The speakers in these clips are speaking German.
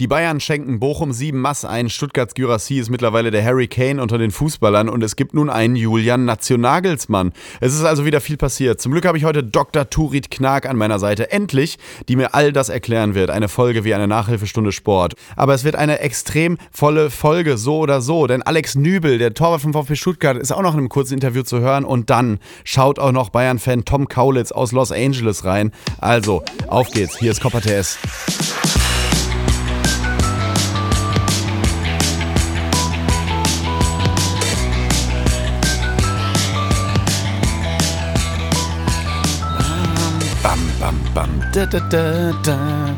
Die Bayern schenken Bochum sieben Mass ein. Stuttgarts Gyrassi ist mittlerweile der Harry Kane unter den Fußballern und es gibt nun einen Julian Nationagelsmann. Es ist also wieder viel passiert. Zum Glück habe ich heute Dr. Turit Knag an meiner Seite. Endlich, die mir all das erklären wird. Eine Folge wie eine Nachhilfestunde Sport. Aber es wird eine extrem volle Folge, so oder so. Denn Alex Nübel, der Torwart vom VfB Stuttgart, ist auch noch in einem kurzen Interview zu hören. Und dann schaut auch noch Bayern-Fan Tom Kaulitz aus Los Angeles rein. Also, auf geht's. Hier ist Copper TS. Bam. Da, da, da, da.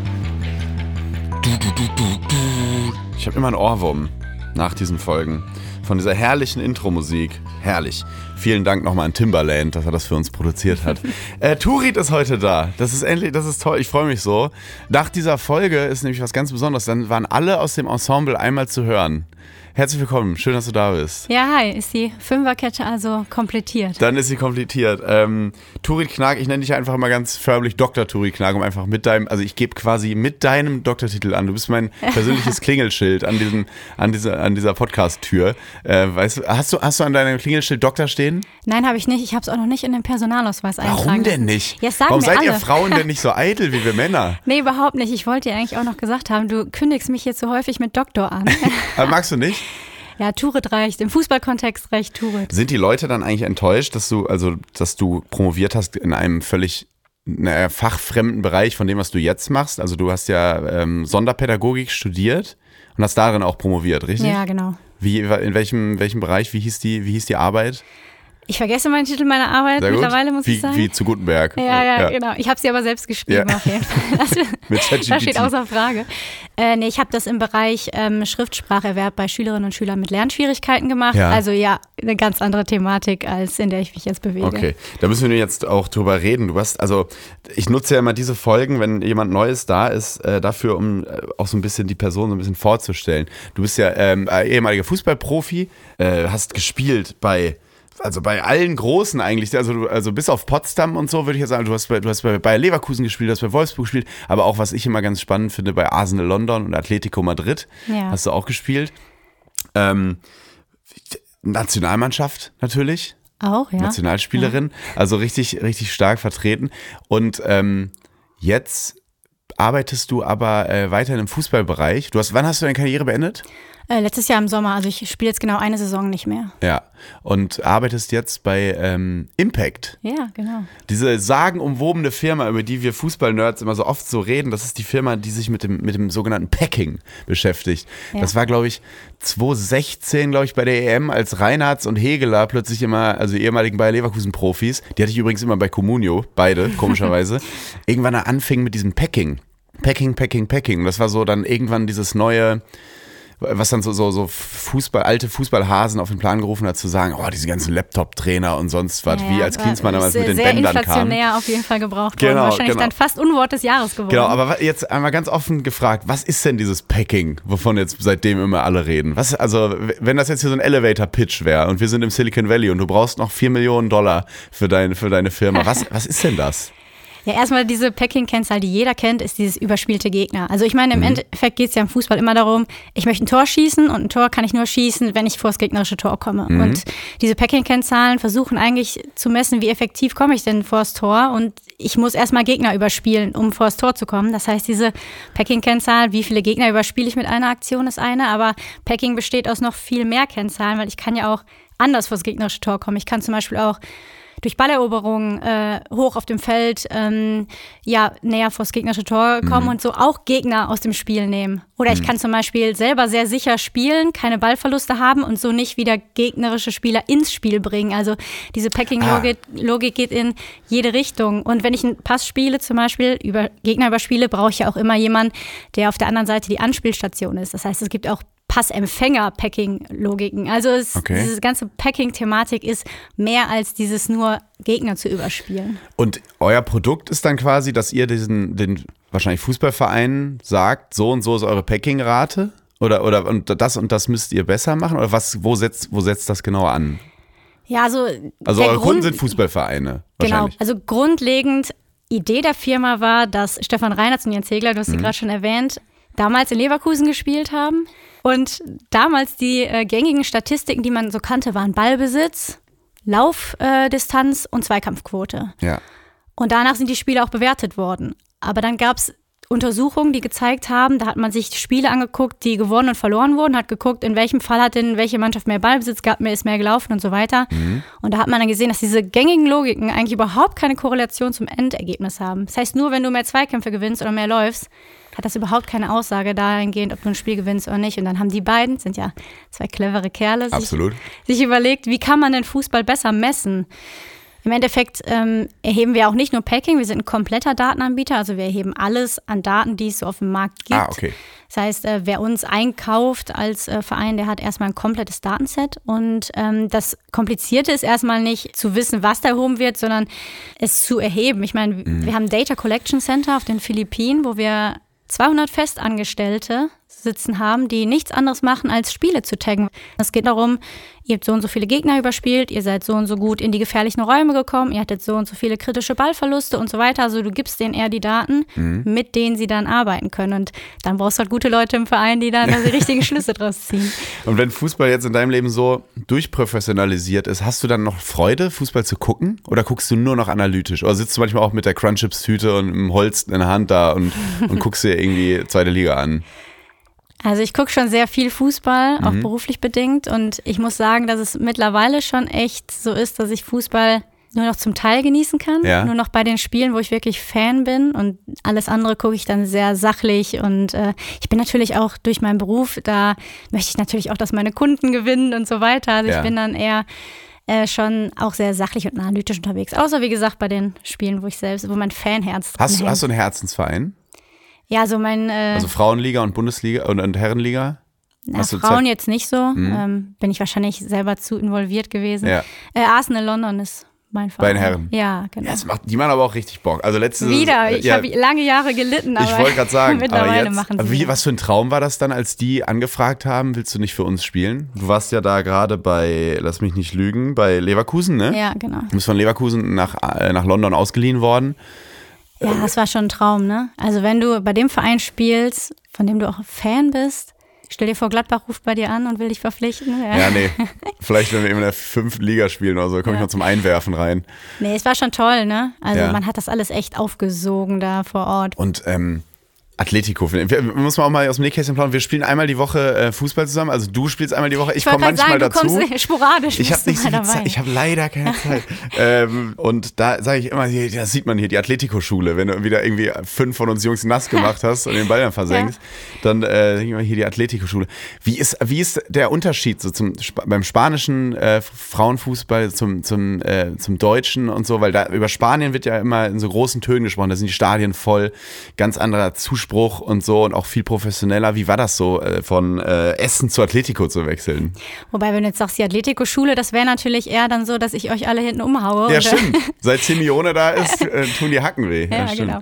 Du, du, du, du, du. Ich habe immer einen Ohrwurm nach diesen Folgen. Von dieser herrlichen Intro-Musik. Herrlich. Vielen Dank nochmal an Timbaland, dass er das für uns produziert hat. äh, Turit ist heute da. Das ist endlich, das ist toll. Ich freue mich so. Nach dieser Folge ist nämlich was ganz Besonderes. Dann waren alle aus dem Ensemble einmal zu hören. Herzlich willkommen, schön, dass du da bist. Ja, hi, ist die Fünferkette also komplettiert? Dann ist sie komplettiert. Ähm, Turit Knag, ich nenne dich einfach mal ganz förmlich Dr. Turit Knag, um einfach mit deinem, also ich gebe quasi mit deinem Doktortitel an. Du bist mein persönliches Klingelschild an, diesem, an dieser, an dieser Podcast-Tür. Äh, weißt du, hast du, hast du an deinem Klingelschild Doktor stehen? Nein, habe ich nicht. Ich habe es auch noch nicht in den Personalausweis eingetragen. Warum denn nicht? Ja, sagen Warum seid alle. ihr Frauen denn nicht so eitel wie wir Männer? Nee, überhaupt nicht. Ich wollte dir eigentlich auch noch gesagt haben, du kündigst mich hier zu häufig mit Doktor an. Magst du nicht? Ja, Turit reicht. Im Fußballkontext reicht Turit. Sind die Leute dann eigentlich enttäuscht, dass du, also, dass du promoviert hast in einem völlig naja, fachfremden Bereich von dem, was du jetzt machst? Also du hast ja ähm, Sonderpädagogik studiert und hast darin auch promoviert, richtig? Ja, genau. Wie, in welchem, welchem Bereich, wie hieß die, wie hieß die Arbeit? Ich vergesse meinen Titel meiner Arbeit mittlerweile, muss wie, ich sagen. Wie zu Gutenberg. ja, ja, genau. Ich habe sie aber selbst geschrieben Ja. auf jeden Fall. Das, steht außer Frage. Äh, nee, ich habe das im Bereich ähm, Schriftspracherwerb bei Schülerinnen und Schülern mit Lernschwierigkeiten gemacht. Ja. Also ja, eine ganz andere Thematik, als in der ich mich jetzt bewege. Okay, da müssen wir jetzt auch drüber reden. Du hast, also ich nutze ja immer diese Folgen, wenn jemand Neues da ist, äh, dafür, um äh, auch so ein bisschen die Person so ein bisschen vorzustellen. Du bist ja ähm, äh, ehemaliger Fußballprofi, äh, hast gespielt bei also bei allen Großen eigentlich, also, also bis auf Potsdam und so würde ich jetzt sagen, du hast bei, du hast bei Leverkusen gespielt, du hast bei Wolfsburg gespielt, aber auch was ich immer ganz spannend finde, bei Arsenal London und Atletico Madrid Ja. hast du auch gespielt. Ähm, Nationalmannschaft natürlich, Auch, ja. Nationalspielerin, also richtig, richtig stark vertreten. Und ähm, jetzt arbeitest du aber äh, weiterhin im Fußballbereich. Du hast, wann hast du deine Karriere beendet? Äh, letztes Jahr im Sommer, also ich spiele jetzt genau eine Saison nicht mehr. Ja. Und arbeitest jetzt bei ähm, Impact. Ja, genau. Diese sagenumwobene Firma, über die wir Fußballnerds immer so oft so reden, das ist die Firma, die sich mit dem, mit dem sogenannten Packing beschäftigt. Ja. Das war, glaube ich, 2016, glaube ich, bei der EM, als Reinhardt und Hegeler plötzlich immer, also ehemaligen Bayer Leverkusen-Profis, die hatte ich übrigens immer bei Comunio, beide, komischerweise, irgendwann anfingen mit diesem Packing. Packing, Packing, Packing. Das war so dann irgendwann dieses neue, was dann so, so, so Fußball, alte Fußballhasen auf den Plan gerufen hat, zu sagen, oh, diese ganzen Laptop-Trainer und sonst was, Ja, wie als Klinsmann damals mit den sehr Bändern kam. inflationär auf jeden Fall gebraucht worden. Genau, Wahrscheinlich genau. dann fast Unwort des Jahres geworden. Genau, aber jetzt einmal ganz offen gefragt, was ist denn dieses Packing, wovon jetzt seitdem immer alle reden? Was, also, wenn das jetzt hier so ein Elevator-Pitch wäre und wir sind im Silicon Valley und du brauchst noch 4 Millionen Dollar für, dein, für deine Firma, was, was ist denn das? Ja, erstmal diese Packing-Kennzahl, die jeder kennt, ist dieses überspielte Gegner. Also ich Mhm. meine, im Endeffekt geht es ja im Fußball immer darum, ich möchte ein Tor schießen und ein Tor kann ich nur schießen, wenn ich vor das gegnerische Tor komme. Mhm. Und diese Packing-Kennzahlen versuchen eigentlich zu messen, wie effektiv komme ich denn vor das Tor und ich muss erstmal Gegner überspielen, um vor das Tor zu kommen. Das heißt, diese Packing-Kennzahl, wie viele Gegner überspiele ich mit einer Aktion, ist eine, aber Packing besteht aus noch viel mehr Kennzahlen, weil ich kann ja auch anders vor das gegnerische Tor kommen. Ich kann zum Beispiel auch durch Balleroberung äh, hoch auf dem Feld ähm, ja näher vors gegnerische Tor kommen und so auch Gegner aus dem Spiel nehmen. Oder ich kann zum Beispiel selber sehr sicher spielen, keine Ballverluste haben und so nicht wieder gegnerische Spieler ins Spiel bringen. Also diese Packing-Logik Logik geht in jede Richtung. Und wenn ich einen Pass spiele, zum Beispiel über Gegner überspiele, brauche ich ja auch immer jemanden, der auf der anderen Seite die Anspielstation ist. Das heißt, es gibt auch Passempfänger-Packing-Logiken. Also es, Okay. diese ganze Packing-Thematik ist mehr als dieses nur Gegner zu überspielen. Und euer Produkt ist dann quasi, dass ihr diesen, den wahrscheinlich Fußballvereinen sagt, so und so ist eure Packing-Rate? Oder, oder und das und das müsst ihr besser machen? Oder was, wo setzt, wo setzt das genau an? Ja, also, Also eure Kunden Grund- sind Fußballvereine. Genau, also grundlegend Idee der Firma war, dass Stefan Reinhardt und Jens Hegler, du hast sie Mhm. gerade schon erwähnt, damals in Leverkusen gespielt haben. Und damals die äh, gängigen Statistiken, die man so kannte, waren Ballbesitz, Laufdistanz äh, und Zweikampfquote. Ja. Und danach sind die Spiele auch bewertet worden. Aber dann gab es Untersuchungen, die gezeigt haben, da hat man sich Spiele angeguckt, die gewonnen und verloren wurden, hat geguckt, in welchem Fall hat denn welche Mannschaft mehr Ballbesitz gehabt, mehr ist mehr gelaufen und so weiter. Mhm. Und da hat man dann gesehen, dass diese gängigen Logiken eigentlich überhaupt keine Korrelation zum Endergebnis haben. Das heißt, nur wenn du mehr Zweikämpfe gewinnst oder mehr läufst, hat das überhaupt keine Aussage dahingehend, ob du ein Spiel gewinnst oder nicht. Und dann haben die beiden, sind ja zwei clevere Kerle, sich, sich überlegt, wie kann man den Fußball besser messen? Im Endeffekt ähm, erheben wir auch nicht nur Packing, wir sind ein kompletter Datenanbieter, also wir erheben alles an Daten, die es so auf dem Markt gibt. Ah, okay. Das heißt, äh, wer uns einkauft als äh, Verein, der hat erstmal ein komplettes Datenset. Und ähm, das Komplizierte ist erstmal nicht zu wissen, was da erhoben wird, sondern es zu erheben. Ich meine, mhm. wir haben ein Data Collection Center auf den Philippinen, wo wir 200 Festangestellte sitzen haben, die nichts anderes machen, als Spiele zu taggen. Es geht darum, ihr habt so und so viele Gegner überspielt, ihr seid so und so gut in die gefährlichen Räume gekommen, ihr hattet so und so viele kritische Ballverluste und so weiter. Also du gibst denen eher die Daten, mhm. mit denen sie dann arbeiten können. Und dann brauchst du halt gute Leute im Verein, die dann die richtigen Schlüsse draus ziehen. Und wenn Fußball jetzt in deinem Leben so durchprofessionalisiert ist, hast du dann noch Freude, Fußball zu gucken? Oder guckst du nur noch analytisch? Oder sitzt du manchmal auch mit der Crunchips-Tüte und im Holz in der Hand da und, und guckst dir irgendwie zweite Liga an? Also ich gucke schon sehr viel Fußball, auch mhm. beruflich bedingt. Und ich muss sagen, dass es mittlerweile schon echt so ist, dass ich Fußball nur noch zum Teil genießen kann. Ja. Nur noch bei den Spielen, wo ich wirklich Fan bin. Und alles andere gucke ich dann sehr sachlich. Und äh, ich bin natürlich auch durch meinen Beruf, da möchte ich natürlich auch, dass meine Kunden gewinnen und so weiter. Also ja. ich bin dann eher äh, schon auch sehr sachlich und analytisch unterwegs. Außer wie gesagt bei den Spielen, wo ich selbst, wo mein Fanherz hast du, hast du einen Herzensverein? Ja, so mein. Äh, also Frauenliga und Bundesliga und, und Herrenliga? Na, Frauen jetzt nicht so. Mhm. Ähm, bin ich wahrscheinlich selber zu involviert gewesen. Ja. Äh, Arsenal London ist mein Verein. Bei den Herren. Ja, genau. Ja, das macht, die machen aber auch richtig Bock. Also letzte Wieder, ich ja, habe lange Jahre gelitten, aber ich wollte gerade sagen, mittlerweile jetzt, machen sie wie, Was für ein Traum war das dann, als die angefragt haben, willst du nicht für uns spielen? Du warst ja da gerade bei, lass mich nicht lügen, bei Leverkusen, ne? Ja, genau. Du bist von Leverkusen nach, äh, nach London ausgeliehen worden. Ja, das war schon ein Traum, ne? Also wenn du bei dem Verein spielst, von dem du auch Fan bist, stell dir vor, Gladbach ruft bei dir an und will dich verpflichten. Ja, ja nee. Vielleicht, wenn wir in der fünften Liga spielen oder so, komme ja. ich noch zum Einwerfen rein. Nee, es war schon toll, ne? Also ja. man hat das alles echt aufgesogen da vor Ort. Und ähm, Atletico. Wir, muss man auch mal aus dem Nähkästchen planen. Wir spielen einmal die Woche äh, Fußball zusammen. Also du spielst einmal die Woche. Ich, ich komme manchmal sagen, dazu. Du kommst sporadisch. Ich habe nicht so viel Zeit. Ich habe leider keine Zeit. ähm, und da sage ich immer, hier, das sieht man hier, die Atletico-Schule. Wenn du wieder irgendwie fünf von uns Jungs nass gemacht hast und den Ball dann versenkst, ja. dann äh, denke ich mal, hier die Atletico-Schule. Wie ist, wie ist der Unterschied so zum, beim spanischen äh, Frauenfußball zum, zum, äh, zum deutschen und so? Weil da über Spanien wird ja immer in so großen Tönen gesprochen. Da sind die Stadien voll, ganz anderer Zuspruch und so und auch viel professioneller. Wie war das so, äh, von äh, Essen zu Atletico zu wechseln? Wobei, wenn du jetzt sagst, die Atletico-Schule, das wäre natürlich eher dann so, dass ich euch alle hinten umhaue. Ja, stimmt. Seit Simeone da ist, äh, tun die Hacken weh. Ja, ja genau.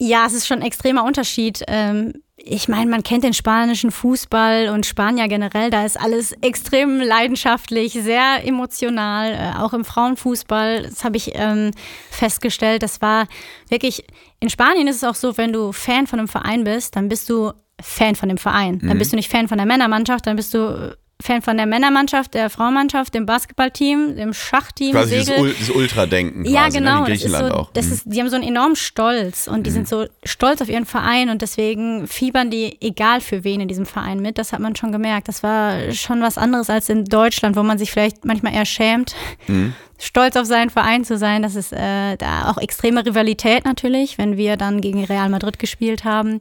Ja, es ist schon ein extremer Unterschied. Ähm, ich meine, man kennt den spanischen Fußball und Spanier generell, da ist alles extrem leidenschaftlich, sehr emotional, äh, auch im Frauenfußball, das habe ich ähm, festgestellt, das war wirklich, in Spanien ist es auch so, wenn du Fan von einem Verein bist, dann bist du Fan von dem Verein. Dann mhm. bist du nicht Fan von der Männermannschaft, dann bist du Fan von der Männermannschaft, der Frauenmannschaft, dem Basketballteam, dem Schachteam, quasi Segel. das, Ultradenken. Ja, quasi, genau. Ne? Das ist so, auch. Das mhm. ist, die haben so einen enormen Stolz und die mhm. sind so stolz auf ihren Verein und deswegen fiebern die egal für wen in diesem Verein mit. Das hat man schon gemerkt. Das war schon was anderes als in Deutschland, wo man sich vielleicht manchmal eher schämt. Mhm. Stolz auf seinen Verein zu sein, das ist äh, da auch extreme Rivalität natürlich, wenn wir dann gegen Real Madrid gespielt haben.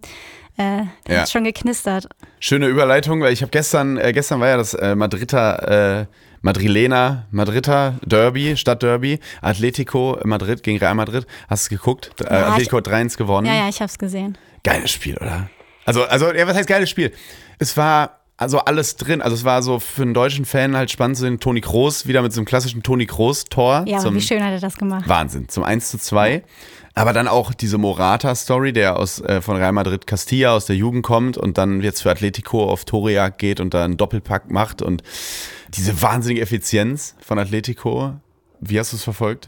Äh, ja. hat schon geknistert. Schöne Überleitung, weil ich habe gestern, äh, gestern war ja das äh, Madrider, äh, Madrilena, Madrider Derby, Stadtderby, Atletico Madrid gegen Real Madrid. Hast du geguckt? Äh, ja, Atletico hat 3-1 gewonnen. Ja, ja, ich habe es gesehen. Geiles Spiel, oder? Also, also, ja, was heißt geiles Spiel? Es war also alles drin. Also es war so für einen deutschen Fan halt spannend zu sehen. Toni Kroos wieder mit so einem klassischen Toni Kroos-Tor. Ja, wie schön hat er das gemacht. Wahnsinn. Zum 1 zu 2. Aber dann auch diese Morata-Story, der aus, äh, von Real Madrid Castilla aus der Jugend kommt und dann jetzt für Atletico auf Torejagd geht und da einen Doppelpack macht und diese wahnsinnige Effizienz von Atletico. Wie hast du es verfolgt?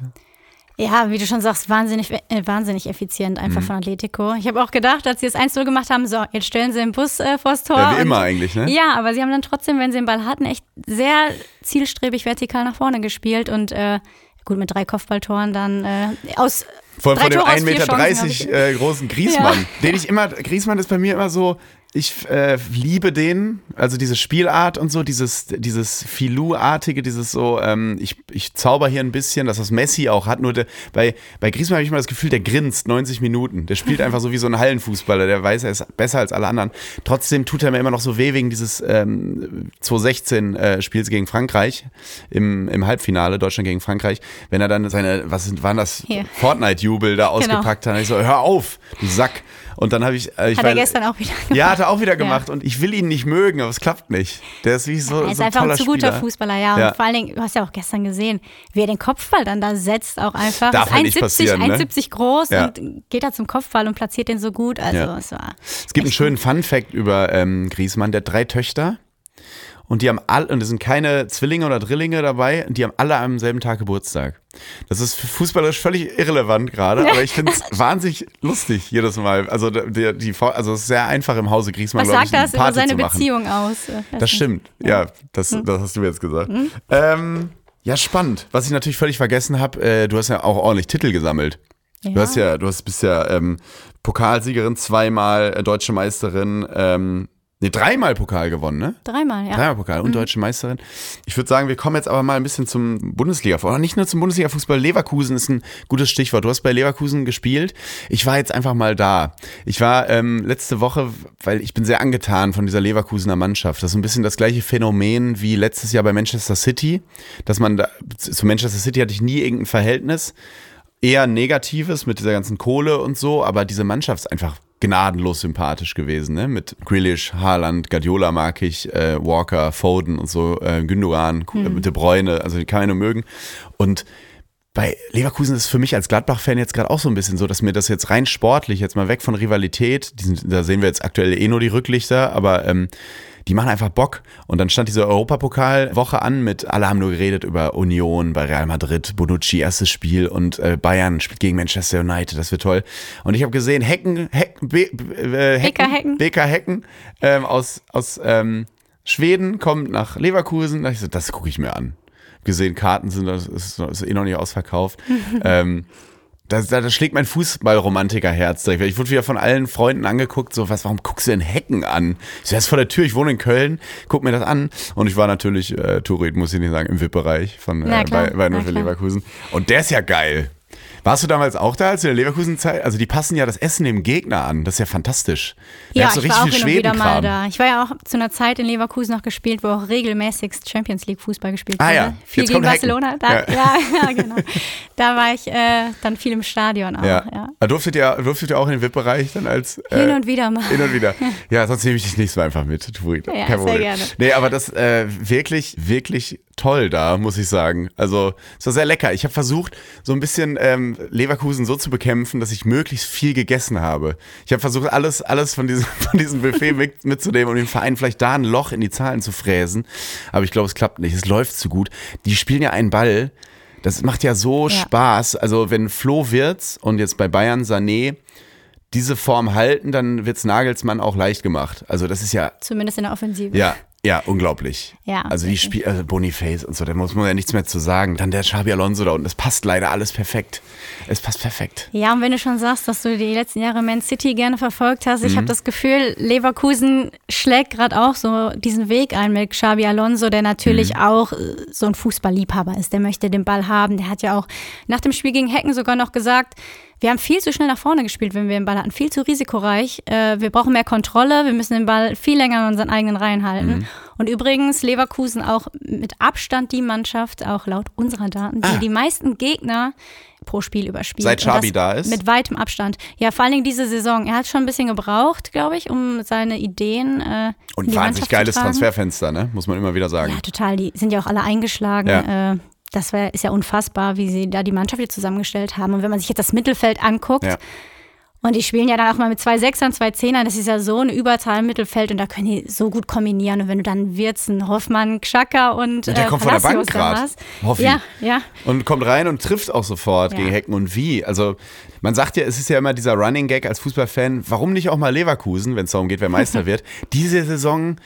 Ja, wie du schon sagst, wahnsinnig, äh, wahnsinnig effizient einfach mhm. von Atletico. Ich habe auch gedacht, als sie das 1-0 gemacht haben, so, jetzt stellen sie den Bus äh, vors Tor. Ja, wie immer eigentlich, ne? Ja, aber sie haben dann trotzdem, wenn sie den Ball hatten, echt sehr zielstrebig vertikal nach vorne gespielt und äh, gut mit drei Kopfballtoren dann äh, aus vor allem von dem 1,30 Meter äh, großen Griesmann, ja. den ich immer, Griesmann ist bei mir immer so, ich äh, liebe den, also diese Spielart und so, dieses, dieses Filou-artige, dieses so, ähm, ich, ich zauber hier ein bisschen, dass das Messi auch hat. Nur der, bei, bei Griezmann habe ich immer das Gefühl, der grinst 90 Minuten. Der spielt einfach so wie so ein Hallenfußballer, der weiß, er ist besser als alle anderen. Trotzdem tut er mir immer noch so weh wegen dieses ähm, 2016 äh, Spiels gegen Frankreich im, im Halbfinale, Deutschland gegen Frankreich, wenn er dann seine, was waren das, Fortnite-Jubel da genau. ausgepackt genau. hat. Ich so, hör auf, du Sack. Und dann habe ich. Äh, ich hat er gestern auch wieder gemacht. Ja, hat er auch wieder gemacht. Ja. Und ich will ihn nicht mögen, aber es klappt nicht. Der ist wie so. er ist so ein einfach ein zu guter Spieler. Fußballer, ja. Und ja. vor allen Dingen, du hast ja auch gestern gesehen, wie er den Kopfball dann da setzt, auch einfach. Darf halt ist 1,70 ne? 1,70 groß ja. und geht da zum Kopfball und platziert den so gut. Also es war. Es gibt einen schönen Fun-Fact über ähm, Griesmann, der hat drei Töchter und die haben alle, und es sind keine Zwillinge oder Drillinge dabei, und die haben alle am selben Tag Geburtstag. Das ist fußballerisch völlig irrelevant gerade, aber ich finde es wahnsinnig lustig jedes Mal. Also, die, die, also es ist sehr einfach im Hause Griesmann, Was sagt das über seine Beziehung aus? Das, das stimmt, ja, ja das, hm. das hast du jetzt gesagt. Hm. Ähm, ja, spannend. Was ich natürlich völlig vergessen habe, äh, du hast ja auch ordentlich Titel gesammelt. Ja. Du hast ja, du hast, bist ja ähm, Pokalsiegerin, zweimal äh, deutsche Meisterin, ähm, Ne, dreimal Pokal gewonnen, ne? Dreimal, ja. Dreimal Pokal und mhm. deutsche Meisterin. Ich würde sagen, wir kommen jetzt aber mal ein bisschen zum Bundesliga-Fußball. Nicht nur zum Bundesliga-Fußball. Leverkusen ist ein gutes Stichwort. Du hast bei Leverkusen gespielt. Ich war jetzt einfach mal da. Ich war ähm, letzte Woche, weil ich bin sehr angetan von dieser Leverkusener Mannschaft. Das ist ein bisschen das gleiche Phänomen wie letztes Jahr bei Manchester City. Dass man da, zu Manchester City hatte ich nie irgendein Verhältnis. Eher negatives mit dieser ganzen Kohle und so, aber diese Mannschaft ist einfach gnadenlos sympathisch gewesen, ne? Mit Grealish, Haaland, Guardiola mag ich, äh, Walker, Foden und so, äh, Gündogan, mhm. De Bruyne, also die kann man nur mögen. Und bei Leverkusen ist es für mich als Gladbach-Fan jetzt gerade auch so ein bisschen so, dass mir das jetzt rein sportlich, jetzt mal weg von Rivalität, sind, da sehen wir jetzt aktuell eh nur die Rücklichter, aber ähm, die machen einfach Bock. Und dann stand diese Europapokalwoche an mit, alle haben nur geredet über Union bei Real Madrid, Bonucci, erstes Spiel und äh, Bayern spielt gegen Manchester United, das wird toll. Und ich habe gesehen, Hecken, Hecken, Be, äh, Hecken, Hecken, BK Hecken ähm, aus, aus ähm, Schweden kommt nach Leverkusen. Da ich so, das gucke ich mir an. Gesehen, Karten sind, das ist, ist eh noch nicht ausverkauft. ähm, da, da, da schlägt mein Fußballromantiker-Herz direkt. Ich wurde wieder von allen Freunden angeguckt, so, was, warum guckst du denn Hecken an? Ich so, ist vor der Tür, ich wohne in Köln, guck mir das an. Und ich war natürlich, äh, Turid, muss ich nicht sagen, im VIP-Bereich von äh, bei, bei Leverkusen. Und der ist ja geil. Warst du damals auch da, als in der Leverkusen-Zeit? Also die passen ja das Essen dem Gegner an. Das ist ja fantastisch. Da ja, ich war auch immer wieder mal da. Ich war ja auch zu einer Zeit in Leverkusen noch gespielt, wo auch regelmäßig Champions League Fußball gespielt wurde. Ah, ja. Viel Jetzt gegen Barcelona. Da, ja. ja. Ja, genau. da war ich äh, dann viel im Stadion auch. Ja. ja. Ah, durftet, ihr, durftet ihr auch in den VIP-Bereich dann als. Äh, hin und wieder mal. Hin und wieder. Ja, sonst nehme ich dich nächstes Mal einfach mit. Ja, Kein sehr gerne. Nee, aber das äh, wirklich, wirklich toll da, muss ich sagen. Also es war sehr lecker. Ich habe versucht, so ein bisschen ähm, Leverkusen so zu bekämpfen, dass ich möglichst viel gegessen habe. Ich habe versucht, alles, alles von diesem, von diesem Buffet mit, mitzunehmen, um dem Verein vielleicht da ein Loch in die Zahlen zu fräsen. Aber ich glaube, es klappt nicht. Es läuft zu gut. Die spielen ja einen Ball. Das macht ja so ja. Spaß. Also wenn Flo Wirtz und jetzt bei Bayern Sané diese Form halten, dann wird es Nagelsmann auch leicht gemacht. Also das ist ja. Zumindest in der Offensive. Ja, ja, unglaublich. Ja. Also die Spiel, also Boniface und so, da muss man ja nichts mehr zu sagen. Dann der Xabi Alonso da unten, es passt leider alles perfekt. Es passt perfekt. Ja, und wenn du schon sagst, dass du die letzten Jahre Man City gerne verfolgt hast, ich mhm. habe das Gefühl, Leverkusen schlägt gerade auch so diesen Weg ein mit Xabi Alonso, der natürlich mhm. auch äh, so ein Fußballliebhaber ist. Der möchte den Ball haben. Der hat ja auch nach dem Spiel gegen Hecken sogar noch gesagt, wir haben viel zu schnell nach vorne gespielt, wenn wir den Ball hatten, viel zu risikoreich. Äh, wir brauchen mehr Kontrolle, wir müssen den Ball viel länger in unseren eigenen Reihen halten. Mhm. Und übrigens Leverkusen auch mit Abstand die Mannschaft, auch laut unserer Daten, die ah. die meisten Gegner pro Spiel überspielt. Seit Xabi da ist? Mit weitem Abstand. Ja, vor allen Dingen diese Saison. Er hat schon ein bisschen gebraucht, glaube ich, um seine Ideen äh, Und ein wahnsinnig geiles Transferfenster, ne? muss man immer wieder sagen. Ja, total. Die sind ja auch alle eingeschlagen. Ja. Äh, das wär, ist ja unfassbar, wie sie da die Mannschaft hier zusammengestellt haben. Und wenn man sich jetzt das Mittelfeld anguckt, ja. Und die spielen ja dann auch mal mit zwei Sechsern, zwei Zehnern. Das ist ja so ein Überzahl im Mittelfeld und da können die so gut kombinieren. Und wenn du dann Wirtzen, Hoffmann, Xhaka und. Und der äh, kommt von der Bank Palacios gerade. hast. Ja, ja. Und kommt rein und trifft auch sofort Ja. gegen Hecken und wie. Also man sagt ja, es ist ja immer dieser Running Gag als Fußballfan, warum nicht auch mal Leverkusen, wenn es darum geht, wer Meister wird. Diese Saison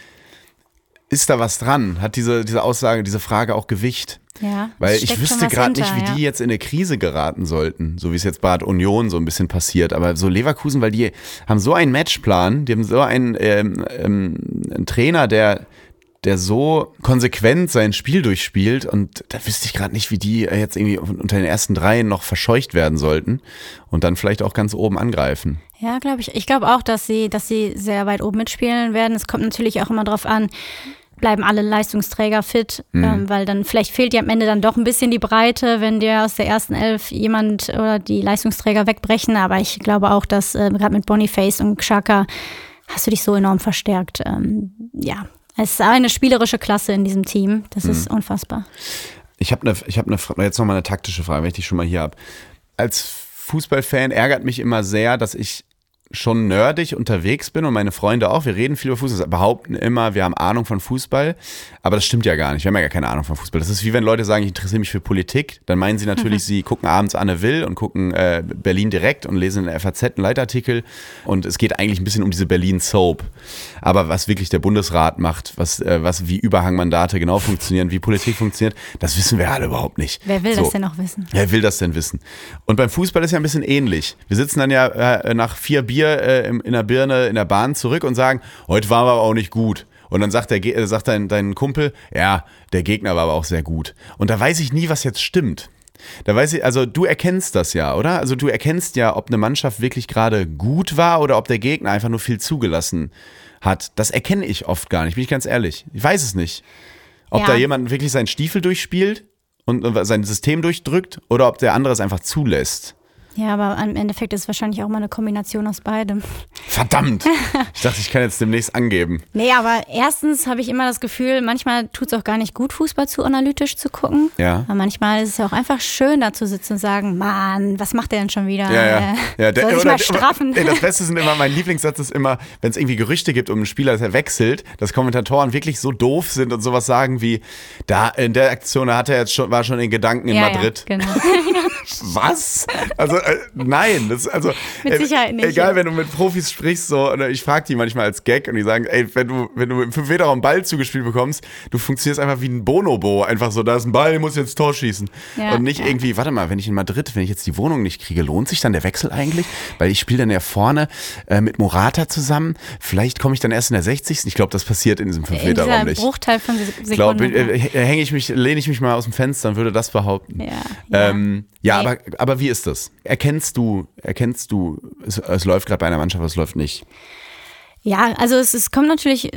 ist da was dran, hat diese, diese Aussage, diese Frage auch Gewicht. Ja. Weil ich wüsste gerade nicht, wie ja. die jetzt in eine Krise geraten sollten, so wie es jetzt bei Bad Union so ein bisschen passiert. Aber so Leverkusen, weil die haben so einen Matchplan, die haben so einen, ähm, ähm, einen Trainer, der, der so konsequent sein Spiel durchspielt und da wüsste ich gerade nicht, wie die jetzt irgendwie unter den ersten dreien noch verscheucht werden sollten und dann vielleicht auch ganz oben angreifen. Ja, glaube ich. Ich glaube auch, dass sie, dass sie sehr weit oben mitspielen werden. Es kommt natürlich auch immer drauf an, bleiben alle Leistungsträger fit, Mhm. ähm, weil dann vielleicht fehlt dir am Ende dann doch ein bisschen die Breite, wenn dir aus der ersten Elf jemand oder die Leistungsträger wegbrechen. Aber ich glaube auch, dass äh, gerade mit Boniface und Xhaka hast du dich so enorm verstärkt. Ähm, ja, es ist eine spielerische Klasse in diesem Team. Das ist Mhm. unfassbar. Ich habe eine, ich habe eine, Fra- jetzt noch mal eine taktische Frage, wenn ich die schon mal hier habe. Als Fußballfan ärgert mich immer sehr, dass ich schon nerdig unterwegs bin und meine Freunde auch. Wir reden viel über Fußball, behaupten immer, wir haben Ahnung von Fußball, aber das stimmt ja gar nicht. Wir haben ja gar keine Ahnung von Fußball. Das ist wie wenn Leute sagen, ich interessiere mich für Politik, dann meinen sie natürlich, sie gucken abends Anne Will und gucken äh, Berlin direkt und lesen in der FAZ einen Leitartikel und es geht eigentlich ein bisschen um diese Berlin Soap. Aber was wirklich der Bundesrat macht, was, äh, was wie Überhangmandate genau funktionieren, wie Politik funktioniert, das wissen wir alle überhaupt nicht. Wer will So. das denn noch wissen? Wer will das denn wissen? Und beim Fußball ist ja ein bisschen ähnlich. Wir sitzen dann ja äh, nach vier Bier äh, in der Birne in der Bahn zurück und sagen, heute waren wir aber auch nicht gut. Und dann sagt, der, äh, sagt dein, dein Kumpel, ja, der Gegner war aber auch sehr gut. Und da weiß ich nie, was jetzt stimmt. Da weiß ich, also du erkennst das ja, oder? Also du erkennst ja, ob eine Mannschaft wirklich gerade gut war oder ob der Gegner einfach nur viel zugelassen hat. Das erkenne ich oft gar nicht, bin ich ganz ehrlich. Ich weiß es nicht. Ob Ja. da jemand wirklich seinen Stiefel durchspielt und sein System durchdrückt oder ob der andere es einfach zulässt. Ja, aber im Endeffekt ist es wahrscheinlich auch mal eine Kombination aus beidem. Verdammt! Ich dachte, ich kann jetzt demnächst angeben. Nee, aber erstens habe ich immer das Gefühl, manchmal tut es auch gar nicht gut, Fußball zu analytisch zu gucken. Ja. Aber manchmal ist es auch einfach schön, da zu sitzen und sagen, Mann, was macht der denn schon wieder? Ja, ja. Ja der, soll oder- mal straffen. Ey, das Beste sind immer, mein Lieblingssatz ist immer, wenn es irgendwie Gerüchte gibt um einen Spieler, dass er wechselt, dass Kommentatoren wirklich so doof sind und sowas sagen wie, da in der Aktion hat er jetzt schon, war schon in Gedanken in ja, Madrid. Ja, genau. Was? Also äh, nein, das ist also Mit äh, Sicherheit nicht, Egal, ja. wenn du mit Profis sprichst, so, oder ich frage die manchmal als Gag und die sagen, ey, wenn du wenn du im 5 Meter Raum Ball zugespielt bekommst, du funktionierst einfach wie ein Bonobo, einfach so, da ist ein Ball, muss jetzt Tor schießen Ja, und nicht ja. irgendwie, warte mal, wenn ich in Madrid, wenn ich jetzt die Wohnung nicht kriege, lohnt sich dann der Wechsel eigentlich, weil ich spiele dann ja vorne äh, mit Morata zusammen, vielleicht komme ich dann erst in der 60. Ich glaube, das passiert in diesem 5 In Meter Raum nicht. Bruchteil von Se- Ich glaube, Sekunden. äh, hänge ich mich, lehne ich mich mal aus dem Fenster und würde das behaupten. Ja. Ähm, aber, aber wie ist das? Erkennst du, erkennst du, es, es läuft gerade bei einer Mannschaft, es läuft nicht? Ja, also es, es kommt natürlich,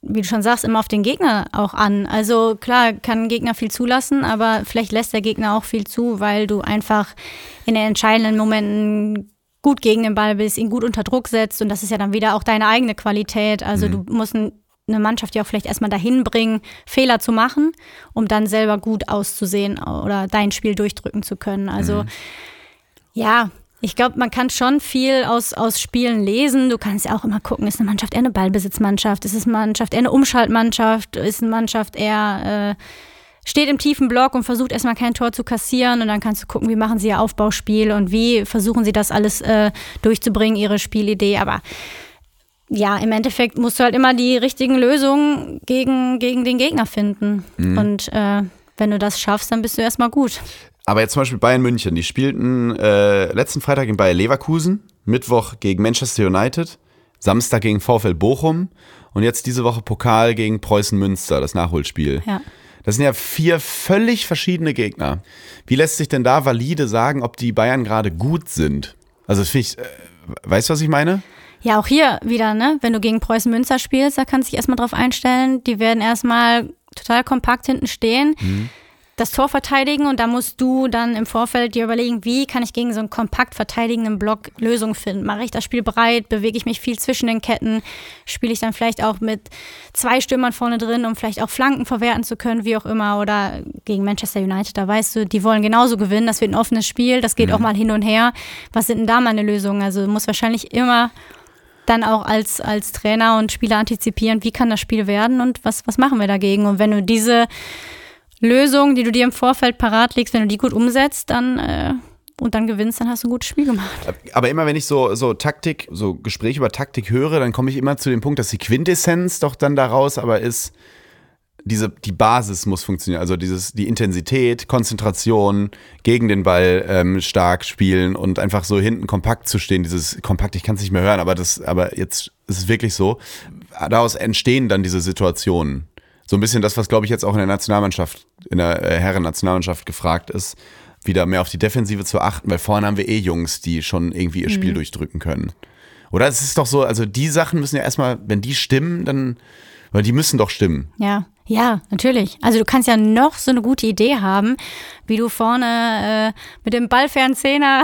wie du schon sagst, immer auf den Gegner auch an. Also klar kann ein Gegner viel zulassen, aber vielleicht lässt der Gegner auch viel zu, weil du einfach in den entscheidenden Momenten gut gegen den Ball bist, ihn gut unter Druck setzt und das ist ja dann wieder auch deine eigene Qualität. Also du musst ein, eine Mannschaft ja auch vielleicht erstmal dahin bringen, Fehler zu machen, um dann selber gut auszusehen oder dein Spiel durchdrücken zu können. Also ja, ich glaube, man kann schon viel aus, aus Spielen lesen. Du kannst ja auch immer gucken, ist eine Mannschaft eher eine Ballbesitzmannschaft, ist es eine Mannschaft eher eine Umschaltmannschaft, ist eine Mannschaft eher äh, steht im tiefen Block und versucht erstmal kein Tor zu kassieren und dann kannst du gucken, wie machen sie ihr Aufbauspiel und wie versuchen sie das alles äh, durchzubringen, ihre Spielidee. Aber ja, im Endeffekt musst du halt immer die richtigen Lösungen gegen, gegen den Gegner finden. Und äh, wenn du das schaffst, dann bist du erstmal gut. Aber jetzt zum Beispiel Bayern München, die spielten äh, letzten Freitag in Bayer Leverkusen, Mittwoch gegen Manchester United, Samstag gegen VfL Bochum und jetzt diese Woche Pokal gegen Preußen Münster, das Nachholspiel. Ja. Das sind ja vier völlig verschiedene Gegner. Wie lässt sich denn da valide sagen, ob die Bayern gerade gut sind? Also das finde ich, äh, weißt du, was ich meine? Ja, auch hier wieder, ne? Wenn du gegen Preußen Münster spielst, da kannst du dich erstmal drauf einstellen. Die werden erstmal total kompakt hinten stehen. Mhm. Das Tor verteidigen und da musst du dann im Vorfeld dir überlegen, wie kann ich gegen so einen kompakt verteidigenden Block Lösungen finden. Mache ich das Spiel breit, bewege ich mich viel zwischen den Ketten, spiele ich dann vielleicht auch mit zwei Stürmern vorne drin, um vielleicht auch Flanken verwerten zu können, wie auch immer. Oder gegen Manchester United, da weißt du, die wollen genauso gewinnen, das wird ein offenes Spiel, das geht mhm. auch mal hin und her. Was sind denn da meine Lösungen? Also muss wahrscheinlich immer dann auch als, als Trainer und Spieler antizipieren, wie kann das Spiel werden und was, was machen wir dagegen. Und wenn du diese Lösung, die du dir im Vorfeld parat legst, wenn du die gut umsetzt, dann äh, und dann gewinnst, dann hast du ein gutes Spiel gemacht. Aber immer wenn ich so, so Taktik, so Gespräche über Taktik höre, dann komme ich immer zu dem Punkt, dass die Quintessenz doch dann daraus aber ist, diese, die Basis muss funktionieren. Also dieses, die Intensität, Konzentration, gegen den Ball ähm, stark spielen und einfach so hinten kompakt zu stehen. Dieses kompakt, ich kann es nicht mehr hören, aber das, aber jetzt ist es wirklich so. Daraus entstehen dann diese Situationen so ein bisschen das, was, glaube ich, jetzt auch in der Nationalmannschaft, in der äh, Herren-Nationalmannschaft gefragt ist, wieder mehr auf die Defensive zu achten, weil vorne haben wir eh Jungs, die schon irgendwie ihr Spiel mhm. durchdrücken können. Oder es ist doch so, also die Sachen müssen ja erstmal, wenn die stimmen, dann, weil die müssen doch stimmen. Ja, ja, natürlich. Also du kannst ja noch so eine gute Idee haben, wie du vorne äh, mit dem ballfernen Zehner,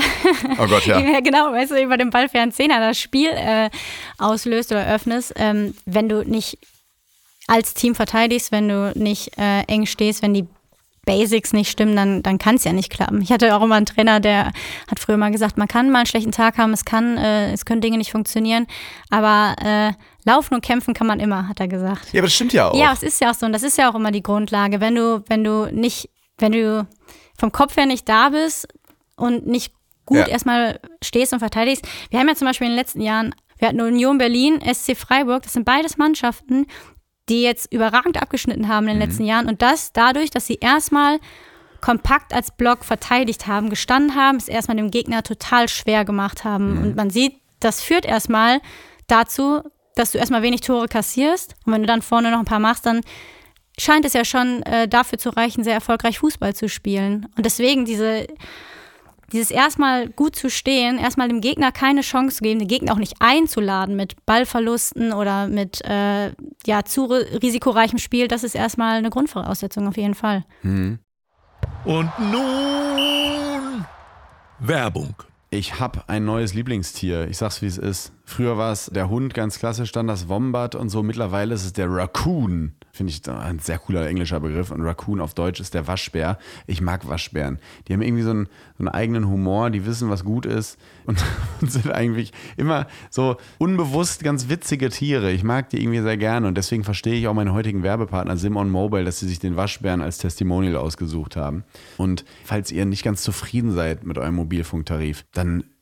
oh Gott, ja. genau, weißt du, über den ballfernen Zehner das Spiel äh, auslöst oder öffnest, ähm, wenn du nicht als Team verteidigst, wenn du nicht äh, eng stehst, wenn die Basics nicht stimmen, dann, dann kann es ja nicht klappen. Ich hatte auch immer einen Trainer, der hat früher mal gesagt, man kann mal einen schlechten Tag haben, es kann, äh, es können Dinge nicht funktionieren, aber äh, laufen und kämpfen kann man immer, hat er gesagt. Ja, aber das stimmt ja auch. Ja, es ist ja auch so und das ist ja auch immer die Grundlage. Wenn du, wenn du nicht, wenn du vom Kopf her nicht da bist und nicht gut ja. erstmal stehst und verteidigst. Wir haben ja zum Beispiel in den letzten Jahren wir hatten Union Berlin, SC Freiburg, das sind beides Mannschaften, die jetzt überragend abgeschnitten haben in den mhm. letzten Jahren. Und das dadurch, dass sie erstmal kompakt als Block verteidigt haben, gestanden haben, es erstmal dem Gegner total schwer gemacht haben. Mhm. Und man sieht, das führt erstmal dazu, dass du erstmal wenig Tore kassierst. Und wenn du dann vorne noch ein paar machst, dann scheint es ja schon äh, dafür zu reichen, sehr erfolgreich Fußball zu spielen. Und deswegen diese dieses erstmal gut zu stehen, erstmal dem Gegner keine Chance zu geben, den Gegner auch nicht einzuladen mit Ballverlusten oder mit äh, ja, zu risikoreichem Spiel, das ist erstmal eine Grundvoraussetzung auf jeden Fall. Mhm. Und nun Werbung. Ich habe ein neues Lieblingstier. Ich sag's wie es ist. Früher war es der Hund, ganz klassisch, dann das Wombat und so. Mittlerweile ist es der Raccoon. Finde ich ein sehr cooler englischer Begriff. Und Raccoon auf Deutsch ist der Waschbär. Ich mag Waschbären. Die haben irgendwie so einen, so einen eigenen Humor, die wissen, was gut ist und, und, sind eigentlich immer so unbewusst ganz witzige Tiere. Ich mag die irgendwie sehr gerne und deswegen verstehe ich auch meinen heutigen Werbepartner Simon Mobile, dass sie sich den Waschbären als Testimonial ausgesucht haben. Und falls ihr nicht ganz zufrieden seid mit eurem Mobilfunktarif, dann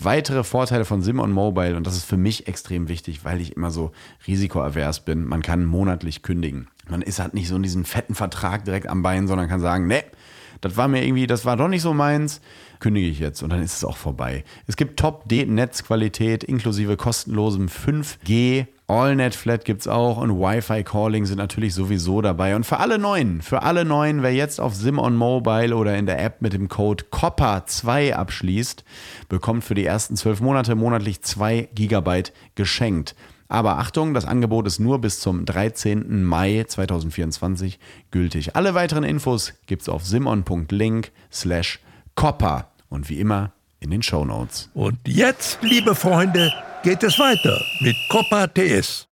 Weitere Vorteile von Simon Mobile, und das ist für mich extrem wichtig, weil ich immer so risikoavers bin, man kann monatlich kündigen. Man ist halt nicht so in diesem fetten Vertrag direkt am Bein, sondern kann sagen, ne, das war mir irgendwie, das war doch nicht so meins, kündige ich jetzt und dann ist es auch vorbei. Es gibt Top-Netzqualität inklusive kostenlosem 5G. AllNet Flat gibt es auch und Wi-Fi Calling sind natürlich sowieso dabei. Und für alle Neuen, für alle Neuen, wer jetzt auf Simon Mobile oder in der App mit dem Code COPPA2 abschließt, bekommt für die ersten zwölf Monate monatlich 2 Gigabyte geschenkt. Aber Achtung, das Angebot ist nur bis zum 13. Mai 2024 gültig. Alle weiteren Infos gibt es auf simon.link slash copper und wie immer in den Show Notes. Und jetzt, liebe Freunde, geht es weiter mit Copper TS.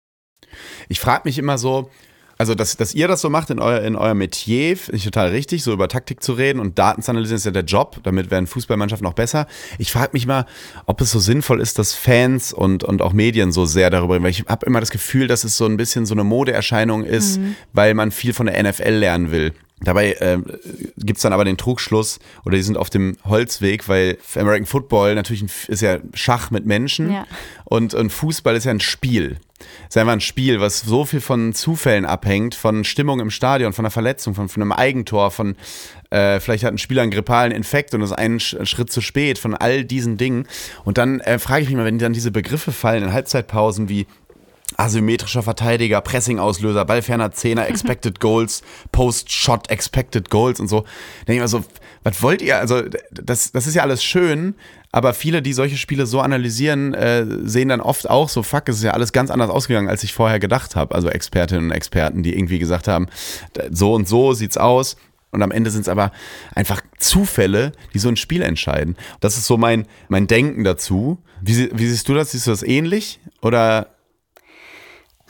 Ich frage mich immer so, also dass, dass ihr das so macht in euer, in euer Metier, finde ich total richtig, so über Taktik zu reden und Daten zu analysieren ist ja der Job, damit werden Fußballmannschaften noch besser. Ich frage mich mal, ob es so sinnvoll ist, dass Fans und, und auch Medien so sehr darüber reden, weil ich habe immer das Gefühl, dass es so ein bisschen so eine Modeerscheinung ist, mhm. weil man viel von der NFL lernen will. Dabei äh, gibt es dann aber den Trugschluss, oder die sind auf dem Holzweg, weil American Football natürlich ein, ist ja Schach mit Menschen ja. und, und Fußball ist ja ein Spiel. ist einfach ein Spiel, was so viel von Zufällen abhängt, von Stimmung im Stadion, von einer Verletzung, von, von einem Eigentor, von äh, vielleicht hat ein Spieler einen grippalen Infekt und ist einen Schritt zu spät, von all diesen Dingen. Und dann äh, frage ich mich mal, wenn dann diese Begriffe fallen in Halbzeitpausen wie asymmetrischer Verteidiger, Pressing-Auslöser, ballferner Zehner, Expected Goals, Post-Shot, Expected Goals und so. Denke ich mal so, was wollt ihr? Also, das, das ist ja alles schön, aber viele, die solche Spiele so analysieren, äh, sehen dann oft auch so, fuck, es ist ja alles ganz anders ausgegangen, als ich vorher gedacht habe. Also Expertinnen und Experten, die irgendwie gesagt haben, so und so sieht's aus. Und am Ende sind es aber einfach Zufälle, die so ein Spiel entscheiden. Das ist so mein, mein Denken dazu. Wie, wie siehst du das? Siehst du das ähnlich? Oder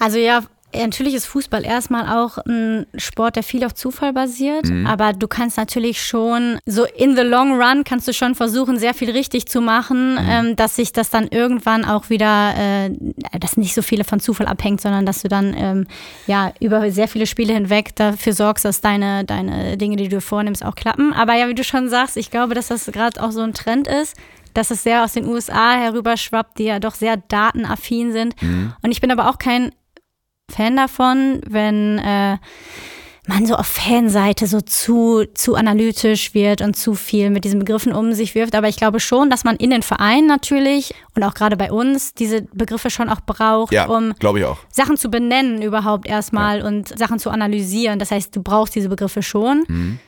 also ja, Natürlich ist Fußball erstmal auch ein Sport, der viel auf Zufall basiert, mhm. aber du kannst natürlich schon, so in the long run kannst du schon versuchen, sehr viel richtig zu machen, mhm. ähm, dass sich das dann irgendwann auch wieder, äh, dass nicht so viele von Zufall abhängt, sondern dass du dann ähm, ja über sehr viele Spiele hinweg dafür sorgst, dass deine, deine Dinge, die du vornimmst, auch klappen. Aber ja, wie du schon sagst, ich glaube, dass das gerade auch so ein Trend ist dass es sehr aus den USA herüberschwappt, die ja doch sehr datenaffin sind. Mhm. Und ich bin aber auch kein Fan davon, wenn äh, man so auf Fanseite so zu, zu analytisch wird und zu viel mit diesen Begriffen um sich wirft. Aber ich glaube schon, dass man in den Vereinen natürlich und auch gerade bei uns diese Begriffe schon auch braucht, ja, um. Sachen zu benennen überhaupt erstmal ja. und Sachen zu analysieren. Das heißt, du brauchst diese Begriffe schon. Mhm.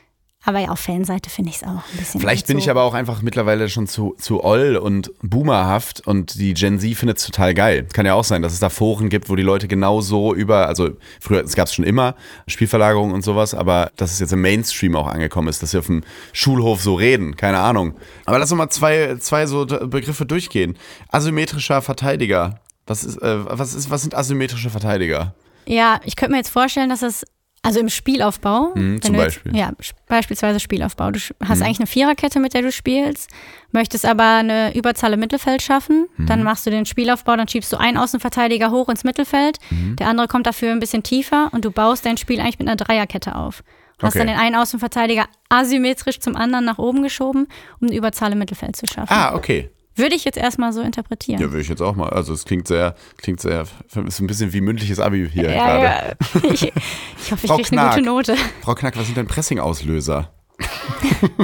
Aber ja, auf Fanseite finde ich es auch ein bisschen. Vielleicht bin so. ich aber auch einfach mittlerweile schon zu, zu oll und boomerhaft und die Gen Z findet es total geil. Kann ja auch sein, dass es da Foren gibt, wo die Leute genau so über, also früher, es gab es schon immer, Spielverlagerungen und sowas, aber dass es jetzt im Mainstream auch angekommen ist, dass sie auf dem Schulhof so reden, keine Ahnung. Aber lass uns mal zwei, zwei so Begriffe durchgehen. Asymmetrischer Verteidiger. Was ist, äh, was ist, was sind asymmetrische Verteidiger? Ja, ich könnte mir jetzt vorstellen, dass es also im Spielaufbau. Mhm, zum Beispiel. ja, beispielsweise Spielaufbau. Du hast mhm. eigentlich eine Viererkette, mit der du spielst, möchtest aber eine Überzahl im Mittelfeld schaffen. Mhm. Dann machst du den Spielaufbau, dann schiebst du einen Außenverteidiger hoch ins Mittelfeld. Mhm. Der andere kommt dafür ein bisschen tiefer und du baust dein Spiel eigentlich mit einer Dreierkette auf. Hast dann den einen Außenverteidiger asymmetrisch zum anderen nach oben geschoben, um eine Überzahl im Mittelfeld zu schaffen. Ah, okay. Würde ich jetzt erstmal so interpretieren. Ja, würde ich jetzt auch mal. Also es klingt sehr, klingt sehr, ist ein bisschen wie mündliches Abi hier ja, gerade. Ja. Ich, ich hoffe, ich kriege eine gute Note. Frau Knack, was sind denn Pressing-Auslöser?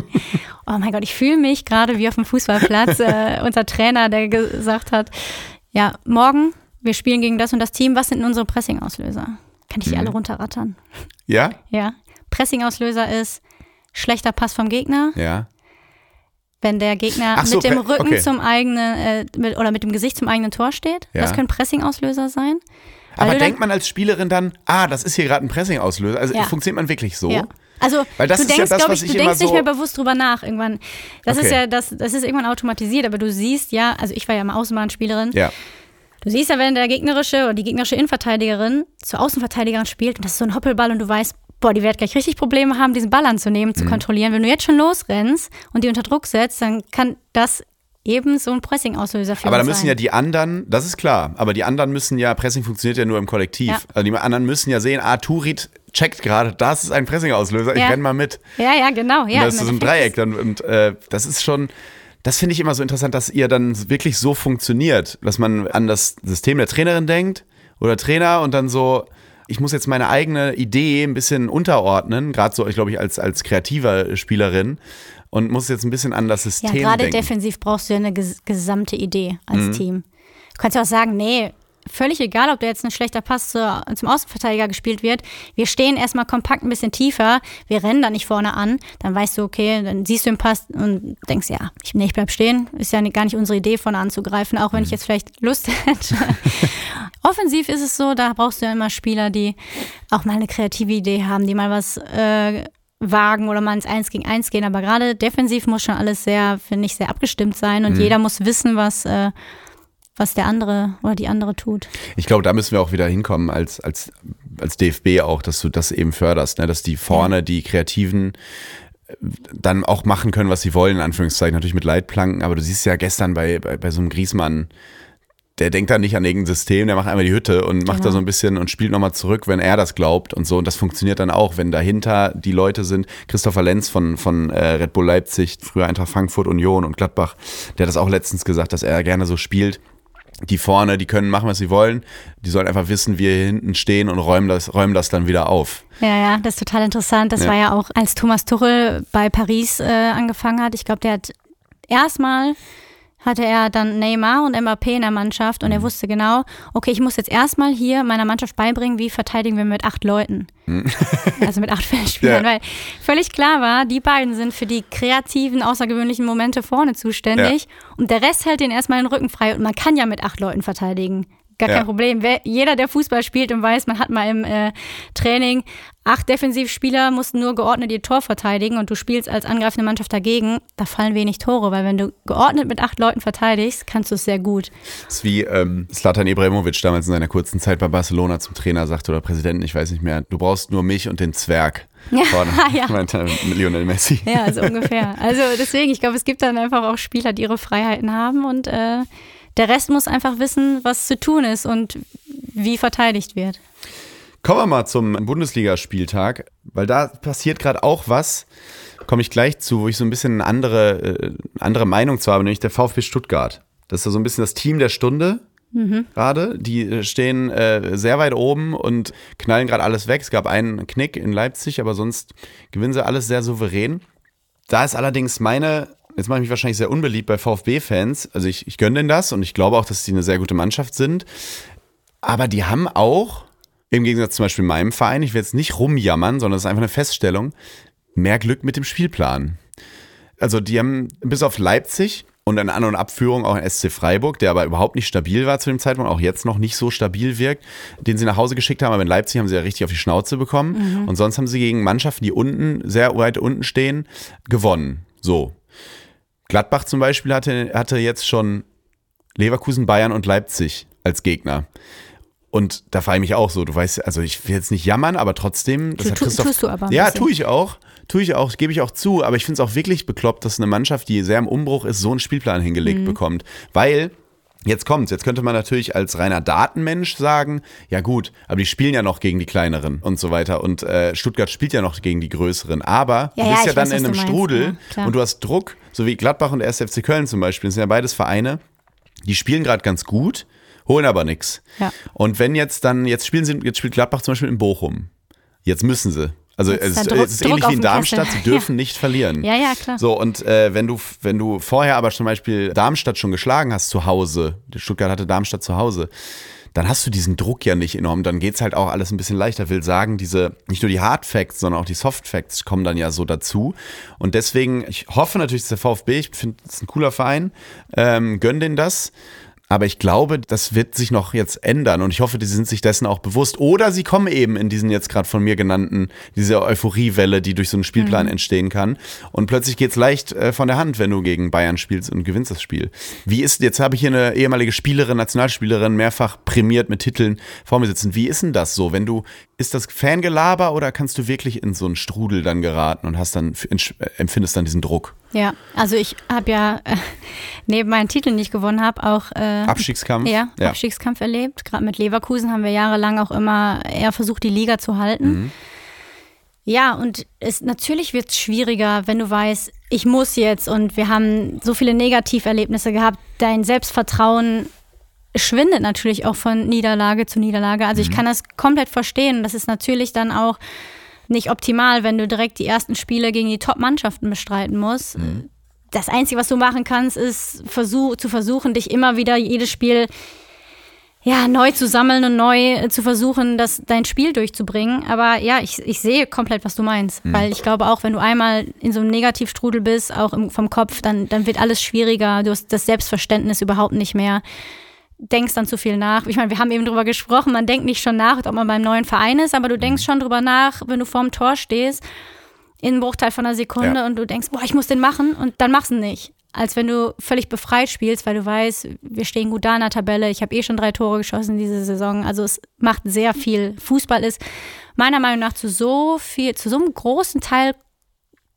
oh mein Gott, ich fühle mich gerade wie auf dem Fußballplatz. äh, unser Trainer, der gesagt hat, ja, morgen, wir spielen gegen das und das Team, was sind denn unsere Pressing-Auslöser? Kann ich die mhm. alle runterrattern? Ja? Ja. Pressing-Auslöser ist schlechter Pass vom Gegner. Ja wenn der Gegner so, mit dem Rücken okay. zum eigenen äh, mit, oder mit dem Gesicht zum eigenen Tor steht. Ja. Das können Pressing-Auslöser sein. Aber denkt man als Spielerin dann, ah, das ist hier gerade ein Pressing-Auslöser? Also ja. funktioniert man wirklich so? Ja. Also Weil das du denkst, ja glaube ich, du denkst so nicht mehr bewusst drüber nach irgendwann. Das okay. ist ja, das, das ist irgendwann automatisiert, aber du siehst ja, also ich war ja mal Außenbahnspielerin. Ja. Du siehst ja, wenn der gegnerische oder die gegnerische Innenverteidigerin zur Außenverteidigerin spielt und das ist so ein Hoppelball und du weißt, boah, die wird gleich richtig Probleme haben, diesen Ball anzunehmen, zu mhm. kontrollieren. Wenn du jetzt schon losrennst und die unter Druck setzt, dann kann das eben so ein Pressing-Auslöser für Aber da müssen sein. ja die anderen, das ist klar, aber die anderen müssen ja, Pressing funktioniert ja nur im Kollektiv. Ja. Also die anderen müssen ja sehen, ah, Turit checkt gerade, das ist ein Pressing-Auslöser, ja. ich renn mal mit. Ja, ja, genau. Ja, und das ist so ein Dreieck dann und äh, das ist schon, das finde ich immer so interessant, dass ihr dann wirklich so funktioniert, dass man an das System der Trainerin denkt oder Trainer und dann so, ich muss jetzt meine eigene Idee ein bisschen unterordnen, gerade so, ich glaube ich, als, als kreativer Spielerin und muss jetzt ein bisschen an das System Ja, gerade defensiv brauchst du ja eine ges gesamte Idee als mhm. Team. Du kannst ja auch sagen, nee, völlig egal, ob da jetzt ein schlechter Pass zu, zum Außenverteidiger gespielt wird. Wir stehen erstmal kompakt ein bisschen tiefer, wir rennen da nicht vorne an, dann weißt du, okay, dann siehst du den Pass und denkst, ja, ich, nee, ich bleib stehen. Ist ja gar nicht unsere Idee, vorne anzugreifen, auch wenn ich mhm. jetzt vielleicht Lust hätte. Offensiv ist es so, da brauchst du ja immer Spieler, die auch mal eine kreative Idee haben, die mal was äh, wagen oder mal ins Eins gegen Eins gehen. Aber gerade defensiv muss schon alles sehr, finde ich, sehr abgestimmt sein und mhm. jeder muss wissen, was äh, was der andere oder die andere tut. Ich glaube, da müssen wir auch wieder hinkommen als, als, als DFB auch, dass du das eben förderst, ne? dass die vorne, die Kreativen äh, dann auch machen können, was sie wollen, in Anführungszeichen, natürlich mit Leitplanken, aber du siehst ja gestern bei, bei, bei so einem Griesmann, der denkt da nicht an irgendein System, der macht einmal die Hütte und macht genau. da so ein bisschen und spielt nochmal zurück, wenn er das glaubt und so. Und das funktioniert dann auch, wenn dahinter die Leute sind. Christopher Lenz von, von äh, Red Bull Leipzig, früher Eintracht Frankfurt, Union und Gladbach, der hat das auch letztens gesagt, dass er gerne so spielt die vorne, die können machen, was sie wollen. Die sollen einfach wissen, wir hier hinten stehen und räumen das, räumen das dann wieder auf. Ja, ja, das ist total interessant. Das Ja. war ja auch, als Thomas Tuchel bei Paris äh, angefangen hat. Ich glaube, der hat erstmal hatte er dann Neymar und Mbappé in der Mannschaft Mhm. und er wusste genau, okay, ich muss jetzt erstmal hier meiner Mannschaft beibringen, wie verteidigen wir mit acht Leuten. Also mit acht Feldspielern, Mhm. Ja. weil völlig klar war, die beiden sind für die kreativen, außergewöhnlichen Momente vorne zuständig und der Rest hält den erstmal den Rücken frei und man kann ja mit acht Leuten verteidigen. Gar Ja. kein Problem. Wer, jeder, der Fußball spielt und weiß, man hat mal im äh, Training acht Defensivspieler mussten nur geordnet ihr Tor verteidigen und du spielst als angreifende Mannschaft dagegen, da fallen wenig Tore, weil wenn du geordnet mit acht Leuten verteidigst, kannst du es sehr gut. Das ist wie ähm, Slatan Ibrahimovic damals in seiner kurzen Zeit bei Barcelona zum Trainer sagte oder Präsidenten, ich weiß nicht mehr, du brauchst nur mich und den Zwerg. Ja, Vorne, ja. meinte mit Lionel Messi. Ja, so ungefähr. Also deswegen, ich glaube, es gibt dann einfach auch Spieler, die ihre Freiheiten haben und äh, der Rest muss einfach wissen, was zu tun ist und wie verteidigt wird. Kommen wir mal zum Bundesligaspieltag, weil da passiert gerade auch was, komme ich gleich zu, wo ich so ein bisschen eine andere, äh, andere Meinung zu habe, nämlich der VfB Stuttgart. Das ist so ein bisschen das Team der Stunde gerade. Die äh, stehen äh, sehr weit oben und knallen gerade alles weg. Es gab einen Knick in Leipzig, aber sonst gewinnen sie alles sehr souverän. Da ist allerdings meine, jetzt mache ich mich wahrscheinlich sehr unbeliebt bei VfB-Fans. Also ich, ich gönne denen das und ich glaube auch, dass sie eine sehr gute Mannschaft sind. Aber die haben auch, im Gegensatz zum Beispiel meinem Verein, ich will jetzt nicht rumjammern, sondern es ist einfach eine Feststellung, mehr Glück mit dem Spielplan. Also die haben bis auf Leipzig und eine An- und Abführung auch in SC Freiburg, der aber überhaupt nicht stabil war zu dem Zeitpunkt, auch jetzt noch nicht so stabil wirkt, den sie nach Hause geschickt haben. Aber in Leipzig haben sie ja richtig auf die Schnauze bekommen. Und sonst haben sie gegen Mannschaften, die unten, sehr weit unten stehen, gewonnen. So. Gladbach zum Beispiel hatte, hatte jetzt schon Leverkusen, Bayern und Leipzig als Gegner. Und da frage ich mich auch so, du weißt, also ich will jetzt nicht jammern, aber trotzdem, das Tu- hat tu- Christoph. tust du aber Ja, tue ich auch. Tue ich auch, gebe ich auch zu, aber ich finde es auch wirklich bekloppt, dass eine Mannschaft, die sehr im Umbruch ist, so einen Spielplan hingelegt Mhm. bekommt. Weil, jetzt kommt's, jetzt könnte man natürlich als reiner Datenmensch sagen, ja gut, aber die spielen ja noch gegen die kleineren und so weiter. Und äh, Stuttgart spielt ja noch gegen die größeren. Aber Ja, du ja, bist ja ich dann weiß, in einem meinst, Strudel ja, und du hast Druck, so wie Gladbach und der 1. FC Köln zum Beispiel, das sind ja beides Vereine, die spielen gerade ganz gut, holen aber nichts. Ja. Und wenn jetzt dann, jetzt spielen sie, jetzt spielt Gladbach zum Beispiel in Bochum. Jetzt müssen sie. Also es ist Druck- es ist Druck ähnlich wie in Darmstadt, Kessel. sie dürfen nicht verlieren. Ja, ja, klar. So, und äh, wenn du, wenn du vorher aber zum Beispiel Darmstadt schon geschlagen hast zu Hause, Stuttgart hatte Darmstadt zu Hause, dann hast du diesen Druck ja nicht enorm. Dann geht's halt auch alles ein bisschen leichter. Will sagen, diese, nicht nur die Hard Facts, sondern auch die Soft Facts kommen dann ja so dazu. Und deswegen, ich hoffe natürlich, dass der VfB, ich finde, ist ein cooler Verein, ähm, gönn denen das. Aber ich glaube, das wird sich noch jetzt ändern und ich hoffe, die sind sich dessen auch bewusst. Oder sie kommen eben in diesen jetzt gerade von mir genannten, diese Euphoriewelle, die durch so einen Spielplan entstehen kann. Und plötzlich geht's leicht äh, von der Hand, wenn du gegen Bayern spielst und gewinnst das Spiel. Wie ist, jetzt habe ich hier eine ehemalige Spielerin, Nationalspielerin, mehrfach prämiert mit Titeln vor mir sitzen. Wie ist denn das so, wenn du, ist das Fangelaber oder kannst du wirklich in so einen Strudel dann geraten und hast dann, empfindest dann diesen Druck? Ja, also ich habe ja äh, neben meinen Titeln, die ich gewonnen habe, auch äh, Abstiegskampf? ja, Abstiegskampf erlebt. Gerade mit Leverkusen haben wir jahrelang auch immer eher versucht, die Liga zu halten. Ja, und es, natürlich wird es schwieriger, wenn du weißt, ich muss jetzt und wir haben so viele Negativerlebnisse gehabt. Dein Selbstvertrauen schwindet natürlich auch von Niederlage zu Niederlage. Also ich kann das komplett verstehen. Das ist natürlich dann auch nicht optimal, wenn du direkt die ersten Spiele gegen die Top-Mannschaften bestreiten musst. Das Einzige, was du machen kannst, ist versuch, zu versuchen, dich immer wieder jedes Spiel ja, neu zu sammeln und neu zu versuchen, das, dein Spiel durchzubringen. Aber ja, ich, ich sehe komplett, was du meinst. Weil ich glaube auch, wenn du einmal in so einem Negativstrudel bist, auch im, vom Kopf, dann, dann wird alles schwieriger. Du hast das Selbstverständnis überhaupt nicht mehr. Denkst dann zu viel nach. Ich meine, wir haben eben drüber gesprochen, man denkt nicht schon nach, ob man beim neuen Verein ist, aber du denkst schon drüber nach, wenn du vorm Tor stehst, in einem Bruchteil von einer Sekunde Ja. und du denkst, boah, ich muss den machen und dann machst du ihn nicht. Als wenn du völlig befreit spielst, weil du weißt, wir stehen gut da in der Tabelle, ich habe eh schon drei Tore geschossen diese Saison. Also es macht sehr viel. Fußball ist meiner Meinung nach zu so viel, zu so einem großen Teil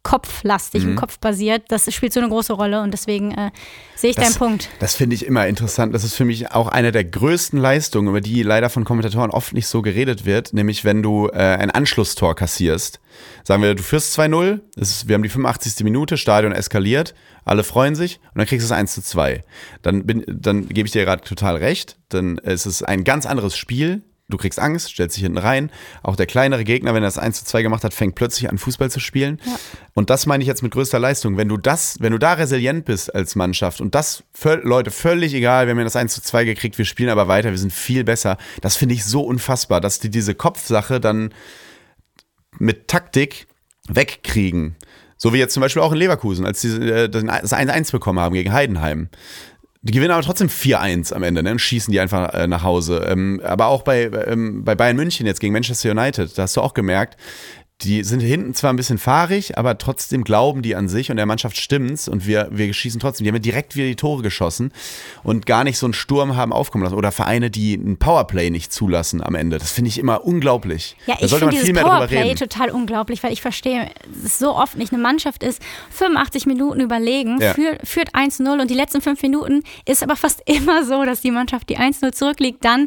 kopflastig und kopfbasiert. Das spielt so eine große Rolle und deswegen äh, sehe ich Das- deinen Punkt. Das finde ich immer interessant. Das ist für mich auch eine der größten Leistungen, über die leider von Kommentatoren oft nicht so geredet wird, nämlich wenn du äh, ein Anschlusstor kassierst. Sagen wir, du führst 2-0, es ist- wir haben die 85. Minute, Stadion eskaliert, alle freuen sich und dann kriegst du es 1 zu 2. Dann, bin- dann gebe ich dir gerade total recht, dann ist es ein ganz anderes Spiel. Du kriegst Angst, stellst dich hinten rein. Auch der kleinere Gegner, wenn er das 1 zu 2 gemacht hat, fängt plötzlich an, Fußball zu spielen. Und das meine ich jetzt mit größter Leistung. Wenn du das, wenn du da resilient bist als Mannschaft und das, Leute, völlig egal, wir haben ja das 1 zu 2 gekriegt, wir spielen aber weiter, wir sind viel besser. Das finde ich so unfassbar, dass die diese Kopfsache dann mit Taktik wegkriegen. So wie jetzt zum Beispiel auch in Leverkusen, als sie äh, das 1-1 bekommen haben gegen Heidenheim. Die gewinnen aber trotzdem 4-1 am Ende ne, und schießen die einfach äh, nach Hause. Ähm, aber auch bei, ähm, bei Bayern München jetzt gegen Manchester United, da hast du auch gemerkt, die sind hinten zwar ein bisschen fahrig, aber trotzdem glauben die an sich und der Mannschaft stimmt's und wir, wir schießen trotzdem. Die haben ja direkt wieder die Tore geschossen und gar nicht so einen Sturm haben aufkommen lassen. Oder Vereine, die ein Powerplay nicht zulassen am Ende. Das finde ich immer unglaublich. Ja, ich sollte finde dieses Powerplay total unglaublich, weil ich verstehe es so oft nicht. Eine Mannschaft ist 85 Minuten überlegen, Ja. führ, führt 1-0 und die letzten fünf Minuten ist aber fast immer so, dass die Mannschaft, die 1-0 zurückliegt, dann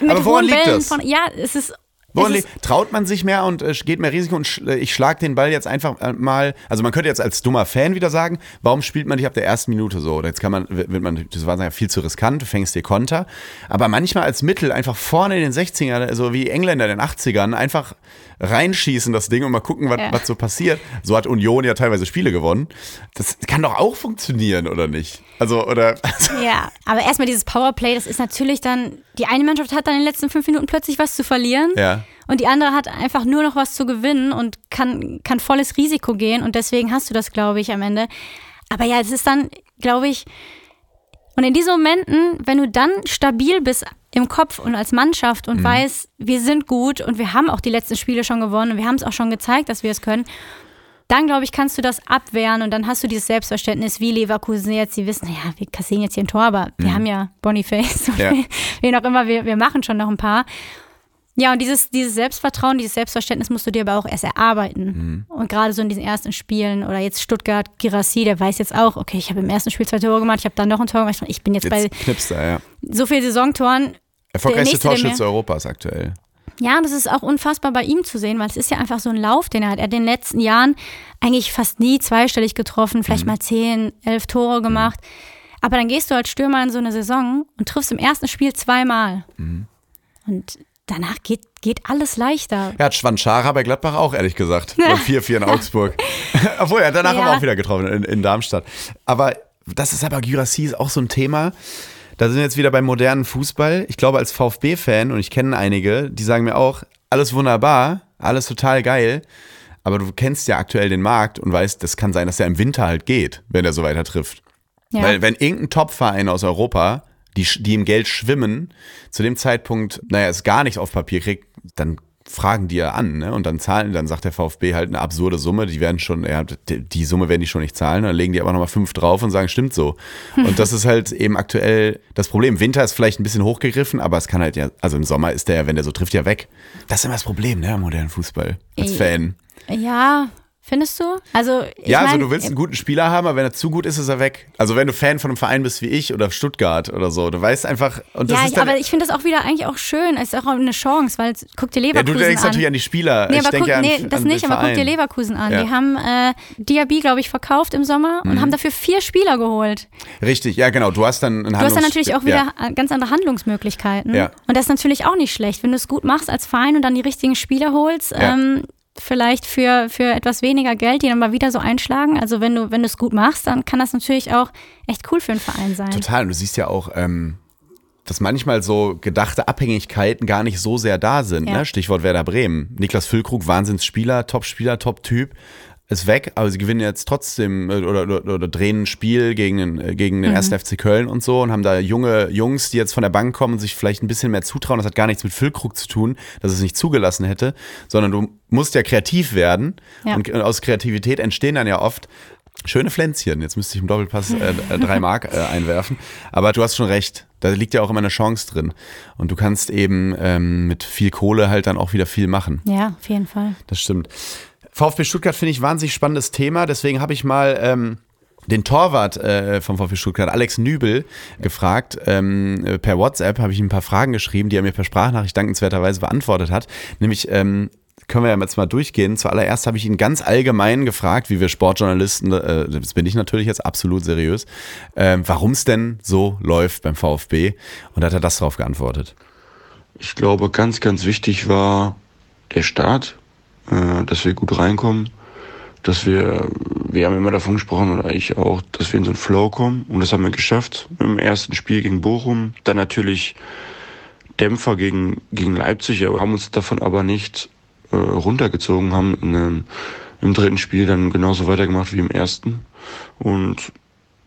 mit Aber woran hohen liegt Bällen das? von. Ja, es ist. Woran traut man sich mehr und äh, geht mehr Risiko und sch äh, ich schlag den Ball jetzt einfach äh, mal. Also man könnte jetzt als dummer Fan wieder sagen, warum spielt man nicht ab der ersten Minute so? Oder jetzt kann man, wird man, das war ja viel zu riskant, du fängst dir Konter. Aber manchmal als Mittel einfach vorne in den 60ern, so wie Engländer in den 80ern, einfach reinschießen das Ding und mal gucken, was, Ja. was so passiert. So hat Union ja teilweise Spiele gewonnen. Das kann doch auch funktionieren, oder nicht? Also, oder. Ja, aber erstmal dieses Powerplay, das ist natürlich dann, die eine Mannschaft hat dann in den letzten fünf Minuten plötzlich was zu verlieren Ja. und die andere hat einfach nur noch was zu gewinnen und kann, kann volles Risiko gehen und deswegen hast du das, glaube ich, am Ende. Aber ja, es ist dann, glaube ich, und in diesen Momenten, wenn du dann stabil bist im Kopf und als Mannschaft und weißt, wir sind gut und wir haben auch die letzten Spiele schon gewonnen und wir haben es auch schon gezeigt, dass wir es können, dann glaube ich, kannst du das abwehren und dann hast du dieses Selbstverständnis wie Leverkusen jetzt. Sie wissen, ja, wir kassieren jetzt hier ein Tor, aber wir haben ja Boniface Ja. wen auch immer, wir, wir machen schon noch ein paar. Ja, und dieses, dieses Selbstvertrauen, dieses Selbstverständnis musst du dir aber auch erst erarbeiten. Und gerade so in diesen ersten Spielen oder jetzt Stuttgart, Girassi, der weiß jetzt auch, okay, ich habe im ersten Spiel zwei Tore gemacht, ich habe dann noch ein Tor gemacht, ich bin jetzt, bei Jetzt knipst er, ja. so vielen Saisontoren. Erfolgreichste Torschütze Europas aktuell. Ja, und das ist auch unfassbar bei ihm zu sehen, weil es ist ja einfach so ein Lauf, den er hat. Er hat in den letzten Jahren eigentlich fast nie zweistellig getroffen, vielleicht mal zehn, elf Tore gemacht. Aber dann gehst du als Stürmer in so eine Saison und triffst im ersten Spiel zweimal. Und danach geht, geht alles leichter. Er hat Schwanschara bei Gladbach auch, ehrlich gesagt. Beim 4-4 in Augsburg. Obwohl, er hat danach Ja. aber auch wieder getroffen in, in Darmstadt. Aber das ist aber, Gyrassi ist auch so ein Thema. Da sind wir jetzt wieder beim modernen Fußball. Ich glaube, als VfB-Fan, und ich kenne einige, die sagen mir auch, alles wunderbar, alles total geil. Aber du kennst ja aktuell den Markt und weißt, das kann sein, dass er im Winter halt geht, wenn er so weiter trifft. Ja. Weil wenn irgendein Top-Verein aus Europa, die, die im Geld schwimmen, zu dem Zeitpunkt, naja, es gar nichts auf Papier kriegt, dann fragen die ja an, ne? Und dann zahlen, dann sagt der VfB halt eine absurde Summe, die werden schon, ja, die, Summe werden die schon nicht zahlen, dann legen die aber nochmal fünf drauf und sagen, stimmt so. Und das ist halt eben aktuell das Problem. Winter ist vielleicht ein bisschen hochgegriffen, aber es kann halt ja, also im Sommer ist der ja, wenn der so trifft, ja weg. Das ist immer das Problem, ne, im modernen Fußball. Als. Fan. Ja, findest du? Also, ich Ja, also mein, du willst einen guten Spieler haben, aber wenn er zu gut ist, ist er weg. Also wenn du Fan von einem Verein bist wie ich oder Stuttgart oder so, du weißt einfach, und das Ja, ist ich, dann, aber ich finde das auch wieder eigentlich auch schön. Es ist auch eine Chance, weil es- guck dir ja, Leverkusen du denkst an. natürlich an die Spieler. Nee, ich aber guck, an, nee, das an nicht, aber guck dir. Leverkusen an. Ja. Mhm. Die haben äh, Diaby, glaube ich, verkauft im Sommer und haben dafür vier Spieler geholt. Richtig, ja genau, du hast dann einen Du hast dann natürlich auch wieder äh, ganz andere Handlungsmöglichkeiten. Ja. Und das ist natürlich auch nicht schlecht, wenn du es gut machst als Verein und dann die richtigen Spieler holst. Ja. Ähm, vielleicht für, für etwas weniger Geld, die dann mal wieder so einschlagen. Also wenn du, wenn du es gut machst, dann kann das natürlich auch echt cool für einen Verein sein. Total, und du siehst ja auch, ähm, dass manchmal so gedachte Abhängigkeiten gar nicht so sehr da sind. Ja. Ne? Stichwort Werder Bremen. Niklas Füllkrug, Wahnsinnsspieler, Top-Spieler, Top-Typ. Ist weg, aber sie gewinnen jetzt trotzdem äh, oder, oder, oder drehen ein Spiel gegen den, äh, gegen Mhm. den 1. FC Köln und so und haben da junge Jungs, die jetzt von der Bank kommen und sich vielleicht ein bisschen mehr zutrauen. Das hat gar nichts mit Füllkrug zu tun, dass es nicht zugelassen hätte, sondern du musst ja kreativ werden Ja. und aus Kreativität entstehen dann ja oft Schöne Pflänzchen. Jetzt müsste ich im Doppelpass äh, äh, drei Mark äh, einwerfen. Aber du hast schon recht. Da liegt ja auch immer eine Chance drin. Und du kannst eben ähm, mit viel Kohle halt dann auch wieder viel machen. Ja, auf jeden Fall. Das stimmt. VfB Stuttgart finde ich wahnsinnig spannendes Thema, deswegen habe ich mal ähm, den Torwart äh, vom VfB Stuttgart, Alex Nübel, gefragt. Ähm, per WhatsApp habe ich ihm ein paar Fragen geschrieben, die er mir per Sprachnachricht dankenswerterweise beantwortet hat. Nämlich, ähm, können wir ja jetzt mal durchgehen. Zuallererst habe ich ihn ganz allgemein gefragt, wie wir Sportjournalisten, äh, das bin ich natürlich jetzt absolut seriös, äh, warum es denn so läuft beim VfB. Und da hat er das darauf geantwortet. Ich glaube, ganz, ganz wichtig war der Start, äh, dass wir gut reinkommen, dass wir, wir haben immer davon gesprochen, oder ich auch, dass wir in so einen Flow kommen. Und das haben wir geschafft im ersten Spiel gegen Bochum. Dann natürlich Dämpfer gegen, gegen Leipzig, aber haben uns davon aber nicht äh, runtergezogen, haben in, ähm, im dritten Spiel dann genauso weitergemacht wie im ersten. Und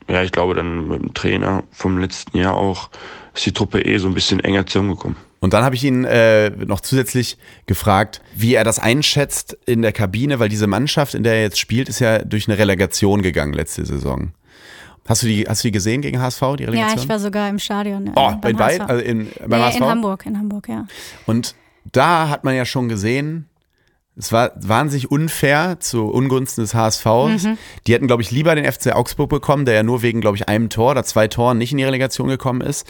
ja, ich glaube dann mit dem Trainer vom letzten Jahr auch ist die Truppe eh so ein bisschen enger zusammengekommen. Und dann habe ich ihn äh, noch zusätzlich gefragt, wie er das einschätzt in der Kabine, weil diese Mannschaft, in der er jetzt spielt, ist ja durch eine Relegation gegangen letzte Saison. Hast du die, hast du die gesehen gegen HSV, die Relegation? Ja, ich war sogar im Stadion. Oh, in beiden? Also in, beim nee, HSV? in Hamburg, in Hamburg, ja. Und da hat man ja schon gesehen, es war wahnsinnig unfair zu Ungunsten des HSVs. Mhm. Die hätten, glaube ich, lieber den FC Augsburg bekommen, der ja nur wegen, glaube ich, einem Tor oder zwei Toren nicht in die Relegation gekommen ist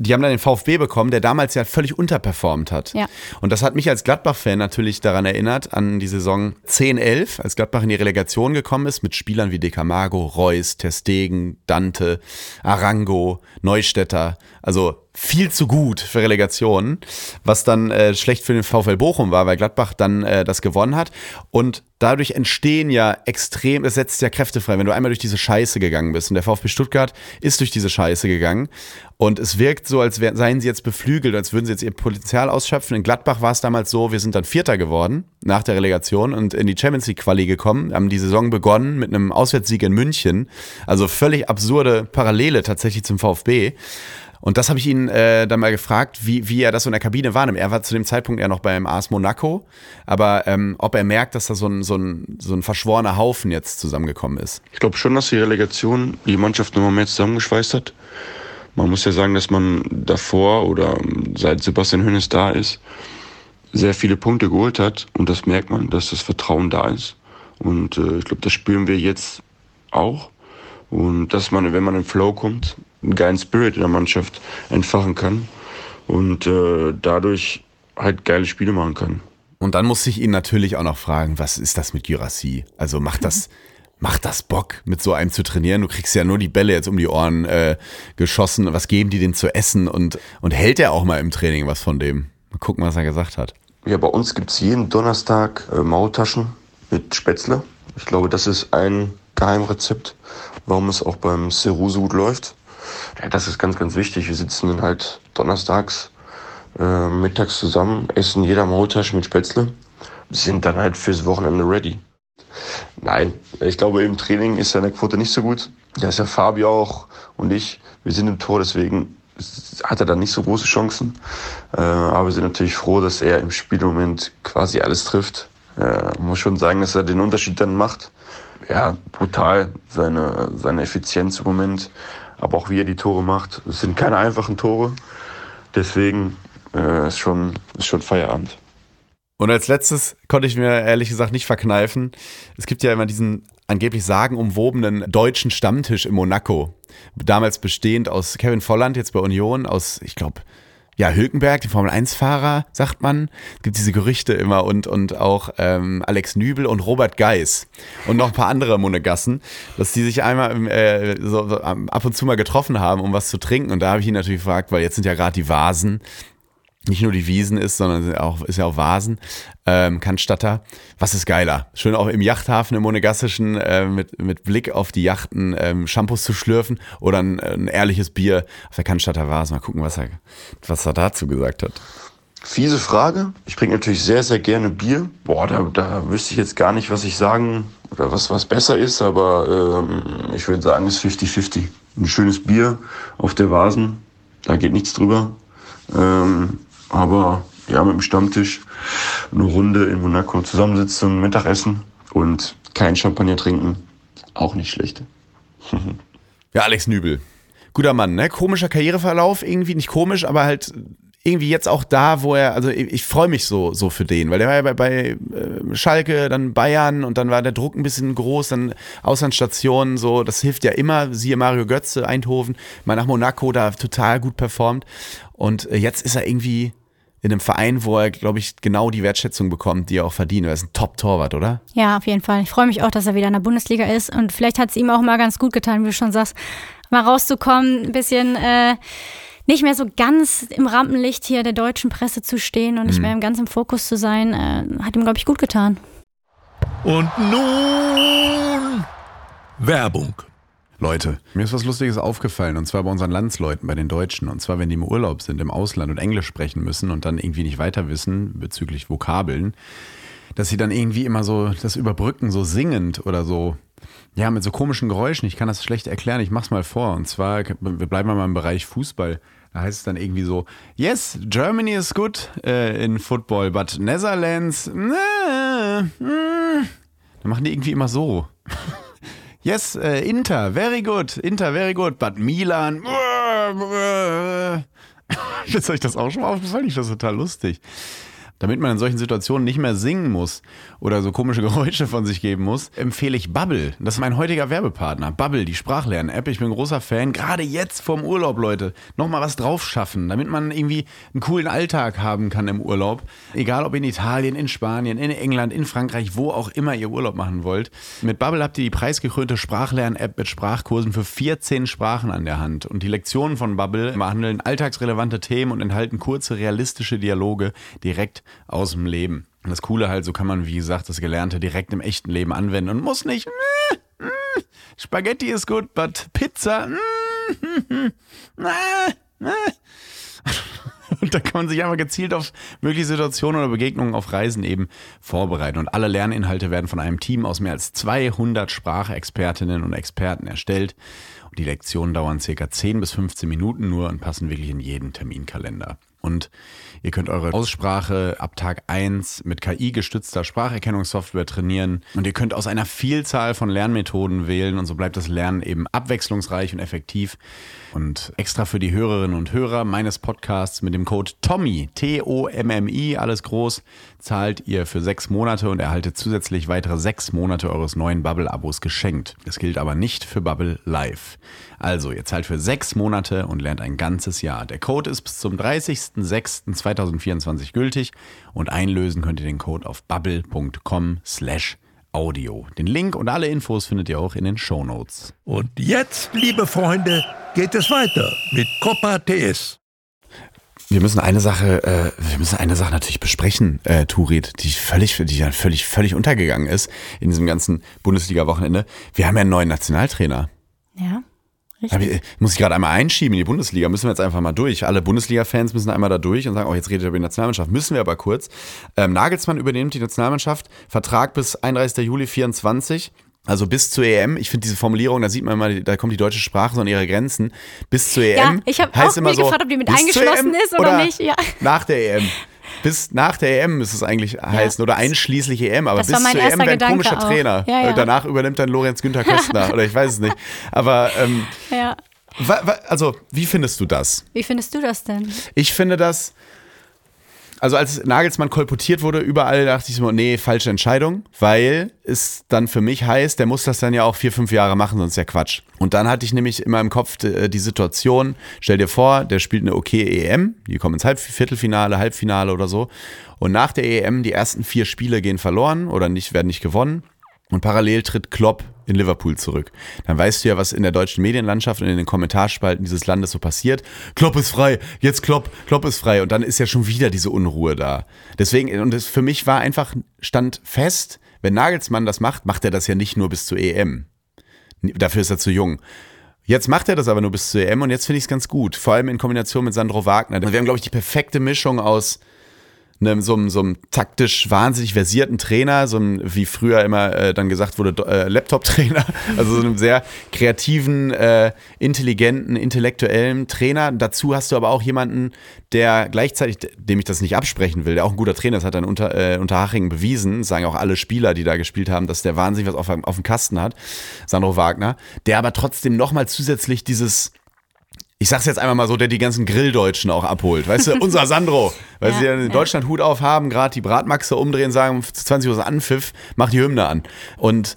die haben dann den VfB bekommen, der damals ja völlig unterperformt hat. Ja. Und das hat mich als Gladbach-Fan natürlich daran erinnert, an die Saison 10-11, als Gladbach in die Relegation gekommen ist, mit Spielern wie Decamago, Reus, Testegen, Dante, Arango, Neustädter. Also viel zu gut für Relegationen, was dann äh, schlecht für den VfL Bochum war, weil Gladbach dann äh, das gewonnen hat. Und dadurch entstehen ja extrem, es setzt ja Kräfte frei, wenn du einmal durch diese Scheiße gegangen bist. Und der VfB Stuttgart ist durch diese Scheiße gegangen. Und es wirkt so, als wär, seien sie jetzt beflügelt, als würden sie jetzt ihr Potenzial ausschöpfen. In Gladbach war es damals so, wir sind dann Vierter geworden nach der Relegation und in die Champions League Quali gekommen, haben die Saison begonnen mit einem Auswärtssieg in München. Also völlig absurde Parallele tatsächlich zum VfB. Und das habe ich ihn äh, dann mal gefragt, wie, wie er das so in der Kabine wahrnimmt. Er war zu dem Zeitpunkt eher noch beim AS Monaco, aber ähm, ob er merkt, dass da so ein, so, ein, so ein verschworener Haufen jetzt zusammengekommen ist. Ich glaube schon, dass die Relegation die Mannschaft nochmal mehr zusammengeschweißt hat. Man muss ja sagen, dass man davor oder seit Sebastian Hönes da ist, sehr viele Punkte geholt hat und das merkt man, dass das Vertrauen da ist. Und äh, ich glaube, das spüren wir jetzt auch. Und dass man, wenn man in Flow kommt, einen geilen Spirit in der Mannschaft entfachen kann und äh, dadurch halt geile Spiele machen kann. Und dann muss ich ihn natürlich auch noch fragen, was ist das mit Jurassi? Also macht das, macht das Bock, mit so einem zu trainieren? Du kriegst ja nur die Bälle jetzt um die Ohren äh, geschossen. Was geben die denn zu essen? Und, und hält er auch mal im Training was von dem? Mal gucken, was er gesagt hat. Ja, bei uns gibt es jeden Donnerstag äh, Maultaschen mit Spätzle. Ich glaube, das ist ein Geheimrezept, warum es auch beim Seru so gut läuft. Das ist ganz, ganz wichtig. Wir sitzen dann halt donnerstags äh, mittags zusammen, essen jeder Maultasche mit Spätzle, sind dann halt fürs Wochenende ready. Nein, ich glaube, im Training ist seine Quote nicht so gut. Da ist ja Fabio auch und ich. Wir sind im Tor, deswegen hat er dann nicht so große Chancen. Äh, aber wir sind natürlich froh, dass er im Spielmoment quasi alles trifft. Äh, muss schon sagen, dass er den Unterschied dann macht. Ja, brutal, seine, seine Effizienz im Moment. Aber auch wie er die Tore macht. Es sind keine einfachen Tore. Deswegen äh, ist, schon, ist schon Feierabend. Und als letztes konnte ich mir ehrlich gesagt nicht verkneifen. Es gibt ja immer diesen angeblich sagenumwobenen deutschen Stammtisch in Monaco. Damals bestehend aus Kevin Volland, jetzt bei Union, aus, ich glaube, ja, Hülkenberg, den Formel-1-Fahrer, sagt man. Es gibt diese Gerüchte immer und, und auch ähm, Alex Nübel und Robert Geis und noch ein paar andere Monegassen, dass die sich einmal äh, so, so, ab und zu mal getroffen haben, um was zu trinken. Und da habe ich ihn natürlich gefragt, weil jetzt sind ja gerade die Vasen nicht nur die Wiesen ist, sondern auch, ist ja auch Vasen, ähm, Cannstatter. Was ist geiler? Schön auch im Yachthafen im Monegassischen äh, mit, mit Blick auf die Yachten ähm, Shampoos zu schlürfen oder ein, ein ehrliches Bier auf der Cannstatter Vase. Mal gucken, was er, was er dazu gesagt hat. Fiese Frage. Ich trinke natürlich sehr, sehr gerne Bier. Boah, da, da wüsste ich jetzt gar nicht, was ich sagen oder was, was besser ist, aber ähm, ich würde sagen, es ist 50-50. Ein schönes Bier auf der Vasen, da geht nichts drüber. Ähm, aber ja, mit dem Stammtisch eine Runde in Monaco zusammensitzen, Mittagessen und kein Champagner trinken, auch nicht schlecht. ja, Alex Nübel. Guter Mann, ne? Komischer Karriereverlauf, irgendwie nicht komisch, aber halt irgendwie jetzt auch da, wo er, also ich, ich freue mich so, so für den, weil der war ja bei, bei äh, Schalke, dann Bayern und dann war der Druck ein bisschen groß, dann Auslandsstationen, so, das hilft ja immer, siehe Mario Götze, Eindhoven, mal nach Monaco, da total gut performt und äh, jetzt ist er irgendwie in einem Verein, wo er, glaube ich, genau die Wertschätzung bekommt, die er auch verdient. Er ist ein Top-Torwart, oder? Ja, auf jeden Fall. Ich freue mich auch, dass er wieder in der Bundesliga ist und vielleicht hat es ihm auch mal ganz gut getan, wie du schon sagst, mal rauszukommen, ein bisschen äh, nicht mehr so ganz im Rampenlicht hier der deutschen Presse zu stehen und nicht mehr ganz im Fokus zu sein, äh, hat ihm, glaube ich, gut getan. Und nun Werbung. Leute, mir ist was Lustiges aufgefallen und zwar bei unseren Landsleuten, bei den Deutschen. Und zwar, wenn die im Urlaub sind, im Ausland und Englisch sprechen müssen und dann irgendwie nicht weiter wissen bezüglich Vokabeln, dass sie dann irgendwie immer so das überbrücken, so singend oder so. Ja, mit so komischen Geräuschen. Ich kann das schlecht erklären. Ich mach's mal vor. Und zwar, wir bleiben mal im Bereich Fußball. Da heißt es dann irgendwie so, yes, Germany is good äh, in football, but Netherlands, äh, äh. Dann machen die irgendwie immer so. Yes, äh, Inter, very good. Inter, very good. But Milan. Ist euch das auch schon mal aufgefallen? Ich finde das total lustig. Damit man in solchen Situationen nicht mehr singen muss oder so komische Geräusche von sich geben muss, empfehle ich Bubble. Das ist mein heutiger Werbepartner. Bubble, die Sprachlern-App. Ich bin großer Fan. Gerade jetzt vorm Urlaub, Leute. Nochmal was drauf schaffen, damit man irgendwie einen coolen Alltag haben kann im Urlaub. Egal ob in Italien, in Spanien, in England, in Frankreich, wo auch immer ihr Urlaub machen wollt. Mit Bubble habt ihr die preisgekrönte Sprachlern-App mit Sprachkursen für 14 Sprachen an der Hand. Und die Lektionen von Bubble behandeln alltagsrelevante Themen und enthalten kurze, realistische Dialoge direkt aus dem Leben. Und das Coole halt, so kann man, wie gesagt, das Gelernte direkt im echten Leben anwenden und muss nicht. Mm, mm, Spaghetti ist gut, but Pizza. Mm, und da kann man sich einfach gezielt auf mögliche Situationen oder Begegnungen auf Reisen eben vorbereiten. Und alle Lerninhalte werden von einem Team aus mehr als 200 Sprachexpertinnen und Experten erstellt. Und die Lektionen dauern circa 10 bis 15 Minuten nur und passen wirklich in jeden Terminkalender. Und ihr könnt eure Aussprache ab Tag 1 mit KI-gestützter Spracherkennungssoftware trainieren. Und ihr könnt aus einer Vielzahl von Lernmethoden wählen. Und so bleibt das Lernen eben abwechslungsreich und effektiv. Und extra für die Hörerinnen und Hörer meines Podcasts mit dem Code TOMMY, T-O-M-M-I, alles groß, zahlt ihr für sechs Monate und erhaltet zusätzlich weitere sechs Monate eures neuen Bubble-Abos geschenkt. Das gilt aber nicht für Bubble Live. Also, ihr zahlt für sechs Monate und lernt ein ganzes Jahr. Der Code ist bis zum 30.06.2024 gültig und einlösen könnt ihr den Code auf bubble.com slash Audio. Den Link und alle Infos findet ihr auch in den Show Notes. Und jetzt, liebe Freunde, geht es weiter mit Copa TS. Wir müssen eine Sache, äh, wir müssen eine Sache natürlich besprechen, äh, Turit, die völlig, die ja völlig, völlig untergegangen ist in diesem ganzen Bundesliga-Wochenende. Wir haben ja einen neuen Nationaltrainer. Ja. Ich, muss ich gerade einmal einschieben in die Bundesliga, müssen wir jetzt einfach mal durch. Alle Bundesliga-Fans müssen einmal da durch und sagen, oh, jetzt redet er über die Nationalmannschaft. Müssen wir aber kurz. Ähm, Nagelsmann übernimmt die Nationalmannschaft, Vertrag bis 31. Juli 24. Also bis zur EM, ich finde diese Formulierung, da sieht man mal, da kommt die deutsche Sprache so an ihre Grenzen. Bis zur EM. Ja, ich habe auch immer mir so, gefragt, ob die mit zur eingeschlossen ist oder, nicht. Ja. Nach der EM. Bis nach der EM müsste es eigentlich heißen oder einschließlich EM, aber Das bis zur EM wäre ein komischer auch. Trainer. Ja, ja. Äh, Danach übernimmt dann Lorenz Günther Köstner oder ich weiß es nicht. Aber ähm, ja. also, wie findest du das? Wie findest du das denn? Ich finde das, also als Nagelsmann kolportiert wurde, überall dachte ich so, nee, falsche Entscheidung, weil es dann für mich heißt, der muss das dann ja auch vier, fünf Jahre machen, sonst ist ja Quatsch. Und dann hatte ich nämlich in meinem Kopf äh, die Situation, stell dir vor, der spielt eine okay EM, die kommen ins Halb Viertelfinale, Halbfinale oder so. Und nach der EM, die ersten vier Spiele gehen verloren oder nicht, werden nicht gewonnen. Und parallel tritt Klopp in Liverpool zurück. Dann weißt du ja, was in der deutschen Medienlandschaft und in den Kommentarspalten dieses Landes so passiert. Klopp ist frei, jetzt Klopp, Klopp ist frei. Und dann ist ja schon wieder diese Unruhe da. Deswegen, und das für mich war einfach, stand fest, wenn Nagelsmann das macht, macht er das ja nicht nur bis zur EM. Dafür ist er zu jung. Jetzt macht er das aber nur bis zur EM und jetzt finde ich es ganz gut. Vor allem in Kombination mit Sandro Wagner. Wir haben, glaube ich, die perfekte Mischung aus einem, so, einem, so einem taktisch wahnsinnig versierten Trainer, so einem, wie früher immer äh, dann gesagt wurde, äh, Laptop-Trainer, also so einem sehr kreativen, äh, intelligenten, intellektuellen Trainer. Dazu hast du aber auch jemanden, der gleichzeitig, dem ich das nicht absprechen will, der auch ein guter Trainer ist, hat dann unter, äh, Unterhaching bewiesen, sagen auch alle Spieler, die da gespielt haben, dass der wahnsinnig was auf, auf dem Kasten hat, Sandro Wagner, der aber trotzdem nochmal zusätzlich dieses ich sag's jetzt einmal mal so, der die ganzen Grilldeutschen auch abholt. Weißt du, unser Sandro, weil Ja, sie ja in ja. Deutschland Hut auf haben, gerade die Bratmaxe umdrehen, sagen, 20 Uhr Anpfiff, mach die Hymne an. Und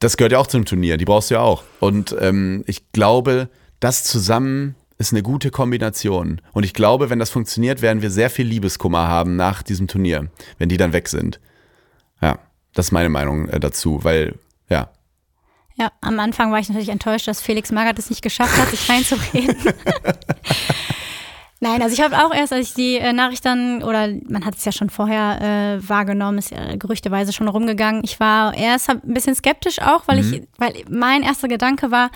das gehört ja auch zum Turnier, die brauchst du ja auch. Und ähm, ich glaube, das zusammen ist eine gute Kombination. Und ich glaube, wenn das funktioniert, werden wir sehr viel Liebeskummer haben nach diesem Turnier, wenn die dann weg sind. Ja, das ist meine Meinung äh, dazu, weil, ja, am Anfang war ich natürlich enttäuscht, dass Felix Magath es nicht geschafft hat, sich reinzureden. Nein, also ich habe auch erst, als ich die äh, Nachricht dann, oder man hat es ja schon vorher äh, wahrgenommen, ist ja gerüchteweise schon rumgegangen. Ich war erst ein bisschen skeptisch auch, weil ich, weil mein erster Gedanke war,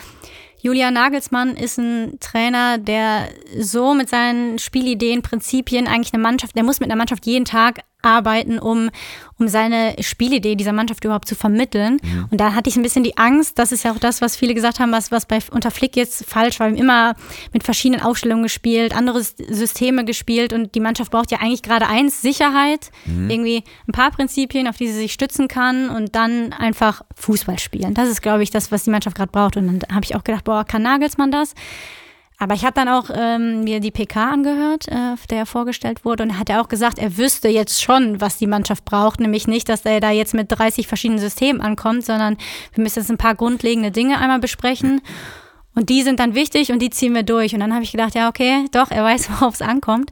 Julian Nagelsmann ist ein Trainer, der so mit seinen Spielideen, Prinzipien eigentlich eine Mannschaft, der muss mit einer Mannschaft jeden Tag arbeiten, um, um seine Spielidee dieser Mannschaft überhaupt zu vermitteln. Und da hatte ich ein bisschen die Angst, das ist ja auch das, was viele gesagt haben, was, was bei unter Flick jetzt falsch war. Wir haben immer mit verschiedenen Aufstellungen gespielt, andere Systeme gespielt und die Mannschaft braucht ja eigentlich gerade eins, Sicherheit, irgendwie ein paar Prinzipien, auf die sie sich stützen kann und dann einfach Fußball spielen. Das ist, glaube ich, das, was die Mannschaft gerade braucht. Und dann habe ich auch gedacht, boah, kann Nagelsmann das? Aber ich habe dann auch ähm, mir die PK angehört, äh, der er vorgestellt wurde. Und er hat ja auch gesagt, er wüsste jetzt schon, was die Mannschaft braucht. Nämlich nicht, dass er da jetzt mit 30 verschiedenen Systemen ankommt, sondern wir müssen jetzt ein paar grundlegende Dinge einmal besprechen. Und die sind dann wichtig und die ziehen wir durch. Und dann habe ich gedacht, ja, okay, doch, er weiß, worauf es ankommt.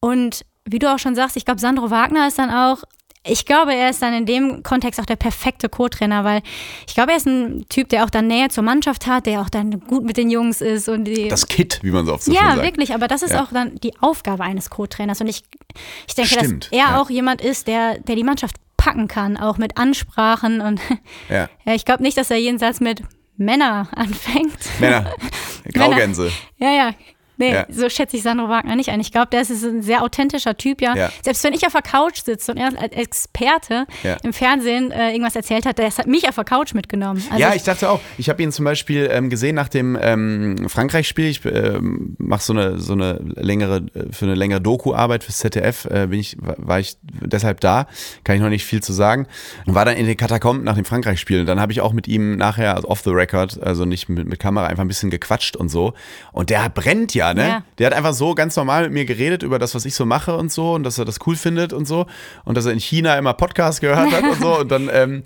Und wie du auch schon sagst, ich glaube, Sandro Wagner ist dann auch, ich glaube, er ist dann in dem Kontext auch der perfekte Co-Trainer, weil ich glaube, er ist ein Typ, der auch dann Nähe zur Mannschaft hat, der auch dann gut mit den Jungs ist und die. das Kit, wie man so oft so schön ja, sagt. wirklich, aber das ist Ja. auch dann die Aufgabe eines Co-Trainers. Und ich, ich denke, Stimmt, dass er ja. auch jemand ist, der, der die Mannschaft packen kann, auch mit Ansprachen. Und Ja. ja, ich glaube nicht, dass er jeden Satz mit Männer anfängt. Männer, Graugänse. Ja, ja. Nee, Ja. so schätze ich Sandro Wagner nicht ein. Ich glaube, der ist ein sehr authentischer Typ, ja. Ja. Selbst wenn ich auf der Couch sitze und er als Experte Ja. im Fernsehen äh, irgendwas erzählt hat, der hat mich auf der Couch mitgenommen. Also ja, ich dachte auch. Ich habe ihn zum Beispiel ähm, gesehen nach dem ähm, Frankreich-Spiel. Ich ähm, mache so eine so eine längere äh, für eine längere Doku-Arbeit fürs ZDF. Äh, bin ich war ich deshalb da. Kann ich noch nicht viel zu sagen. Und war dann in den Katakomben nach dem Frankreich-Spiel. Und dann habe ich auch mit ihm nachher also off the record, also nicht mit, mit Kamera, einfach ein bisschen gequatscht und so. Und der brennt ja, ne? Ja. Der hat einfach so ganz normal mit mir geredet über das, was ich so mache und so und dass er das cool findet und so und dass er in China immer Podcast gehört hat und so und dann ähm,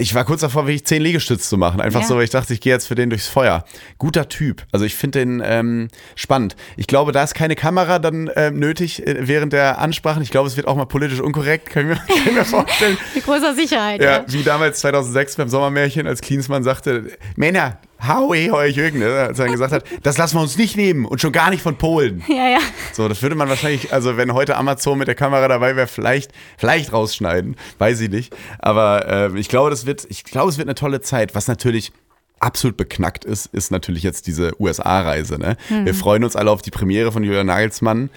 ich war kurz davor, wirklich zehn Liegestütze zu machen. Einfach Ja. so, weil ich dachte, ich gehe jetzt für den durchs Feuer. Guter Typ. Also ich finde den ähm, spannend. Ich glaube, da ist keine Kamera dann ähm, nötig äh, während der Ansprachen. Ich glaube, es wird auch mal politisch unkorrekt, mir, kann ich mir vorstellen. mit großer Sicherheit. Ja, Ja. wie damals 2006 beim Sommermärchen, als Klinsmann sagte, Männer, hau eh euch Jürgen, ne? als er dann gesagt hat, das lassen wir uns nicht nehmen und schon gar nicht von Polen. ja, ja. So, das würde man wahrscheinlich, also wenn heute Amazon mit der Kamera dabei wäre, vielleicht, vielleicht rausschneiden, weiß ich nicht. Aber äh, ich glaube, das wird, ich glaube, es wird eine tolle Zeit. Was natürlich absolut beknackt ist, ist natürlich jetzt diese USA-Reise. Ne? Wir freuen uns alle auf die Premiere von Julian Nagelsmann.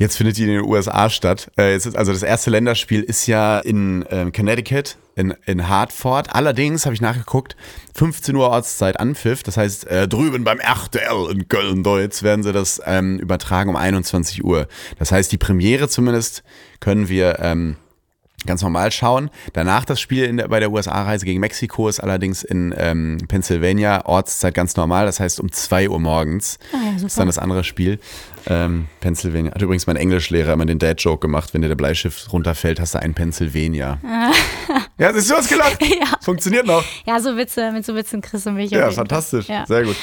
Jetzt findet die in den USA statt. Äh, ist, also das erste Länderspiel ist ja in ähm, Connecticut, in, in Hartford. Allerdings habe ich nachgeguckt, 15 Uhr Ortszeit Anpfiff. Das heißt, äh, drüben beim RTL in Köln-Deutz werden sie das ähm, übertragen um 21 Uhr. Das heißt, die Premiere zumindest können wir ähm, ganz normal schauen. Danach das Spiel in der, bei der USA-Reise gegen Mexiko ist allerdings in ähm, Pennsylvania Ortszeit ganz normal. Das heißt, um 2 Uhr morgens Ah ja, ist dann das andere Spiel. Ähm, Pennsylvania. Hat übrigens mein Englischlehrer immer den Dad-Joke gemacht, wenn dir der Bleistift runterfällt, hast du einen Pennsylvania. ja, siehst du was gelacht? Ja. Funktioniert noch. Ja, so Witze, mit so Witzen kriegst du mich. Ja, fantastisch. Ja. Sehr gut.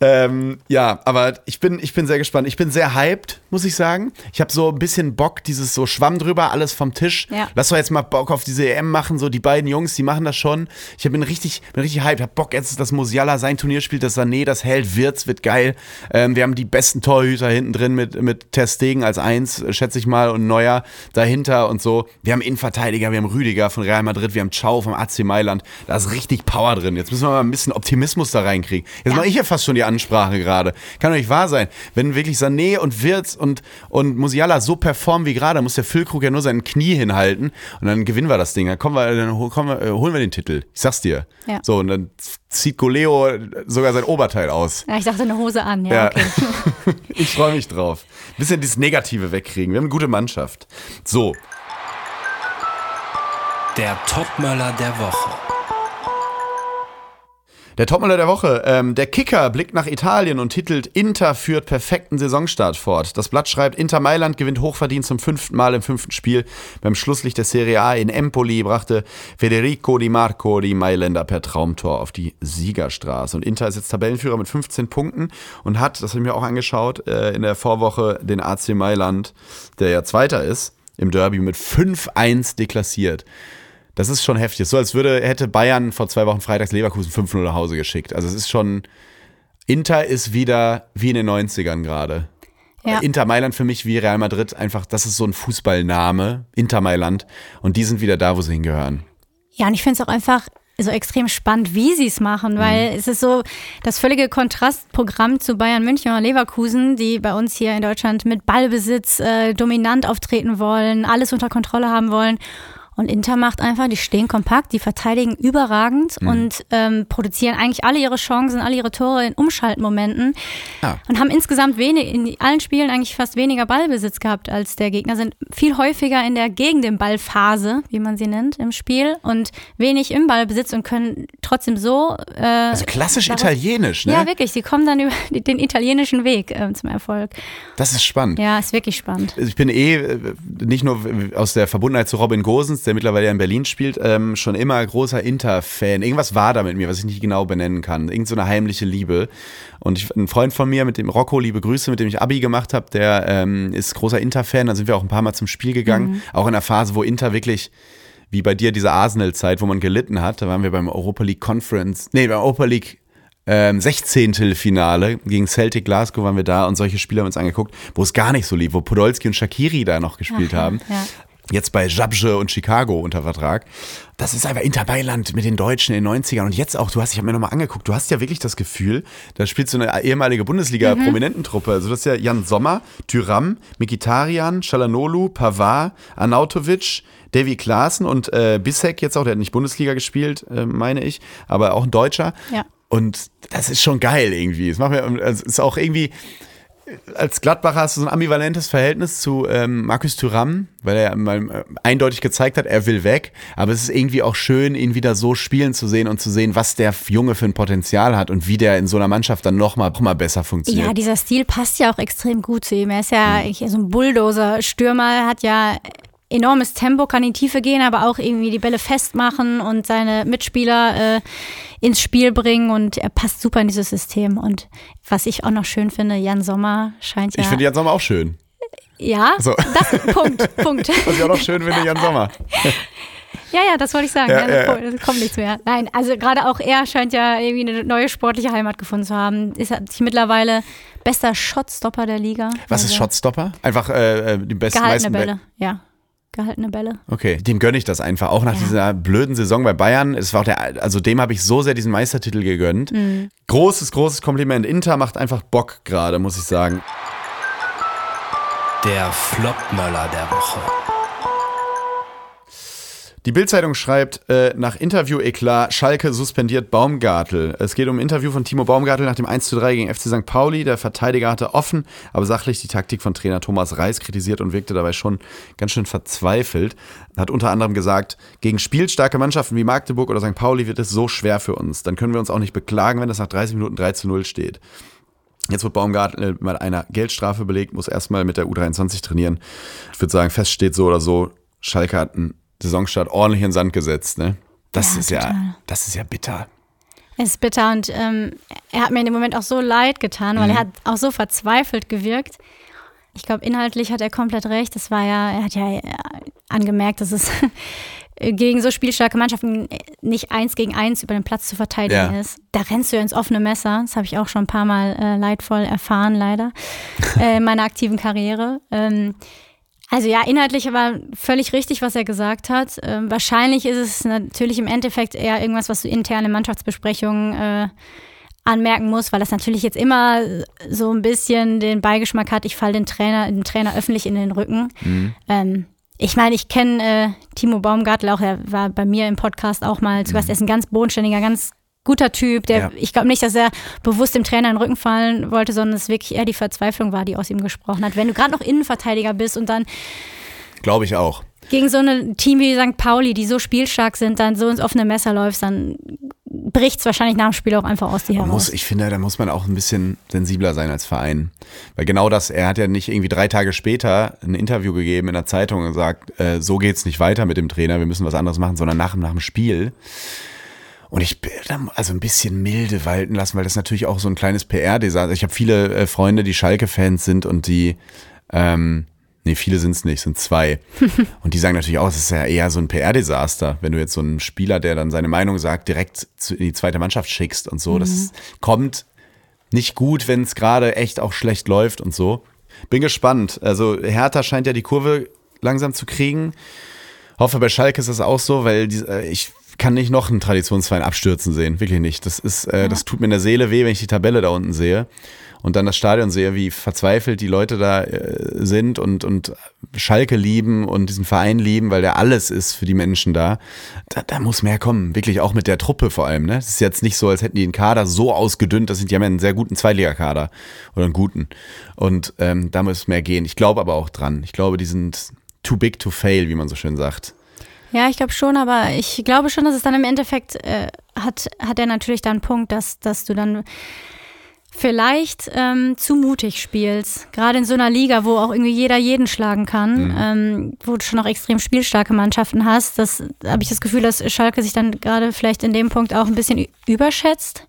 Ähm, ja, aber ich bin, ich bin sehr gespannt. Ich bin sehr hyped, muss ich sagen. Ich habe so ein bisschen Bock, dieses so Schwamm drüber, alles vom Tisch. Ja. Lass doch jetzt mal Bock auf diese EM machen. So die beiden Jungs, die machen das schon. Ich bin richtig, bin richtig hyped. Hab Bock jetzt, dass Musiala sein Turnier spielt, dass Sané das hält. Wirtz wird geil. Ähm, wir haben die besten Torhüter hinten drin mit, mit Ter Stegen als Eins, schätze ich mal, und Neuer dahinter und so. Wir haben Innenverteidiger, wir haben Rüdiger von Real Madrid, wir haben Ciao vom AC Mailand. Da ist richtig Power drin. Jetzt müssen wir mal ein bisschen Optimismus da reinkriegen. Jetzt mache ich ja fast schon die Ansprache gerade. Kann doch nicht wahr sein. Wenn wirklich Sané und Wirtz und, und Musiala so performen wie gerade, muss der Füllkrug ja nur sein Knie hinhalten und dann gewinnen wir das Ding. Dann, kommen wir, dann hol- kommen wir, äh, holen wir den Titel. Ich sag's dir. Ja. So, und dann zieht Goleo sogar sein Oberteil aus. Ja, ich dachte eine Hose an, ja, Ja. okay. ich freue mich drauf. Ein bisschen dieses Negative wegkriegen. Wir haben eine gute Mannschaft. So, Der Topmöller der Woche. Der Topmüller der Woche. Ähm, der Kicker blickt nach Italien und titelt Inter führt perfekten Saisonstart fort. Das Blatt schreibt, Inter Mailand gewinnt hochverdient zum fünften Mal im fünften Spiel. Beim Schlusslicht der Serie A in Empoli brachte Federico Di Marco die Mailänder per Traumtor auf die Siegerstraße. Und Inter ist jetzt Tabellenführer mit 15 Punkten und hat, das habe ich mir auch angeschaut, äh, in der Vorwoche den AC Mailand, der ja Zweiter ist, im Derby mit 5-1 deklassiert. Das ist schon heftig. So als würde, hätte Bayern vor zwei Wochen freitags Leverkusen 5-0 nach Hause geschickt. Also es ist schon, Inter ist wieder wie in den 90ern gerade. Ja. Inter Mailand für mich wie Real Madrid einfach, das ist so ein Fußballname, Inter Mailand. Und die sind wieder da, wo sie hingehören. Ja, und ich finde es auch einfach so extrem spannend, wie sie es machen, weil Mhm. es ist so das völlige Kontrastprogramm zu Bayern München oder Leverkusen, die bei uns hier in Deutschland mit Ballbesitz äh, dominant auftreten wollen, alles unter Kontrolle haben wollen. Und Inter macht einfach, die stehen kompakt, die verteidigen überragend Mhm. und ähm, produzieren eigentlich alle ihre Chancen, alle ihre Tore in Umschaltmomenten Ja. und haben insgesamt wenig, in allen Spielen eigentlich fast weniger Ballbesitz gehabt als der Gegner, sind viel häufiger in der gegen den Ballphase, wie man sie nennt, im Spiel und wenig im Ballbesitz und können trotzdem so. Äh, Also klassisch daraus- italienisch, ne? Ja, wirklich. Sie kommen dann über den italienischen Weg äh, zum Erfolg. Das ist spannend. Ja, ist wirklich spannend. Ich bin eh äh, nicht nur aus der Verbundenheit zu Robin Gosens, der mittlerweile ja in Berlin spielt, ähm, schon immer großer Inter-Fan. Irgendwas war da mit mir, was ich nicht genau benennen kann. Irgend so eine heimliche Liebe. Und ich, ein Freund von mir, mit dem Rocco, liebe Grüße, mit dem ich Abi gemacht habe, der ähm, ist großer Inter-Fan. Da sind wir auch ein paar Mal zum Spiel gegangen. Auch in der Phase, wo Inter wirklich wie bei dir diese Arsenal-Zeit, wo man gelitten hat. Da waren wir beim Europa League Conference, nee, beim Europa League ähm, 16. Finale gegen Celtic Glasgow waren wir da und solche Spiele haben wir uns angeguckt, wo es gar nicht so lief, wo Podolski und Shakiri da noch gespielt Ach ja, haben. ja. Jetzt bei Jabje und Chicago unter Vertrag. Das ist einfach Inter Mailand mit den Deutschen in den 90ern. Und jetzt auch, du hast, ich habe mir nochmal angeguckt, du hast ja wirklich das Gefühl, da spielt so eine ehemalige Bundesliga-Prominententruppe. Also das ist ja Jan Sommer, Tyram, Mikitarian, Shalanolu, Pavard, Arnautovic, Davy Klaassen und äh, Bissek jetzt auch, der hat nicht Bundesliga gespielt, äh, meine ich, aber auch ein Deutscher. Ja. Und das ist schon geil irgendwie. Es macht mir, also es ist auch irgendwie, als Gladbacher hast du so ein ambivalentes Verhältnis zu ähm, Markus Thuram, weil er mal äh, eindeutig gezeigt hat, er will weg. Aber es ist irgendwie auch schön, ihn wieder so spielen zu sehen und zu sehen, was der Junge für ein Potenzial hat und wie der in so einer Mannschaft dann nochmal noch mal besser funktioniert. Ja, dieser Stil passt ja auch extrem gut zu ihm. Er ist ja Mhm. so ein Bulldozer-Stürmer, Er hat ja enormes Tempo, kann in die Tiefe gehen, aber auch irgendwie die Bälle festmachen und seine Mitspieler äh, ins Spiel bringen und er passt super in dieses System. Und was ich auch noch schön finde, Jan Sommer scheint ja. ich finde Jan Sommer auch schön. ja, So. das Punkt, Punkt. Was ich auch noch schön finde, Jan Sommer. Ja, ja, das wollte ich sagen. Ja, Ja, ja, kommt nichts mehr. Nein, also gerade auch er scheint ja irgendwie eine neue sportliche Heimat gefunden zu haben. Ist hat sich mittlerweile bester Shotstopper der Liga. Was ist Also Shotstopper? Einfach äh, die besten Gehaltene meisten Bälle, ja. Gehaltene Bälle. Okay, dem gönne ich das einfach. Auch nach Ja. dieser blöden Saison bei Bayern. Es war auch der, also dem habe ich so sehr diesen Meistertitel gegönnt. Mhm. Großes, großes Kompliment. Inter macht einfach Bock gerade, muss ich sagen. Der Flopmöller der Woche. Die Bildzeitung schreibt, äh, nach Interview-Eklat, Schalke suspendiert Baumgartel. Es geht um ein Interview von Timo Baumgartel nach dem 1 zu 3 gegen FC St. Pauli. Der Verteidiger hatte offen, aber sachlich die Taktik von Trainer Thomas Reis kritisiert und wirkte dabei schon ganz schön verzweifelt. Hat unter anderem gesagt, gegen spielstarke Mannschaften wie Magdeburg oder St. Pauli wird es so schwer für uns. Dann können wir uns auch nicht beklagen, wenn es nach 30 Minuten 3 zu 0 steht. Jetzt wird Baumgartel mit einer Geldstrafe belegt, muss erstmal mit der U23 trainieren. Ich würde sagen, fest steht so oder so, Schalke hat einen Saisonstart ordentlich in den Sand gesetzt, ne? Das Ja, ist ja, das ist ja bitter. Es ist bitter und ähm, er hat mir in dem Moment auch so leid getan, Mhm. weil er hat auch so verzweifelt gewirkt. Ich glaube, inhaltlich hat er komplett recht. Das war ja, er hat ja äh, angemerkt, dass es gegen so spielstarke Mannschaften nicht eins gegen eins über den Platz zu verteidigen Ja. ist. Da rennst du ja ins offene Messer. Das habe ich auch schon ein paar Mal äh, leidvoll erfahren, leider, äh, in meiner aktiven Karriere. Ähm, also ja, inhaltlich war völlig richtig, was er gesagt hat. Ähm, wahrscheinlich ist es natürlich im Endeffekt eher irgendwas, was du interne Mannschaftsbesprechungen äh, anmerken musst, weil das natürlich jetzt immer so ein bisschen den Beigeschmack hat, ich falle den Trainer, dem Trainer öffentlich in den Rücken. Ähm, ich meine, ich kenne äh, Timo Baumgartel auch, er war bei mir im Podcast auch mal zu Gast. Er ist ein ganz bodenständiger, ganz guter Typ. Der, Ja. Ich glaube nicht, dass er bewusst dem Trainer in den Rücken fallen wollte, sondern es wirklich eher die Verzweiflung war, die aus ihm gesprochen hat. Wenn du gerade noch Innenverteidiger bist und dann Glaube ich auch. gegen so ein Team wie St. Pauli, die so spielstark sind, dann so ins offene Messer läufst, dann bricht es wahrscheinlich nach dem Spiel auch einfach aus dir heraus. muss, ich finde, da muss man auch ein bisschen sensibler sein als Verein. Weil genau das, er hat ja nicht irgendwie drei Tage später ein Interview gegeben in der Zeitung und gesagt, äh, so geht's nicht weiter mit dem Trainer, wir müssen was anderes machen, sondern nach, nach dem Spiel. Und ich bin da also ein bisschen milde walten lassen, weil das natürlich auch so ein kleines PR-Desaster. Ich habe viele äh, Freunde, die Schalke-Fans sind und die, ähm, nee, viele sind es nicht, sind zwei. und die sagen natürlich auch, es ist ja eher so ein PR-Desaster, wenn du jetzt so einen Spieler, der dann seine Meinung sagt, direkt zu, in die zweite Mannschaft schickst und so. Das kommt nicht gut, wenn es gerade echt auch schlecht läuft und so. Bin gespannt. Also Hertha scheint ja die Kurve langsam zu kriegen. Hoffe, bei Schalke ist das auch so, weil die, äh, ich kann nicht noch einen Traditionsverein abstürzen sehen. Wirklich nicht. Das ist, äh, das tut mir in der Seele weh, wenn ich die Tabelle da unten sehe und dann das Stadion sehe, wie verzweifelt die Leute da äh, sind und, und Schalke lieben und diesen Verein lieben, weil der alles ist für die Menschen da. Da, da muss mehr kommen. Wirklich auch mit der Truppe vor allem. Ne? Es ist jetzt nicht so, als hätten die den Kader so ausgedünnt. Das sind die haben ja einen sehr guten Zweitligakader oder einen guten. Und ähm, da muss mehr gehen. Ich glaube aber auch dran. Ich glaube, die sind too big to fail, wie man so schön sagt. Ja, ich glaube schon, aber ich glaube schon, dass es dann im Endeffekt äh, hat, hat er natürlich dann einen Punkt, dass, dass du dann vielleicht ähm, zu mutig spielst. Gerade in so einer Liga, wo auch irgendwie jeder jeden schlagen kann, ähm, wo du schon auch extrem spielstarke Mannschaften hast. Das habe ich das Gefühl, dass Schalke sich dann gerade vielleicht in dem Punkt auch ein bisschen überschätzt.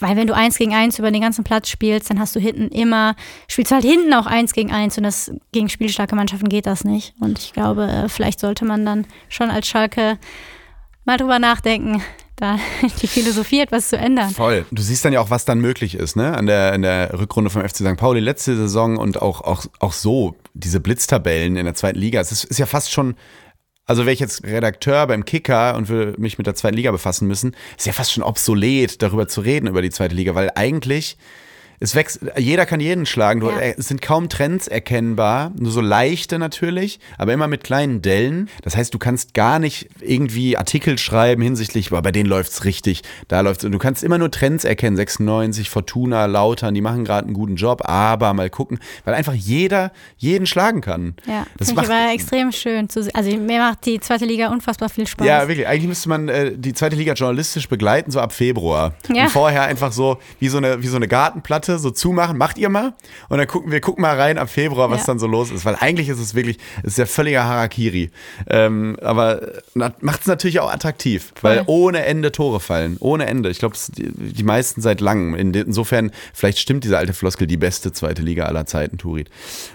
Weil wenn du eins gegen eins über den ganzen Platz spielst, dann hast du hinten immer, spielst du halt hinten auch eins gegen eins und das gegen spielstarke Mannschaften geht das nicht. Und ich glaube, äh, vielleicht sollte man dann schon als Schalke mal drüber nachdenken, da die Philosophie etwas zu ändern. Voll. Du siehst dann ja auch, was dann möglich ist, ne? An der, in der Rückrunde vom FC St. Pauli letzte Saison und auch, auch, auch so, diese Blitztabellen in der zweiten Liga. Es ist, ist ja fast schon, also wäre ich jetzt Redakteur beim Kicker und würde mich mit der zweiten Liga befassen müssen, ist ja fast schon obsolet, darüber zu reden, über die zweite Liga, weil eigentlich. Es wächst, jeder kann jeden schlagen. Du, Ja. äh, Es sind kaum Trends erkennbar, nur so leichte natürlich, aber immer mit kleinen Dellen. Das heißt, du kannst gar nicht irgendwie Artikel schreiben hinsichtlich, boah, bei denen läuft's richtig, da läuft's. Und du kannst immer nur Trends erkennen. 96, Fortuna, Lautern, die machen gerade einen guten Job, aber mal gucken, weil einfach jeder jeden schlagen kann. Ja, das finde ich macht, aber extrem schön. Zu, also mir macht die zweite Liga unfassbar viel Spaß. ja, wirklich. Eigentlich müsste man äh, die zweite Liga journalistisch begleiten, so ab Februar. Ja. Und vorher einfach so wie so eine, wie so eine Gartenplatte so zumachen. Macht ihr mal. Und dann gucken wir gucken mal rein ab Februar, was Ja. dann so los ist. Weil eigentlich ist es wirklich, es ist ja völliger Harakiri. Ähm, aber macht es natürlich auch attraktiv, weil ohne Ende Tore fallen. Ohne Ende. Ich glaube, die, die meisten seit langem. In, insofern, vielleicht stimmt diese alte Floskel, die beste zweite Liga aller Zeiten, Turit.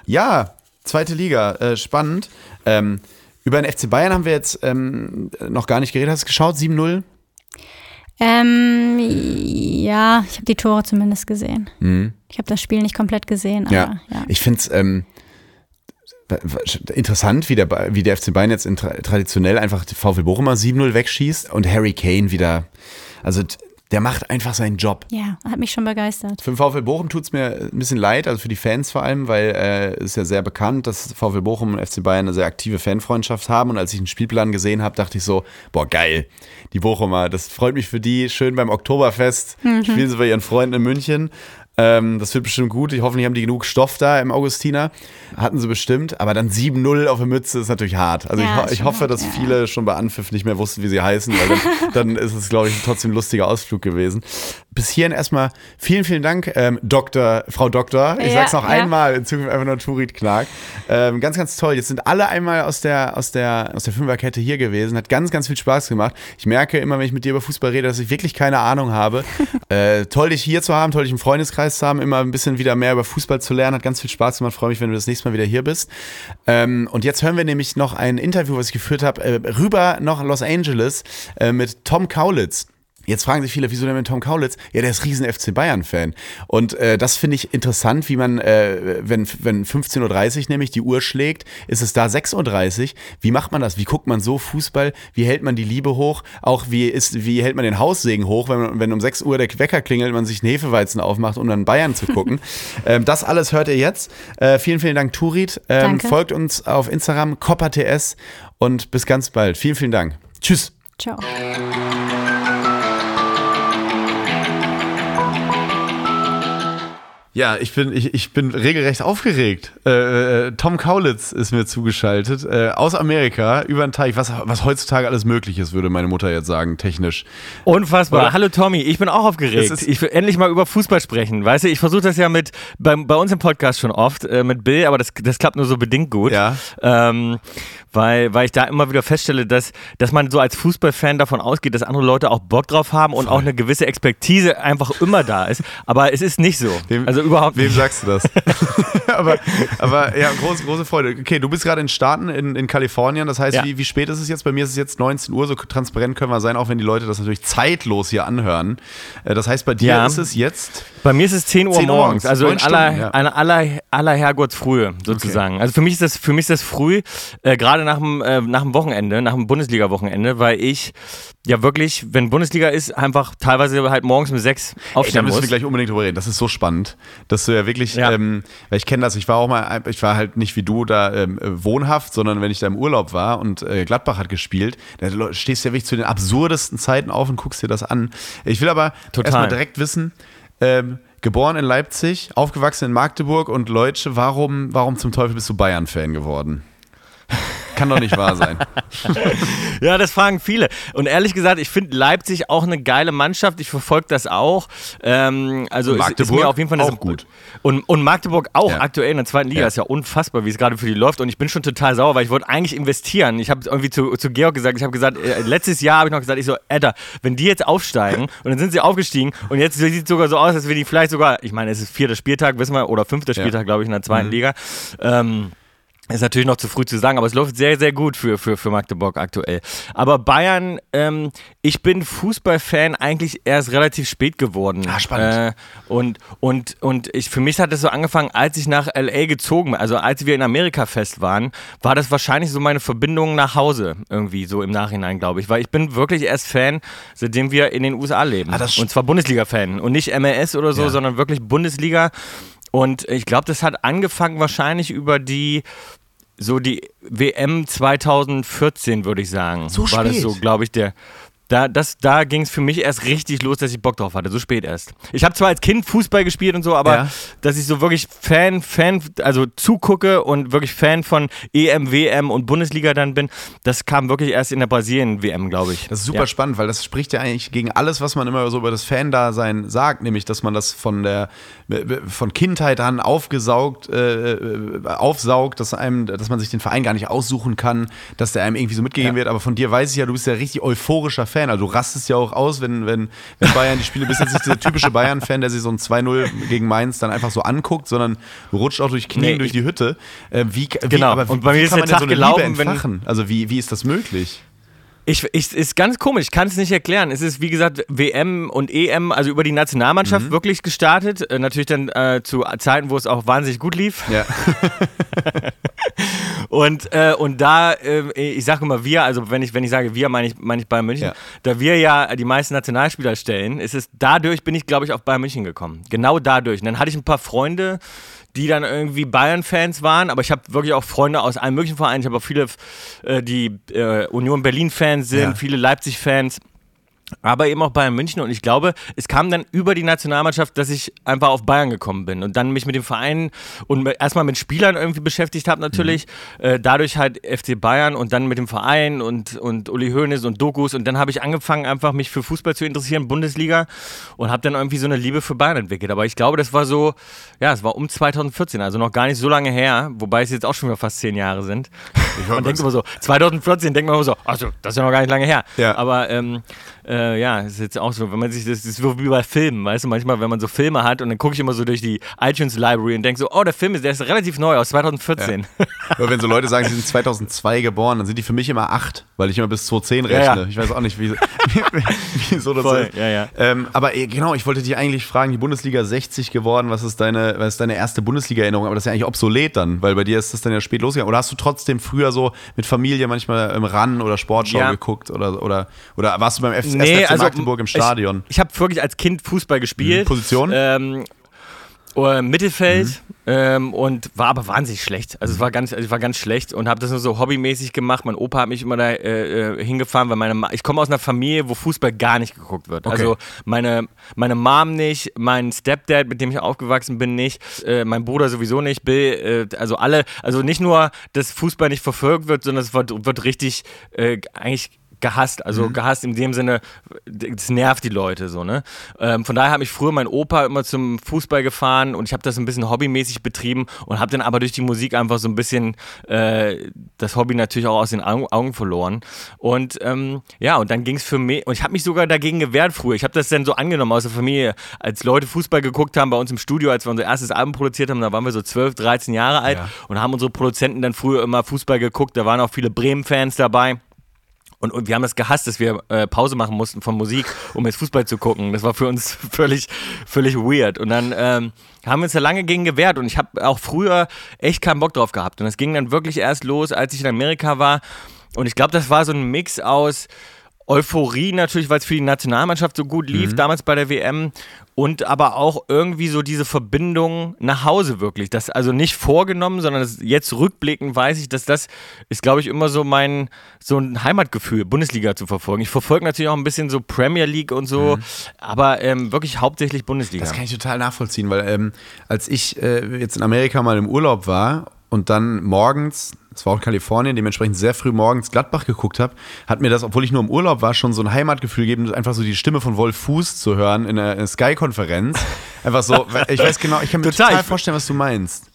Ja, zweite Liga, äh, spannend. Ähm, über den FC Bayern haben wir jetzt ähm, noch gar nicht geredet. Hast du geschaut? 7-0? Ähm, ja, ich habe die Tore zumindest gesehen. Ich habe das Spiel nicht komplett gesehen, aber Ja. ja. Ich finde es ähm, interessant, wie der, wie der FC Bayern jetzt tra traditionell einfach die VfL Bochum mal 7-0 wegschießt und Harry Kane wieder. Also der macht einfach seinen Job. Ja, hat mich schon begeistert. Für den VfL Bochum tut es mir ein bisschen leid, also für die Fans vor allem, weil äh, es ist ja sehr bekannt, dass VfL Bochum und FC Bayern eine sehr aktive Fanfreundschaft haben. Und als ich den Spielplan gesehen habe, dachte ich so, boah, geil, die Bochumer, das freut mich für die. Schön beim Oktoberfest spielen sie bei ihren Freunden in München. Ähm, das wird bestimmt gut. Ich, hoffentlich haben die genug Stoff da im Augustiner. Hatten sie bestimmt. Aber dann 7-0 auf der Mütze ist natürlich hart. Also Ja, ich, ich hoffe, hart, dass ja. viele schon bei Anpfiff nicht mehr wussten, wie sie heißen. Weil dann, dann ist es, glaube ich, trotzdem ein lustiger Ausflug gewesen. Bis hierhin erstmal vielen, vielen Dank, ähm, Doktor, Frau Doktor. Ich Ja, sag's noch einmal, in Zukunft einfach nur Turit Knag. Ähm, ganz, ganz toll. Jetzt sind alle einmal aus der, aus der, aus der Fünferkette hier gewesen. Hat ganz, ganz viel Spaß gemacht. Ich merke immer, wenn ich mit dir über Fußball rede, dass ich wirklich keine Ahnung habe. äh, toll, dich hier zu haben, toll, dich im Freundeskreis zu haben, immer ein bisschen wieder mehr über Fußball zu lernen. Hat ganz viel Spaß gemacht. Freue mich, wenn du das nächste Mal wieder hier bist. Ähm, und jetzt hören wir nämlich noch ein Interview, was ich geführt habe, äh, rüber nach Los Angeles äh, mit Tom Kaulitz. Jetzt fragen sich viele, wieso denn mit Tom Kaulitz? Ja, der ist riesen FC Bayern-Fan. Und äh, das finde ich interessant, wie man, äh, wenn, wenn 15.30 Uhr nämlich die Uhr schlägt, ist es da 6.30 Uhr. Wie macht man das? Wie guckt man so Fußball? Wie hält man die Liebe hoch? Auch wie, ist, wie hält man den Haussegen hoch, wenn, man, wenn um 6 Uhr der Wecker klingelt, man sich einen Hefeweizen aufmacht, um dann Bayern zu gucken? ähm, das alles hört ihr jetzt. Äh, vielen, vielen Dank, Turit. Ähm, folgt uns auf Instagram, CopperTS und bis ganz bald. Vielen, vielen Dank. Tschüss. Ciao. Ja, ich bin, ich, ich bin regelrecht aufgeregt. Äh, äh, Tom Kaulitz ist mir zugeschaltet, äh, aus Amerika, über den Teich, was, was heutzutage alles möglich ist, würde meine Mutter jetzt sagen, technisch. Unfassbar. Oder? Hallo Tommy, ich bin auch aufgeregt. Ich will endlich mal über Fußball sprechen. Weißt du, ich versuche das ja mit bei, bei uns im Podcast schon oft äh, mit Bill, aber das, das klappt nur so bedingt gut. Ja. Ähm, weil, weil ich da immer wieder feststelle, dass, dass man so als Fußballfan davon ausgeht, dass andere Leute auch Bock drauf haben und auch eine gewisse Expertise einfach immer da ist. Aber es ist nicht so. Wem- also überhaupt Wem nicht. sagst du das? aber, aber ja, große, große Freude. Okay, du bist gerade in Staaten in, in Kalifornien. Das heißt, Ja. wie, wie spät ist es jetzt? Bei mir ist es jetzt 19 Uhr. So transparent können wir sein, auch wenn die Leute das natürlich zeitlos hier anhören. Äh, Das heißt, bei dir Ja. ist es jetzt. Bei mir ist es 10 Uhr 10 Uhr morgens, morgens, also in aller, ja. einer aller, aller Herrgottsfrühe sozusagen. Also für mich ist das, für mich ist das früh, äh, gerade nach dem, äh, nach dem Wochenende, nach dem Bundesliga-Wochenende, weil ich ja wirklich, wenn Bundesliga ist, einfach teilweise halt morgens um sechs Ey, da aufstehen müssen wir muss. gleich unbedingt drüber reden. Das ist so spannend, dass du ja wirklich, Ja. Ähm, weil ich kenne das, ich war auch mal, ich war halt nicht wie du da ähm, äh, wohnhaft, sondern wenn ich da im Urlaub war und äh, Gladbach hat gespielt, da stehst du ja wirklich zu den absurdesten Zeiten auf und guckst dir das an. Ich will aber erstmal direkt wissen, ähm, geboren in Leipzig, aufgewachsen in Magdeburg und Leutsche, warum, warum zum Teufel bist du Bayern-Fan geworden? Kann doch nicht wahr sein. Ja, das fragen viele. Und ehrlich gesagt, ich finde Leipzig auch eine geile Mannschaft. Ich verfolge das auch. Ähm, also es ist Magdeburg mir auf jeden Fall auch gut. Und, und Magdeburg auch Ja. aktuell in der zweiten Liga Ja. ist ja unfassbar, wie es gerade für die läuft. Und ich bin schon total sauer, weil ich wollte eigentlich investieren. Ich habe irgendwie zu, zu Georg gesagt, ich habe gesagt, äh, letztes Jahr habe ich noch gesagt, ich so, Alter, wenn die jetzt aufsteigen und dann sind sie aufgestiegen und jetzt sieht es sogar so aus, als wir die vielleicht sogar, ich meine, es ist vierter Spieltag, wissen wir, oder fünfter Ja. Spieltag, glaube ich, in der zweiten Liga. Ähm, ist natürlich noch zu früh zu sagen, aber es läuft sehr, sehr gut für, für, für Magdeburg aktuell. Aber Bayern, ähm, ich bin Fußballfan eigentlich erst relativ spät geworden. Ah, spannend. Äh, und und, und ich, für mich hat das so angefangen, als ich nach L.A. gezogen bin, also als wir in Amerika fest waren, war das wahrscheinlich so meine Verbindung nach Hause irgendwie, so im Nachhinein, glaube ich. Weil ich bin wirklich erst Fan, seitdem wir in den USA leben. Ah, und zwar Bundesliga-Fan und nicht MLS oder so, Ja. sondern wirklich Bundesliga. Und ich glaube, das hat angefangen wahrscheinlich über die so die WM 2014, würde ich sagen. So War das so, glaube ich, der. Da, das, da ging es für mich erst richtig los, dass ich Bock drauf hatte. So spät erst. Ich habe zwar als Kind Fußball gespielt und so, aber Ja. dass ich so wirklich Fan, Fan, also zugucke und wirklich Fan von EM, WM und Bundesliga dann bin, das kam wirklich erst in der Brasilien-WM, glaube ich. Das ist super Ja. spannend, weil das spricht ja eigentlich gegen alles, was man immer so über das Fan-Dasein sagt, nämlich, dass man das von der von Kindheit an aufgesaugt, äh, äh, aufsaugt, dass einem, dass man sich den Verein gar nicht aussuchen kann, dass der einem irgendwie so mitgegeben Ja. wird. Aber von dir weiß ich ja, du bist ja richtig euphorischer Fan. Also du rastest ja auch aus, wenn, wenn, wenn Bayern die Spiele, bist jetzt nicht dieser typische Bayern-Fan, der sich so ein 2-0 gegen Mainz dann einfach so anguckt, sondern du rutscht auch durch Knie Nee, durch die Hütte. Äh, wie, wie, Genau. aber wie, Und bei mir wie ist kann der man Tag so gelaufen, wenn- entfachen? Also wie, wie ist das möglich? Ich, ich, ist ganz komisch, ich kann es nicht erklären. Es ist, wie gesagt, WM und EM, also über die Nationalmannschaft Mhm. wirklich gestartet. Äh, natürlich dann äh, zu Zeiten, wo es auch wahnsinnig gut lief. Ja. Und, äh, und da, äh, ich sage immer wir, also wenn ich, wenn ich sage wir, meine ich, meine ich Bayern München. Ja. Da wir ja die meisten Nationalspieler stellen, ist es dadurch bin ich, glaube ich, auf Bayern München gekommen. Genau dadurch. Und dann hatte ich ein paar Freunde, die dann irgendwie Bayern-Fans waren, aber ich habe wirklich auch Freunde aus allen möglichen Vereinen. Ich habe auch viele, äh, die äh, Union Berlin-Fans sind, Ja. viele Leipzig-Fans. Aber eben auch Bayern München und ich glaube, es kam dann über die Nationalmannschaft, dass ich einfach auf Bayern gekommen bin und dann mich mit dem Verein und erstmal mit Spielern irgendwie beschäftigt habe natürlich, äh, dadurch halt FC Bayern und dann mit dem Verein und, und Uli Hoeneß und Dokus und dann habe ich angefangen einfach mich für Fußball zu interessieren, Bundesliga und habe dann irgendwie so eine Liebe für Bayern entwickelt, aber ich glaube, das war so, ja, es war um 2014, also noch gar nicht so lange her, wobei es jetzt auch schon wieder fast zehn Jahre sind. Man denkt immer so, 2014 denkt man immer so, also das ist ja noch gar nicht lange her. Ja. Aber ähm, äh, ja, ist jetzt auch so, wenn man sich, das ist so wie bei Filmen, weißt du, manchmal, wenn man so Filme hat und dann gucke ich immer so durch die iTunes Library und denke so, oh, der Film ist, der ist relativ neu aus 2014. Aber wenn so Leute sagen, sie sind 2002 geboren, dann sind die für mich immer acht, weil ich immer bis 2010 Ja, rechne. ja. Ich weiß auch nicht, wie, wieso das Voll, ist. ja, ja. Ähm, aber eh, genau, ich wollte dich eigentlich fragen, die Bundesliga 60 geworden, was ist deine, was ist deine erste Bundesliga-Erinnerung? Aber das ist ja eigentlich obsolet dann, weil bei dir ist das dann ja spät losgegangen. Oder hast du trotzdem früher so mit Familie manchmal im RAN oder Sportschau Ja. geguckt? Oder, oder, oder warst du beim F Nee, also Magdeburg im Stadion? Ich, ich habe wirklich als Kind Fußball gespielt. Mhm. Position? Ähm, äh, Mittelfeld ähm, und war aber wahnsinnig schlecht. Also es war ganz, also ich war ganz schlecht und habe das nur so hobbymäßig gemacht. Mein Opa hat mich immer da äh, äh, hingefahren, weil meine Ma ich komme aus einer Familie, wo Fußball gar nicht geguckt wird. Okay. Also meine, meine Mom nicht, mein Stepdad, mit dem ich aufgewachsen bin, nicht, äh, mein Bruder sowieso nicht, Bill, äh, also alle, also nicht nur, dass Fußball nicht verfolgt wird, sondern es wird, wird richtig äh, eigentlich gehasst. Also gehasst in dem Sinne, es nervt die Leute so, ne? Ähm, von daher habe ich früher mein Opa immer zum Fußball gefahren und ich habe das ein bisschen hobbymäßig betrieben und habe dann aber durch die Musik einfach so ein bisschen äh, das Hobby natürlich auch aus den Augen, Augen verloren. Und ähm, ja, und dann ging es für mich, und ich habe mich sogar dagegen gewehrt früher. Ich habe das dann so angenommen aus der Familie, als Leute Fußball geguckt haben bei uns im Studio, als wir unser erstes Album produziert haben, da waren wir so 12, 13 Jahre alt Ja. und haben unsere Produzenten dann früher immer Fußball geguckt. Da waren auch viele Bremen-Fans dabei. Und, und wir haben das gehasst, dass wir äh, Pause machen mussten von Musik, um jetzt Fußball zu gucken. Das war für uns völlig, völlig weird. Und dann ähm, haben wir uns da lange gegen gewehrt. Und ich habe auch früher echt keinen Bock drauf gehabt. Und das ging dann wirklich erst los, als ich in Amerika war. Und ich glaube, das war so ein Mix aus Euphorie natürlich, weil es für die Nationalmannschaft so gut lief, damals bei der WM. Und aber auch irgendwie so diese Verbindung nach Hause wirklich. Das also nicht vorgenommen, sondern das, jetzt rückblickend weiß ich, dass das ist, glaube ich, immer so mein so ein Heimatgefühl, Bundesliga zu verfolgen. Ich verfolge natürlich auch ein bisschen so Premier League und so, aber ähm, wirklich hauptsächlich Bundesliga. Das kann ich total nachvollziehen, weil ähm, als ich äh, jetzt in Amerika mal im Urlaub war und dann morgens, das war auch Kalifornien, dementsprechend sehr früh morgens Gladbach geguckt habe, hat mir das, obwohl ich nur im Urlaub war, schon so ein Heimatgefühl gegeben, einfach so die Stimme von Wolf Fuß zu hören in einer, in einer Sky-Konferenz. Einfach so, ich weiß genau, ich kann mir Total. total, vorstellen, was du meinst.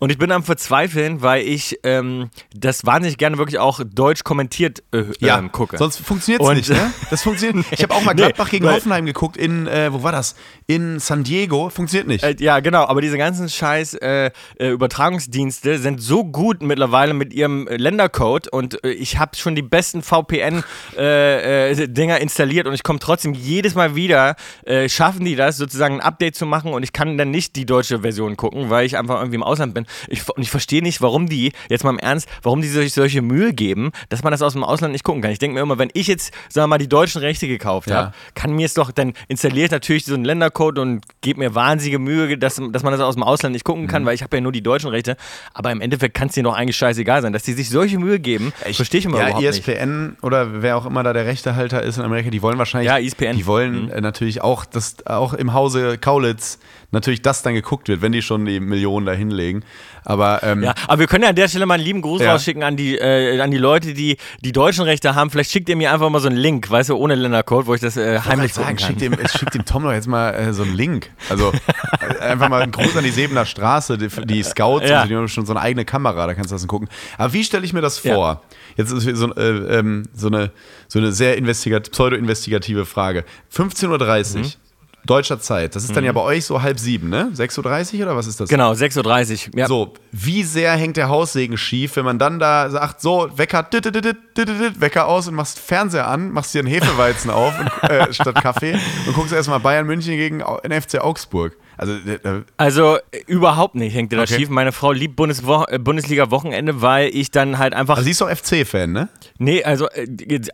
Und ich bin am Verzweifeln, weil ich ähm, das wahnsinnig gerne wirklich auch deutsch kommentiert äh, ähm, gucke. Sonst funktioniert es nicht, ne? Das funktioniert. Ich habe auch mal Nee, Gladbach gegen weil- Hoffenheim geguckt in, äh, wo war das? In San Diego. Funktioniert nicht. Äh, ja, genau, aber diese ganzen scheiß äh, äh, Übertragungsdienste sind so gut mittlerweile mit ihrem Ländercode und äh, ich habe schon die besten VPN-Dinger Dinger installiert und ich komme trotzdem jedes Mal wieder, äh, schaffen die das, sozusagen ein Update zu machen und ich kann dann nicht die deutsche Version gucken, weil ich einfach irgendwie im Ausland bin. Ich, und ich verstehe nicht, warum die, jetzt mal im Ernst, warum die sich solche Mühe geben, dass man das aus dem Ausland nicht gucken kann. Ich denke mir immer, wenn ich jetzt, sagen wir mal, die deutschen Rechte gekauft Ja. habe, kann mir es doch, dann installiere ich natürlich so einen Ländercode und gebe mir wahnsinnige Mühe, dass, dass man das aus dem Ausland nicht gucken Mhm. kann, weil ich habe ja nur die deutschen Rechte. Aber im Endeffekt kann es dir doch eigentlich scheißegal sein, dass die sich solche Mühe geben. verstehe ich immer ja, überhaupt nicht. ESPN oder wer auch immer da der Rechtehalter ist in Amerika, die wollen wahrscheinlich, Ja, ESPN. die wollen Mhm. äh, natürlich auch, dass auch im Hause Kaulitz natürlich das dann geguckt wird, wenn die schon die Millionen da hinlegen. Aber ähm, Ja, aber wir können ja an der Stelle mal einen lieben Gruß Ja. rausschicken an die, äh, an die Leute, die die deutschen Rechte haben. Vielleicht schickt ihr mir einfach mal so einen Link, weißt du, ohne Ländercode, wo ich das äh, ich heimlich sagen, kann. schickt dem, schickt dem Tom doch jetzt mal äh, so einen Link. Also äh, einfach mal einen Gruß an die Sebener Straße, die, die Scouts, Ja. und so, die haben schon so eine eigene Kamera, da kannst du das dann gucken. Aber wie stelle ich mir das Ja. vor? Jetzt ist so, äh, ähm, so, eine, so eine sehr investigat pseudo-investigative Frage. 15.30 Uhr. Mhm. Deutscher Zeit. Das ist dann ja bei euch so halb sieben, ne? 6.30 Uhr oder was ist das? Genau, 6.30 Uhr. Ja. So, wie sehr hängt der Haussegen schief, wenn man dann da sagt, so, Wecker, dit, dit, dit, Wecker aus und machst Fernseher an, machst dir einen Hefeweizen auf und, äh, statt Kaffee und guckst erstmal Bayern München gegen Au- den FC Augsburg. Also, äh, Also äh, überhaupt nicht hängt das Okay. schief. Meine Frau liebt Bundeswo äh, Bundesliga-Wochenende, weil ich dann halt einfach. also sie ist doch FC-Fan, ne? nee, also äh,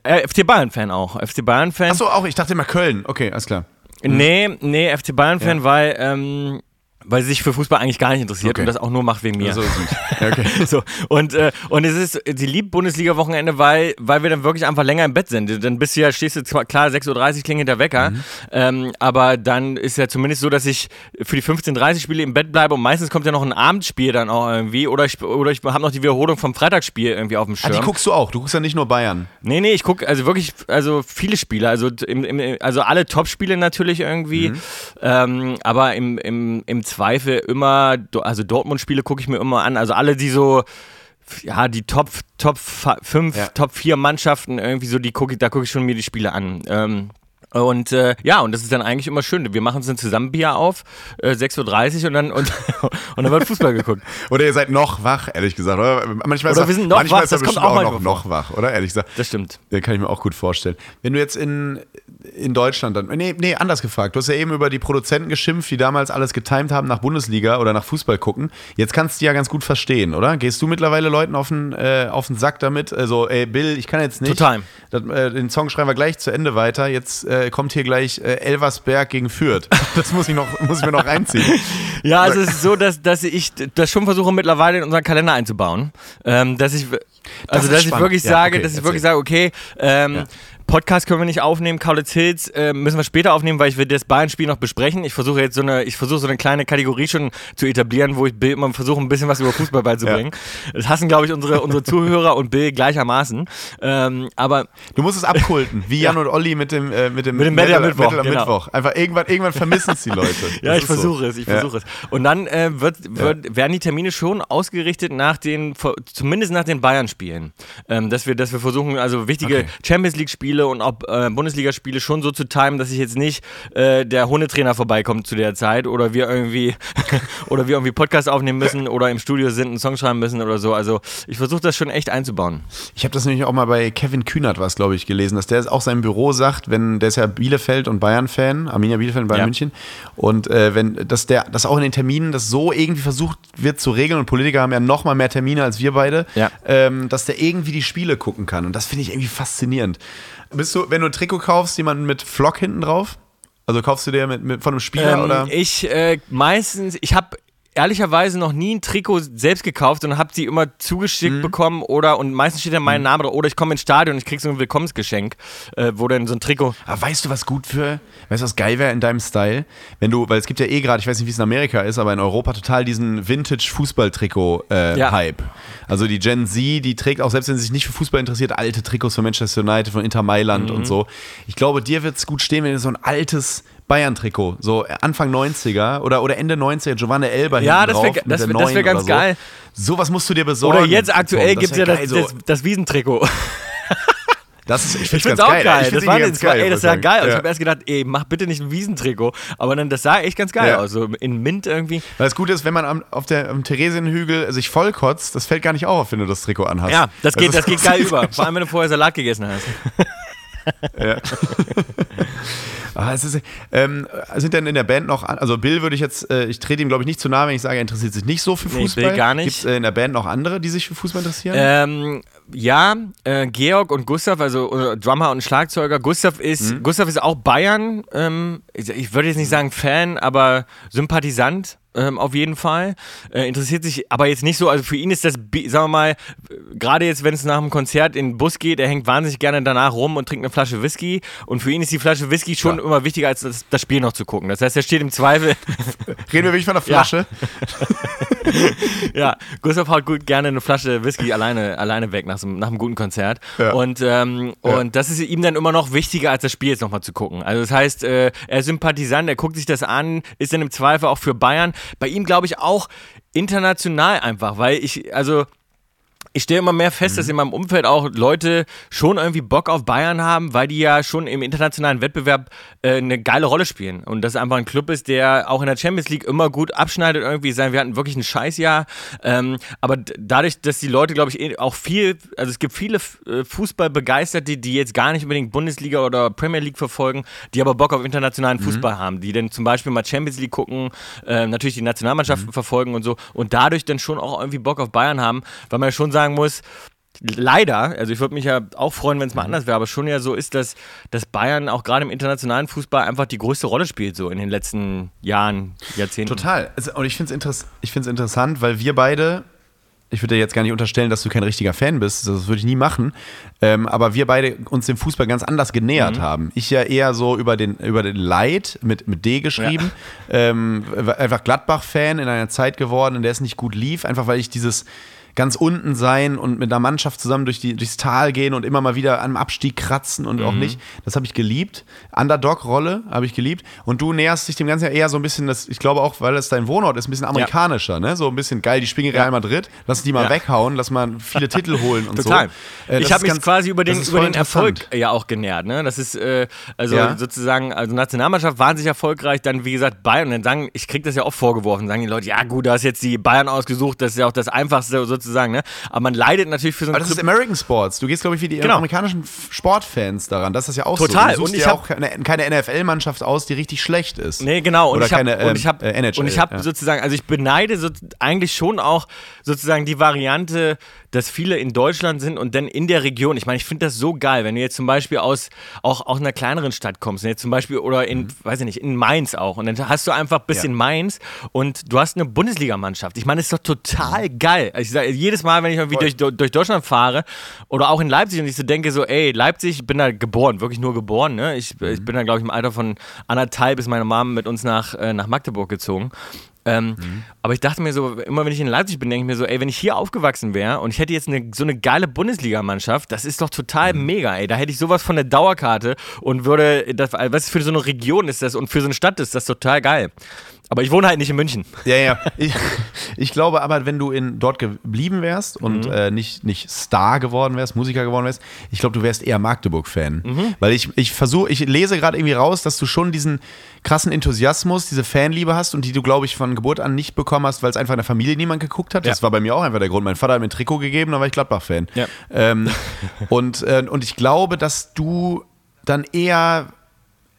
äh, FC Bayern-Fan auch. FC Bayern-Fan. Achso, auch, ich dachte immer Köln. Okay, alles klar. Nee, nee, FC Bayern-Fan, weil, ähm, weil sie sich für Fußball eigentlich gar nicht interessiert Okay. und das auch nur macht wegen mir. So süß. Ja, okay. So, und, äh, und es ist, sie liebt Bundesliga-Wochenende, weil, weil wir dann wirklich einfach länger im Bett sind. Dann bist du ja, stehst du zwar, klar, 6.30 Uhr klingelt der Wecker, Mhm. ähm, aber dann ist ja zumindest so, dass ich für die 15.30 Spiele im Bett bleibe und meistens kommt ja noch ein Abendspiel dann auch irgendwie oder ich, oder ich habe noch die Wiederholung vom Freitagsspiel irgendwie auf dem Ah, Schirm. die guckst du auch. Du guckst ja nicht nur Bayern. Nee, nee, ich gucke also wirklich, also viele Spiele, also, im, im, also alle Top-Spiele natürlich irgendwie, Mhm. ähm, aber im, im, im Zweifel immer, also Dortmund-Spiele gucke ich mir immer an, also alle, die so, ja, die Top, Top 5, Ja. Top 4 Mannschaften irgendwie so, die gucke ich, da gucke ich schon mir die Spiele an. Ähm, und äh, ja, und das ist dann eigentlich immer schön. Wir machen uns dann zusammen Bier auf, äh, 6.30 Uhr und dann, und, und dann wird Fußball geguckt. Oder ihr seid noch wach, ehrlich gesagt. Oder, manchmal ist Oder er- wir sind noch manchmal wach, ist das kommt bestimmt auch noch, noch wach, oder? Ehrlich gesagt. Das stimmt. Ja, kann ich mir auch gut vorstellen. Wenn du jetzt in, in Deutschland dann, nee, nee, anders gefragt. Du hast ja eben über die Produzenten geschimpft, die damals alles getimed haben nach Bundesliga oder nach Fußball gucken. Jetzt kannst du die ja ganz gut verstehen, oder? Gehst du mittlerweile Leuten auf den, äh, auf den Sack damit? Also, ey, Bill, ich kann jetzt nicht. Total. Das, äh, den Song schreiben wir gleich zu Ende weiter. Jetzt, äh, kommt hier gleich äh, Elversberg gegen Fürth. Das muss ich, noch, muss ich mir noch reinziehen. Ja, also es ist so, dass, dass ich das schon versuche mittlerweile in unseren Kalender einzubauen. Ähm, dass ich, also ist dass ich wirklich Ja, sage, okay, dass ich wirklich sage, okay, ähm, Ja. Podcast können wir nicht aufnehmen, Kaulitz Hills äh, müssen wir später aufnehmen, weil ich will das Bayern-Spiel noch besprechen. Ich versuche jetzt so eine, ich versuche so eine kleine Kategorie schon zu etablieren, wo ich Bill immer versuche, ein bisschen was über Fußball beizubringen. Das hassen, glaube ich, unsere, unsere Zuhörer und Bill gleichermaßen. Ähm, aber Du musst es abkulten, wie Jan und Olli mit dem, äh, mit dem, Mit dem Metal Metal- Mittwoch, Metal genau. Mittwoch. Einfach irgendwann, irgendwann vermissen es die Leute. Ja, Das ich ist so. versuche es, ich Ja. versuche es. Und dann äh, wird, wird, werden die Termine schon ausgerichtet nach den, zumindest nach den Bayern-Spielen. Ähm, dass, wir, dass wir versuchen, also wichtige Okay. Champions League-Spiele und auch äh, Bundesligaspiele schon so zu timen, dass sich jetzt nicht äh, der Hundetrainer vorbeikommt zu der Zeit oder wir irgendwie oder wir irgendwie Podcast aufnehmen müssen oder im Studio sind, einen Song schreiben müssen oder so. Also ich versuche das schon echt einzubauen. Ich habe das nämlich auch mal bei Kevin Kühnert was, glaube ich, gelesen, dass der auch sein Büro sagt, wenn der ist ja Bielefeld und Bayern-Fan, Arminia Bielefeld und Bayern Ja. München, und äh, wenn dass der, dass auch in den Terminen das so irgendwie versucht wird zu regeln und Politiker haben ja noch mal mehr Termine als wir beide, Ja. ähm, dass der irgendwie die Spiele gucken kann und das finde ich irgendwie faszinierend. Bist du, wenn du ein Trikot kaufst, jemanden mit Flock hinten drauf? Also kaufst du dir mit, mit von einem Spieler Ähm, oder? Ich äh, meistens, ich habe ehrlicherweise noch nie ein Trikot selbst gekauft und habe sie immer zugeschickt bekommen oder und meistens steht da mein Name drauf oder ich komme ins Stadion und ich krieg so ein Willkommensgeschenk, äh, wo dann so ein Trikot. Aber weißt du, was gut für, weißt du, was geil wäre in deinem Style? Wenn du, weil es gibt ja eh gerade, ich weiß nicht, wie es in Amerika ist, aber in Europa total diesen Vintage-Fußball-Trikot-Hype. also die Gen Z, die trägt auch, selbst wenn sie sich nicht für Fußball interessiert, alte Trikots von Manchester United, von Inter Mailand Mhm. und so. Ich glaube, dir wird es gut stehen, wenn du so ein altes Bayern-Trikot, so Anfang 90er oder, oder Ende 90er, Giovanni Elber Ja, das wär- drauf, mit das wär- das wär 9 ganz so. geil. Sowas musst du dir besorgen. Oder jetzt aktuell gibt es ja das, geil, das, das Wiesentrikot. Das ist, ich Ich find's ganz auch geil. Ich find Das die war, ganz das war, ey, muss das ich sah geil aus. Ich Ja. habe erst gedacht, ey, mach bitte nicht ein Wiesentrikot. Aber dann, das sah echt ganz geil Ja. aus. So in Mint irgendwie. Weil das Gute ist, wenn man am, auf der, am Theresienhügel sich vollkotzt, das fällt gar nicht auf, wenn du das Trikot anhast. Ja, das geht, Also das geht geil über. Vor allem, wenn du vorher Salat gegessen hast. Ah, es ist, ähm, sind denn in der Band noch, an- also Bill würde ich jetzt, äh, ich trete ihm glaube ich nicht zu nahe, wenn ich sage, er interessiert sich nicht so für Nee, Fußball. Bill gar nicht. Gibt es äh, in der Band noch andere, die sich für Fußball interessieren? Ähm, ja, äh, Georg und Gustav, also äh, Drummer und Schlagzeuger. Gustav ist, Mhm. Gustav ist auch Bayern. Ähm, ich, ich würde jetzt nicht sagen Fan, aber Sympathisant. Ähm, auf jeden Fall. Äh, interessiert sich aber jetzt nicht so, also für ihn ist das, sagen wir mal, äh, gerade jetzt, wenn es nach einem Konzert in den Bus geht, er hängt wahnsinnig gerne danach rum und trinkt eine Flasche Whisky. Und für ihn ist die Flasche Whisky schon Ja. immer wichtiger, als das, das Spiel noch zu gucken. Das heißt, er steht im Zweifel, Reden wir wirklich von der. Flasche? ja, Gustav haut gut gerne eine Flasche Whisky alleine, alleine weg nach, so, einem- nach einem guten Konzert. Ja. Und, ähm, Ja. und das ist ihm dann immer noch wichtiger, als das Spiel jetzt nochmal zu gucken. Also das heißt, äh, er ist Sympathisant, er guckt sich das an, ist dann im Zweifel auch für Bayern. Bei ihm glaube ich auch international einfach, weil ich, also ich stelle immer mehr fest, dass in meinem Umfeld auch Leute schon irgendwie Bock auf Bayern haben, weil die ja schon im internationalen Wettbewerb äh, eine geile Rolle spielen. Und das einfach ein Club ist, der auch in der Champions League immer gut abschneidet irgendwie. Sein, wir hatten wirklich ein Scheißjahr. Ähm, aber dadurch, dass die Leute, glaube ich, eh auch viel, also es gibt viele äh, Fußballbegeisterte, die jetzt gar nicht unbedingt Bundesliga oder Premier League verfolgen, die aber Bock auf internationalen Fußball haben, die dann zum Beispiel mal Champions League gucken, äh, natürlich die Nationalmannschaften verfolgen und so und dadurch dann schon auch irgendwie Bock auf Bayern haben, weil man ja schon sagen muss, leider, also ich würde mich ja auch freuen, wenn es mal anders wäre, aber schon ja so ist, dass, dass Bayern auch gerade im internationalen Fußball einfach die größte Rolle spielt, so in den letzten Jahren, Jahrzehnten. Total. Also, und ich finde es interess ich interessant, weil wir beide, ich würde dir jetzt gar nicht unterstellen, dass du kein richtiger Fan bist, das würde ich nie machen, ähm, aber wir beide uns dem Fußball ganz anders genähert haben. Ich ja eher so über den, über den Leid mit, mit D geschrieben, ähm, einfach Gladbach-Fan in einer Zeit geworden, in der es nicht gut lief, einfach weil ich dieses ganz unten sein und mit einer Mannschaft zusammen durch die, durchs Tal gehen und immer mal wieder am Abstieg kratzen und auch nicht. Das habe ich geliebt. Underdog-Rolle habe ich geliebt. Und du näherst dich dem Ganzen ja eher so ein bisschen, das, ich glaube auch, weil es dein Wohnort ist, ein bisschen amerikanischer, ne? So ein bisschen geil, die spielen Real Madrid, lass die mal Ja. weghauen, lass mal viele Titel holen und Total. so. Äh, das ich habe mich quasi über das den, über den Erfolg ja auch genährt. Ne? Das ist äh, also Ja. sozusagen, also Nationalmannschaft wahnsinnig erfolgreich, dann wie gesagt Bayern. Und dann sagen, ich kriege das ja oft vorgeworfen, sagen die Leute, ja gut, da hast jetzt die Bayern ausgesucht, das ist ja auch das Einfachste sozusagen sozusagen, ne? Aber man leidet natürlich für so einen Aber das ist American Sports. Du gehst, glaube ich, wie die Genau. amerikanischen Sportfans daran. Das ist ja auch Total. so. Suchst Und ich hab- auch keine, keine NFL-Mannschaft aus, die richtig schlecht ist. Nee, genau. Und Oder ich hab, und ähm, ich habe äh, NHL, und ich habe ja. sozusagen, also ich beneide so, eigentlich schon auch sozusagen die Variante, dass viele in Deutschland sind und dann in der Region. Ich meine, ich finde das so geil, wenn du jetzt zum Beispiel aus auch aus einer kleineren Stadt kommst, ne, jetzt zum Beispiel oder in, weiß ich nicht, in Mainz auch. Und dann hast du einfach bis Mhm. Ja. in Mainz und du hast eine Bundesligamannschaft. Ich meine, das ist doch total geil. Also ich sage jedes Mal, wenn ich irgendwie durch, durch Deutschland fahre oder auch in Leipzig und ich so denke so, ey, Leipzig, ich bin da geboren, wirklich nur geboren. Ne? Ich, Mhm. ich bin da, glaube ich, im Alter von anderthalb ist meine Mom mit uns nach, äh, nach Magdeburg gezogen. Ähm, Mhm. Aber ich dachte mir so, immer wenn ich in Leipzig bin, denke ich mir so, ey, wenn ich hier aufgewachsen wäre und ich hätte jetzt eine, so eine geile Bundesligamannschaft, das ist doch total Mhm. mega, ey. Da hätte ich sowas von der Dauerkarte und würde, das, was für so eine Region ist das und für so eine Stadt ist das total geil. Aber ich wohne halt nicht in München. Ja, ja. Ich, ich glaube aber, wenn du in, dort geblieben wärst und Mhm. äh, nicht, nicht Star geworden wärst, Musiker geworden wärst, ich glaube, du wärst eher Magdeburg-Fan. Mhm. Weil ich, ich versuche, ich lese gerade irgendwie raus, dass du schon diesen krassen Enthusiasmus, diese Fanliebe hast und die du, glaube ich, von Geburt an nicht bekommen hast, weil es einfach in der Familie niemand geguckt hat. Das Ja. war bei mir auch einfach der Grund. Mein Vater hat mir ein Trikot gegeben, dann war ich Gladbach-Fan. Ja. Ähm, und, äh, und ich glaube, dass du dann eher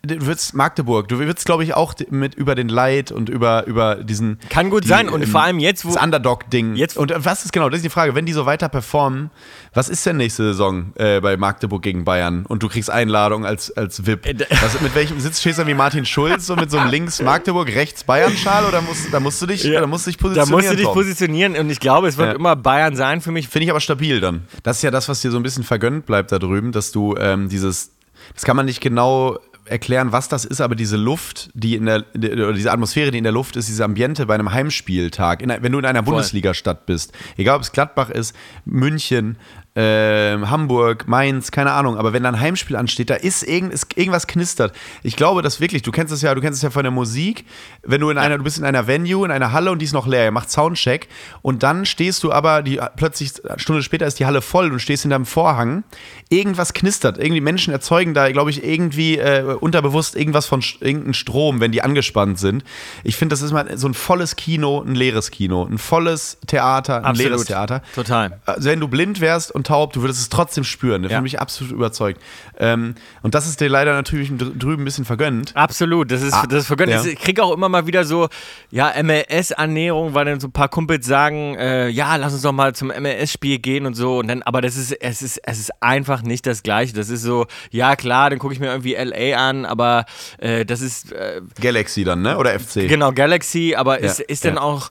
du würdest Magdeburg, du würdest, glaube ich, auch mit über den Leid und über, über diesen. Kann gut die, sein und ähm, vor allem jetzt, wo. das Underdog-Ding. Jetzt- und äh, was ist genau, das ist die Frage, wenn die so weiter performen, was ist denn nächste Saison äh, bei Magdeburg gegen Bayern und du kriegst Einladung als, als VIP? Äh, Was, mit welchem Sitz stehst du dann wie Martin Schulz, so mit so einem links Magdeburg, rechts Bayern-Schal oder musst, da musst du dich, Ja. da musst du dich da positionieren? musst du dich Tom? positionieren und ich glaube, es wird Ja. immer Bayern sein für mich. Finde ich aber stabil dann. Das ist ja das, was dir so ein bisschen vergönnt bleibt da drüben, dass du ähm, dieses, das kann man nicht genau erklären, was das ist, aber diese Luft, die in der, oder diese Atmosphäre, die in der Luft ist, diese Ambiente bei einem Heimspieltag, in, wenn du in einer Bundesliga-Stadt bist, egal ob es Gladbach ist, München, ähm, Hamburg, Mainz, keine Ahnung, aber wenn da ein Heimspiel ansteht, da ist, irgend, ist irgendwas knistert. Ich glaube das wirklich, du kennst es ja, du kennst es ja von der Musik, wenn du in einer, du bist in einer Venue, in einer Halle und die ist noch leer, ihr macht Soundcheck und dann stehst du aber, die, plötzlich, eine Stunde später ist die Halle voll und stehst hinterm Vorhang, irgendwas knistert, irgendwie Menschen erzeugen da, glaube ich, irgendwie äh, unterbewusst irgendwas von, irgendeinem Strom, wenn die angespannt sind. Ich finde, das ist mal so ein volles Kino, ein leeres Kino, ein volles Theater, ein Absolut. leeres Theater. Total. Also wenn du blind wärst und taub, du würdest es trotzdem spüren. Da Ja. bin ich absolut überzeugt. Ähm, und das ist dir leider natürlich dr- drüben ein bisschen vergönnt. Absolut, das ist, Ah, das ist vergönnt. ja. Ich kriege auch immer mal wieder so, ja, MLS-Annäherung, weil dann so ein paar Kumpels sagen, äh, ja, lass uns doch mal zum MLS-Spiel gehen und so. Und dann, aber das ist, es ist, es ist einfach nicht das Gleiche. Das ist so, ja klar, dann gucke ich mir irgendwie LA an, aber äh, das ist äh, Galaxy dann, ne? Oder FC? genau Galaxy, aber Ja, ist, ist dann auch.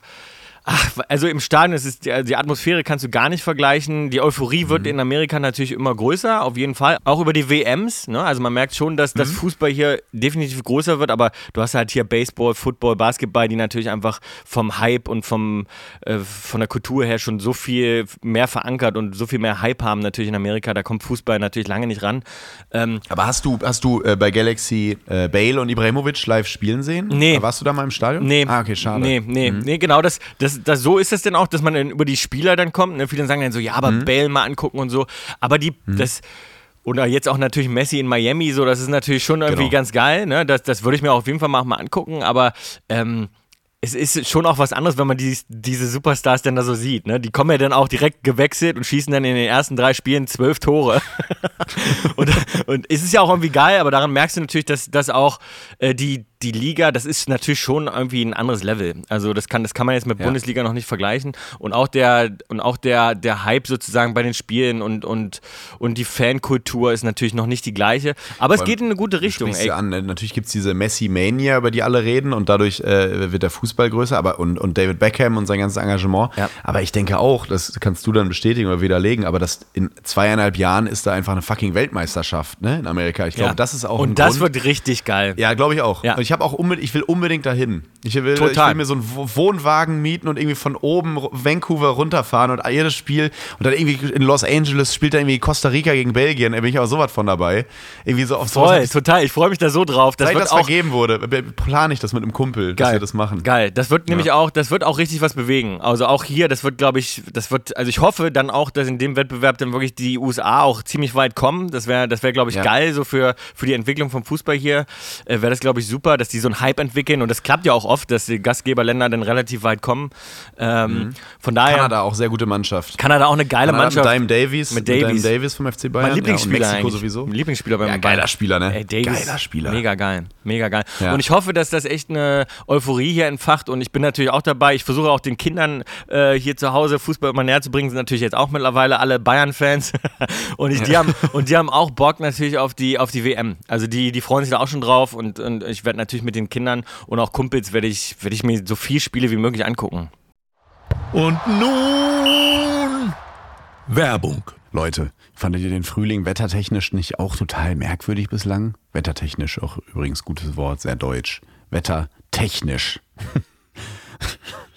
Ach, also im Stadion ist es, die, die Atmosphäre kannst du gar nicht vergleichen. Die Euphorie wird Mhm. in Amerika natürlich immer größer, auf jeden Fall. Auch über die WMs. Ne? Also man merkt schon, dass Mhm. das Fußball hier definitiv größer wird, aber du hast halt hier Baseball, Football, Basketball, die natürlich einfach vom Hype und vom, äh, von der Kultur her schon so viel mehr verankert und so viel mehr Hype haben natürlich in Amerika. Da kommt Fußball natürlich lange nicht ran. Ähm, Aber hast du, hast du äh, bei Galaxy äh, Bale und Ibrahimovic live spielen sehen? Nee. Warst du da mal im Stadion? Nee. Ah, okay, schade. Nee, nee, nee, genau. Das, das, das, so ist es denn auch, dass man dann über die Spieler dann kommt. Ne? Viele sagen dann so, ja, aber Bale mal angucken und so. Aber die, das. Oder jetzt auch natürlich Messi in Miami, so, das ist natürlich schon irgendwie Genau. ganz geil. Ne? Das, das würde ich mir auf jeden Fall mal, mal angucken, aber ähm, es ist schon auch was anderes, wenn man die, diese Superstars dann da so sieht. Ne? Die kommen ja dann auch direkt gewechselt und schießen dann in den ersten drei Spielen zwölf Tore. und, und es ist ja auch irgendwie geil, aber daran merkst du natürlich, dass, dass auch äh, die, die Liga, das ist natürlich schon irgendwie ein anderes Level. Also das kann, das kann man jetzt mit Ja. Bundesliga noch nicht vergleichen. Und auch der, und auch der, der Hype sozusagen bei den Spielen und, und, und die Fankultur ist natürlich noch nicht die gleiche. Aber es Vor allem, geht in eine gute Richtung. Ey. an. ne? Natürlich gibt es diese Messi-Mania, über die alle reden und dadurch äh, wird der Fußball größer aber, und, und David Beckham und sein ganzes Engagement. Ja. Aber ich denke auch, das kannst du dann bestätigen oder widerlegen, aber das in zweieinhalb Jahren ist da einfach eine fucking Weltmeisterschaft ne, in Amerika. Ich glaube, Ja. das ist auch ein Und das Grund. wird richtig geil. Ja, glaube ich auch. Ja. Und ich habe auch unbedingt, ich will unbedingt dahin. Ich will, ich Total. will mir so einen Wo- Wohnwagen mieten und irgendwie von oben Vancouver runterfahren und jedes Spiel und dann irgendwie in Los Angeles spielt dann irgendwie Costa Rica gegen Belgien. Da bin ich aber sowas von dabei. Irgendwie so auf sowas. Voll, ich- total. Ich freue mich da so drauf. Das Seit wird das auch vergeben wurde, plane ich das mit einem Kumpel, dass wir das machen. Geil. Das wird nämlich auch, das wird auch richtig was bewegen. Also auch hier, das wird, glaube ich, das wird, also ich hoffe dann auch, dass in dem Wettbewerb dann wirklich die USA auch ziemlich weit kommen. Das wäre, das wäre, glaube ich, Ja. geil, so für, für die Entwicklung vom Fußball hier. Äh, wäre das, glaube ich, super. Gastgeber, dass die so einen Hype entwickeln und das klappt ja auch oft, dass die Gastgeberländer dann relativ weit kommen. Ähm, Von daher. Kanada auch sehr gute Mannschaft. Kanada auch eine geile Kanada Mannschaft. Mit Dime Davies. Mit Davies. Mit Dime Davies vom FC Bayern. Mein Lieblingsspieler ja, Mexiko eigentlich. sowieso. Mein Lieblingsspieler beim Ja, geiler Spieler, ne? Ey, Davies, Geiler Spieler. Mega geil. Mega geil. Ja. Und ich hoffe, dass das echt eine Euphorie hier entfacht und ich bin natürlich auch dabei. Ich versuche auch den Kindern äh, hier zu Hause Fußball immer näher zu bringen. Sind natürlich jetzt auch mittlerweile alle Bayern-Fans und, ich, die haben, und die haben auch Bock natürlich auf die, auf die WM. Also die, die freuen sich da auch schon drauf und, und ich werde natürlich mit den Kindern und auch Kumpels werde ich, werde ich mir so viel Spiele wie möglich angucken. Und nun Werbung. Leute, fandet ihr den Frühling wettertechnisch nicht auch total merkwürdig bislang? Wettertechnisch auch übrigens gutes Wort, sehr deutsch. Wettertechnisch.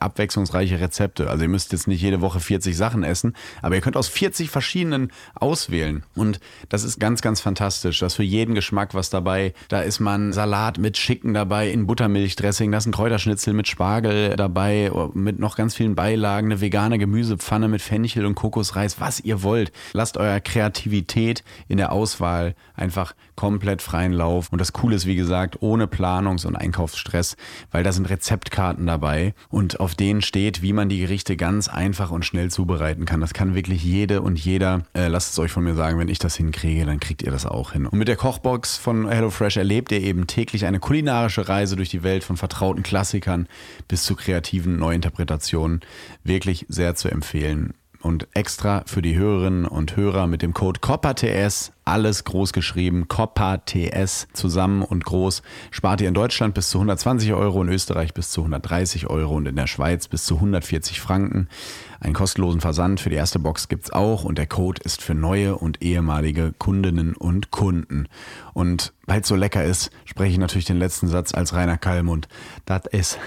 abwechslungsreiche Rezepte. Also ihr müsst jetzt nicht jede Woche 40 Sachen essen, aber ihr könnt aus 40 verschiedenen auswählen. Und das ist ganz, ganz fantastisch. Da ist für jeden Geschmack was dabei. Da ist man Salat mit Schicken dabei, in Buttermilchdressing, da ist ein Kräuterschnitzel mit Spargel dabei, mit noch ganz vielen Beilagen, eine vegane Gemüsepfanne mit Fenchel und Kokosreis, was ihr wollt. Lasst eurer Kreativität in der Auswahl einfach komplett freien Lauf. Und das Coole ist, wie gesagt, ohne Planungs- und Einkaufsstress, weil da sind Rezeptkarten dabei und auf denen steht, wie man die Gerichte ganz einfach und schnell zubereiten kann. Das kann wirklich jede und jeder. Äh, lasst es euch von mir sagen, wenn ich das hinkriege, dann kriegt ihr das auch hin. Und mit der Kochbox von HelloFresh erlebt ihr eben täglich eine kulinarische Reise durch die Welt von vertrauten Klassikern bis zu kreativen Neuinterpretationen. Wirklich sehr zu empfehlen. Und extra für die Hörerinnen und Hörer mit dem Code COPPATS, alles groß geschrieben, COPPATS zusammen und groß, spart ihr in Deutschland bis zu 120 Euro, in Österreich bis zu 130 Euro und in der Schweiz bis zu 140 Franken. Einen kostenlosen Versand für die erste Box gibt's auch und der Code ist für neue und ehemalige Kundinnen und Kunden. Und weil es so lecker ist, spreche ich natürlich den letzten Satz als Rainer Kallmund. Das ist,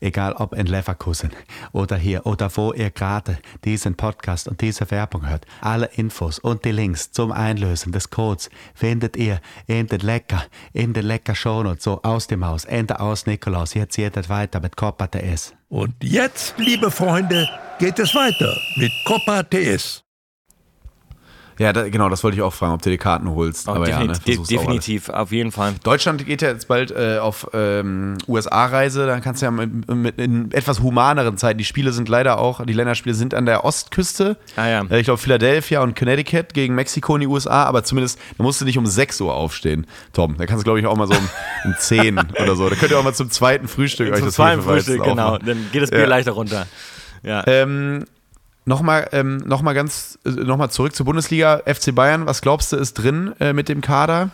egal ob in Leverkusen oder hier oder wo ihr gerade diesen Podcast und diese Werbung hört, alle Infos und die Links zum Einlösen des Codes findet ihr in den Lecker, in den Lecker Shownotes, so aus dem Haus, Ende aus Nikolaus. Jetzt es weiter mit Copa TS. Und jetzt, liebe Freunde, geht es weiter mit Copa TS. Ja, da, genau, das wollte ich auch fragen, ob du die Karten holst. Oh, Aber ja, ne, definitiv, definitiv auf jeden Fall. Deutschland geht ja jetzt bald äh, auf ähm, USA-Reise. Da kannst du ja mit, mit in etwas humaneren Zeiten. Die Spiele sind leider auch, die Länderspiele sind an der Ostküste. Ah, ja. Äh, Ich glaube Philadelphia und Connecticut gegen Mexiko in die USA. Aber zumindest, da musst du nicht um 6 Uhr aufstehen, Tom. Da kannst du, glaube ich, auch mal so um, um 10 oder so. Da könnt ihr auch mal zum zweiten Frühstück euch Zum das zweiten Hefeweizen Frühstück, genau. Dann geht das Bier Ja. leichter runter. Ja. Ähm, Nochmal ähm, noch mal ganz äh, noch mal zurück zur Bundesliga. FC Bayern, was glaubst du, ist drin äh, mit dem Kader?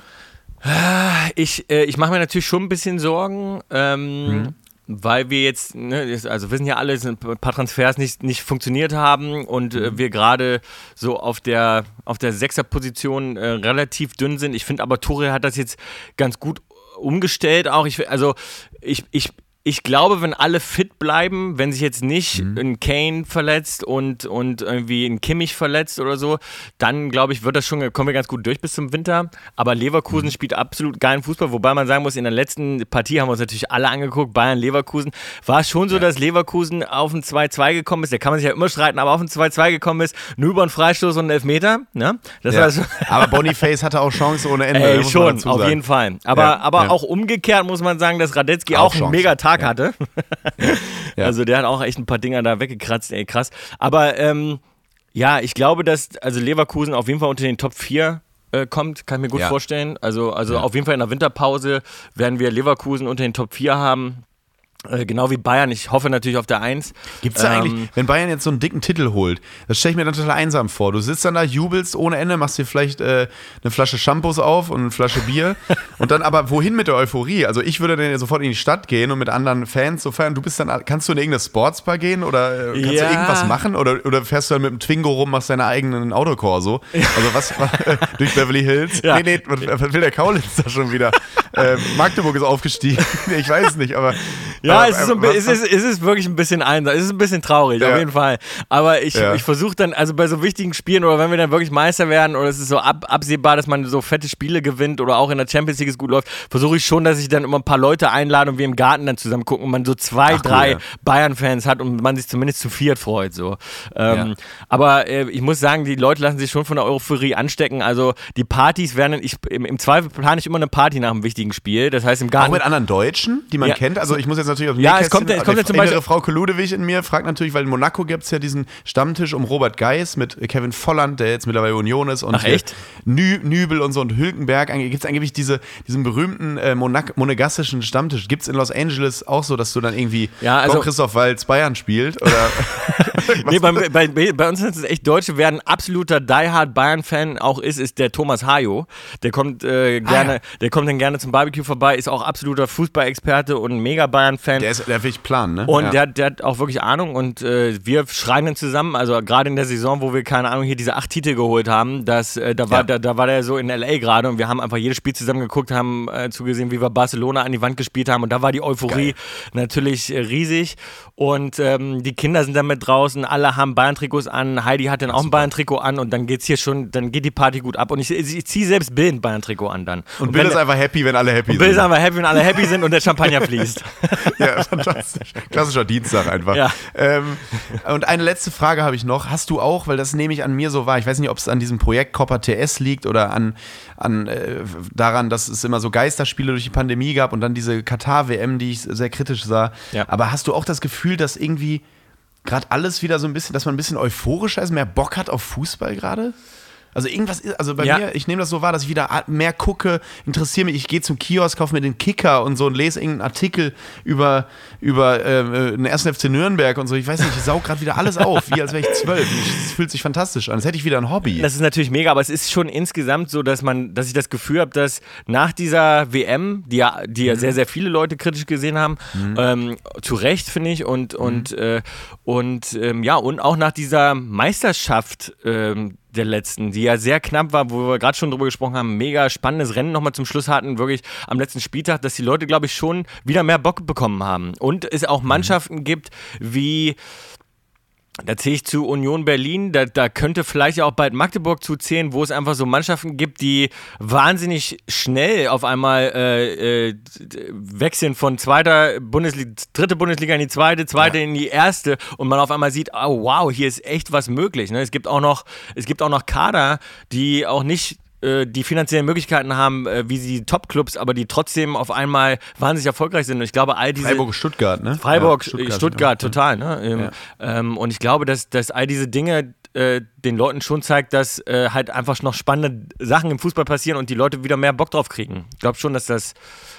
Ich, äh, ich mache mir natürlich schon ein bisschen Sorgen, ähm, Mhm. weil wir jetzt, ne, also wissen ja alle, sind ein paar Transfers nicht, nicht funktioniert haben und Mhm. äh, wir gerade so auf der, auf der Sechserposition äh, relativ dünn sind. Ich finde aber, Tore hat das jetzt ganz gut umgestellt auch. Ich, also ich, ich, ich glaube, wenn alle fit bleiben, wenn sich jetzt nicht Mhm. ein Kane verletzt und, und irgendwie ein Kimmich verletzt oder so, dann glaube ich, wird das schon, kommen wir ganz gut durch bis zum Winter. Aber Leverkusen Mhm. spielt absolut geilen Fußball, wobei man sagen muss, in der letzten Partie haben wir uns natürlich alle angeguckt, Bayern-Leverkusen. War es schon so, dass Leverkusen auf ein 2-2 gekommen ist, da kann man sich ja immer streiten, aber auf ein 2-2 gekommen ist, nur über einen Freistoß und einen Elfmeter. Ne? Das Ja. war so, Aber Boniface hatte auch Chance ohne Ende. Ey, schon, auf jeden Fall. Aber, Ja, aber ja. auch umgekehrt muss man sagen, dass Radetzky Auch auch, einen mega Tag Ja. hatte. Ja. Also der hat auch echt ein paar Dinger da weggekratzt, ey, krass. Aber ähm, ja, ich glaube, dass also Leverkusen auf jeden Fall unter den Top 4 äh, kommt, kann ich mir gut Ja. vorstellen. Also, also auf jeden Fall in der Winterpause werden wir Leverkusen unter den Top 4 haben. Äh, genau wie Bayern. Ich hoffe natürlich auf der Eins. Gibt's da Ähm, eigentlich, wenn Bayern jetzt so einen dicken Titel holt, das stelle ich mir dann total einsam vor. Du sitzt dann da, jubelst ohne Ende, machst dir vielleicht äh, eine Flasche Shampoos auf und eine Flasche Bier und dann aber wohin mit der Euphorie? Also ich würde dann sofort in die Stadt gehen und mit anderen Fans so feiern. Du bist dann, kannst du in irgendeine Sportsbar gehen oder äh, kannst Ja. du irgendwas machen oder, oder fährst du dann mit dem Twingo rum, machst deine eigenen Autokorso? Also was, durch Beverly Hills? Ja. Nee, nee, was, will der Kaulitz da schon wieder? äh, Magdeburg ist aufgestiegen. ich weiß es nicht, aber Ja, aber, es, ist ein, äh, es, ist, es ist wirklich ein bisschen einsam. Es ist ein bisschen traurig, Ja. auf jeden Fall. Aber ich, Ja. ich versuche dann, also bei so wichtigen Spielen oder wenn wir dann wirklich Meister werden oder es ist so ab, absehbar, dass man so fette Spiele gewinnt oder auch in der Champions League es gut läuft, versuche ich schon, dass ich dann immer ein paar Leute einlade und wir im Garten dann zusammen gucken und man so zwei, Ach, cool, drei ja. Bayern-Fans hat und man sich zumindest zu viert freut. So. Ähm, Ja. Aber äh, ich muss sagen, die Leute lassen sich schon von der Euphorie anstecken. Also die Partys werden, ich, im, im Zweifel plane ich immer eine Party nach einem wichtigen Spiel. Das heißt im Auch Garten. mit anderen Deutschen, die man Ja. kennt. Also ich muss jetzt natürlich aus dem Ja, es kommt ja- es kommt ja zum Beispiel- Frau Ludewig in mir fragt natürlich, weil in Monaco gibt es ja diesen Stammtisch um Robert Geis mit Kevin Volland, der jetzt mittlerweile Union ist. Und Ach, echt? Nü Nübel und so und Hülkenberg. Gibt es angeblich diese, diesen berühmten äh, Monac monegassischen Stammtisch? Gibt es in Los Angeles auch so, dass du dann irgendwie Ja, also- Christoph Walz Bayern spielt? Oder Nee, bei, bei, bei uns sind es echt Deutsche. Wer ein absoluter Die-Hard Bayern-Fan auch ist, ist der Thomas Hajo. Der kommt äh, gerne, ja. der kommt dann gerne zum Barbecue vorbei, ist auch absoluter Fußballexperte und mega Bayern-Fan. Der, ist, der will ich planen, ne? Und ja. der, der hat auch wirklich Ahnung und äh, wir schreien dann zusammen, also gerade in der Saison, wo wir, keine Ahnung, hier diese acht Titel geholt haben, das, äh, da, war, Ja. da, da war der so in L.A. gerade und wir haben einfach jedes Spiel zusammen geguckt, haben äh, zugesehen, wie wir Barcelona an die Wand gespielt haben und da war die Euphorie natürlich äh, riesig und ähm, die Kinder sind dann mit draußen, alle haben Bayern-Trikots an, Heidi hat dann auch ein Bayern-Trikot an und dann geht's hier schon, dann geht die Party gut ab und ich, ich ziehe selbst Bill ein Bayern-Trikot an dann. und Bill wenn ist einfach happy, wenn alle happy Bill ist sind. einfach happy, wenn alle happy sind und der Champagner fließt. Ja, fantastisch. Klassischer Dienstag einfach. Ja. Ähm, und eine letzte Frage habe ich noch. Hast du auch, weil das nehme ich an mir so wahr, ich weiß nicht, ob es an diesem Projekt Copper TS liegt oder an, an äh, daran, dass es immer so Geisterspiele durch die Pandemie gab und dann diese Katar-WM, die ich sehr kritisch sah. Ja. Aber hast du auch das Gefühl, dass irgendwie gerade alles wieder so ein bisschen, dass man ein bisschen euphorischer ist, mehr Bock hat auf Fußball gerade? Also irgendwas ist, also bei Ja. mir, ich nehme das so wahr, dass ich wieder mehr gucke, interessiere mich, ich gehe zum Kiosk, kaufe mir den Kicker und so und lese irgendeinen Artikel über, über äh, den 1. FC Nürnberg und so. Ich weiß nicht, ich saug gerade wieder alles auf, wie als wäre ich zwölf. Es fühlt sich fantastisch an, als hätte ich wieder ein Hobby. Das ist natürlich mega, aber es ist schon insgesamt so, dass man, dass ich das Gefühl habe, dass nach dieser WM, die ja, die ja sehr, sehr viele Leute kritisch gesehen haben, ähm, zu Recht finde ich, und, und, äh, und ähm, ja, und auch nach dieser Meisterschaft ähm, der letzten, die ja sehr knapp war, wo wir gerade schon drüber gesprochen haben, mega spannendes Rennen nochmal zum Schluss hatten, wirklich am letzten Spieltag, dass die Leute, glaube ich, schon wieder mehr Bock bekommen haben. Und es auch Mannschaften gibt, wie da zähle ich zu Union Berlin, da, da könnte vielleicht auch bald Magdeburg zuzählen, wo es einfach so Mannschaften gibt, die wahnsinnig schnell auf einmal äh, äh, wechseln von zweiter Bundesliga, dritte Bundesliga in die zweite, zweite in die erste und man auf einmal sieht, oh wow, hier ist echt was möglich. Ne? Es gibt auch noch, es gibt auch noch Kader, die auch nicht die finanziellen Möglichkeiten haben, äh, wie sie Top-Clubs, aber die trotzdem auf einmal wahnsinnig erfolgreich sind. Und ich glaube, all diese Freiburg, Stuttgart, ne? Freiburg, Ja, Stuttgart, Stuttgart total. Ne? Ja. ähm, und ich glaube, dass, dass all diese Dinge äh, den Leuten schon zeigt, dass äh, halt einfach noch spannende Sachen im Fußball passieren und die Leute wieder mehr Bock drauf kriegen. Ich glaube schon, dass das,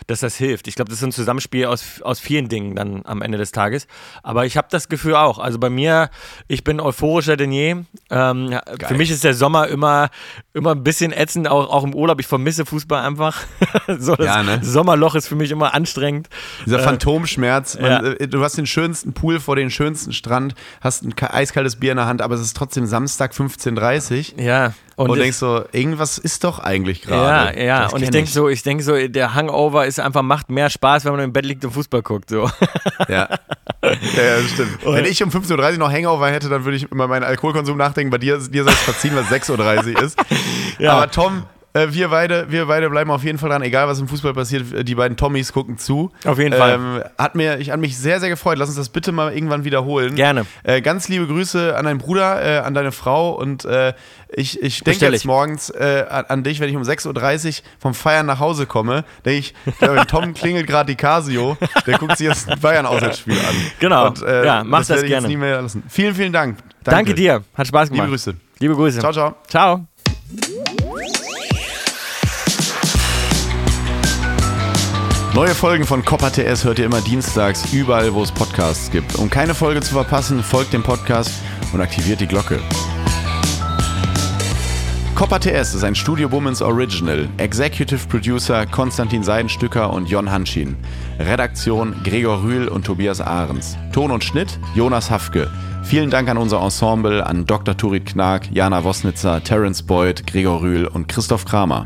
dass das hilft. Ich glaube, das ist ein Zusammenspiel aus, aus vielen Dingen dann am Ende des Tages. Aber ich habe das Gefühl auch. Also bei mir, ich bin euphorischer denn je. Ähm, für mich ist der Sommer immer, immer ein bisschen ätzend, auch, auch im Urlaub. Ich vermisse Fußball einfach. so, das Ja, ne? Sommerloch ist für mich immer anstrengend. Dieser Phantomschmerz. Man, ja. äh, Du hast den schönsten Pool vor den schönsten Strand, hast ein ka- eiskaltes Bier in der Hand, aber es ist trotzdem Samstag 15.30 Uhr. Ja. Und, es- denkst so, irgendwas ist doch eigentlich Ja, gerade. ja. Das Und ich denke so, ich denke so, der Hangover ist einfach, macht mehr Spaß, wenn man im Bett liegt und Fußball guckt. So. Ja. ja, ja, stimmt. Wenn ich um 15.30 Uhr noch Hangover hätte, dann würde ich über meinen Alkoholkonsum nachdenken. Bei dir, dir soll es verziehen, was 6.30 Uhr ist. Ja. Aber Tom, wir, beide, wir beide bleiben auf jeden Fall dran, egal was im Fußball passiert. Die beiden Tommys gucken zu. Auf jeden Fall. Ähm, hat mir, ich hat mich sehr, sehr gefreut. Lass uns das bitte mal irgendwann wiederholen. Gerne. Äh, ganz liebe Grüße an deinen Bruder, äh, an deine Frau und äh, ich, ich denke jetzt morgens äh, an, dich, wenn ich um 6.30 Uhr vom Feiern nach Hause komme, denke ich, der Tom klingelt gerade die Casio, der guckt sich jetzt ein Bayern-Auswärtsspiel an. Genau. Und, äh, Ja, mach das ich gerne. Jetzt nie mehr lassen. Vielen, vielen Dank. Danke. dir. Hat Spaß gemacht. Liebe Grüße. Liebe Grüße. Ciao, ciao. Ciao. Neue Folgen von Copper TS hört ihr immer dienstags überall, wo es Podcasts gibt. Um keine Folge zu verpassen, folgt dem Podcast und aktiviert die Glocke. Copper TS ist ein Studio Womans Original. Executive Producer Konstantin Seidenstücker und Jon Hanschin. Redaktion Gregor Rühl und Tobias Ahrens. Ton und Schnitt Jonas Hafke. Vielen Dank an unser Ensemble, an Dr. Turit Knag, Jana Wosnitzer, Terence Boyd, Gregor Rühl und Christoph Kramer.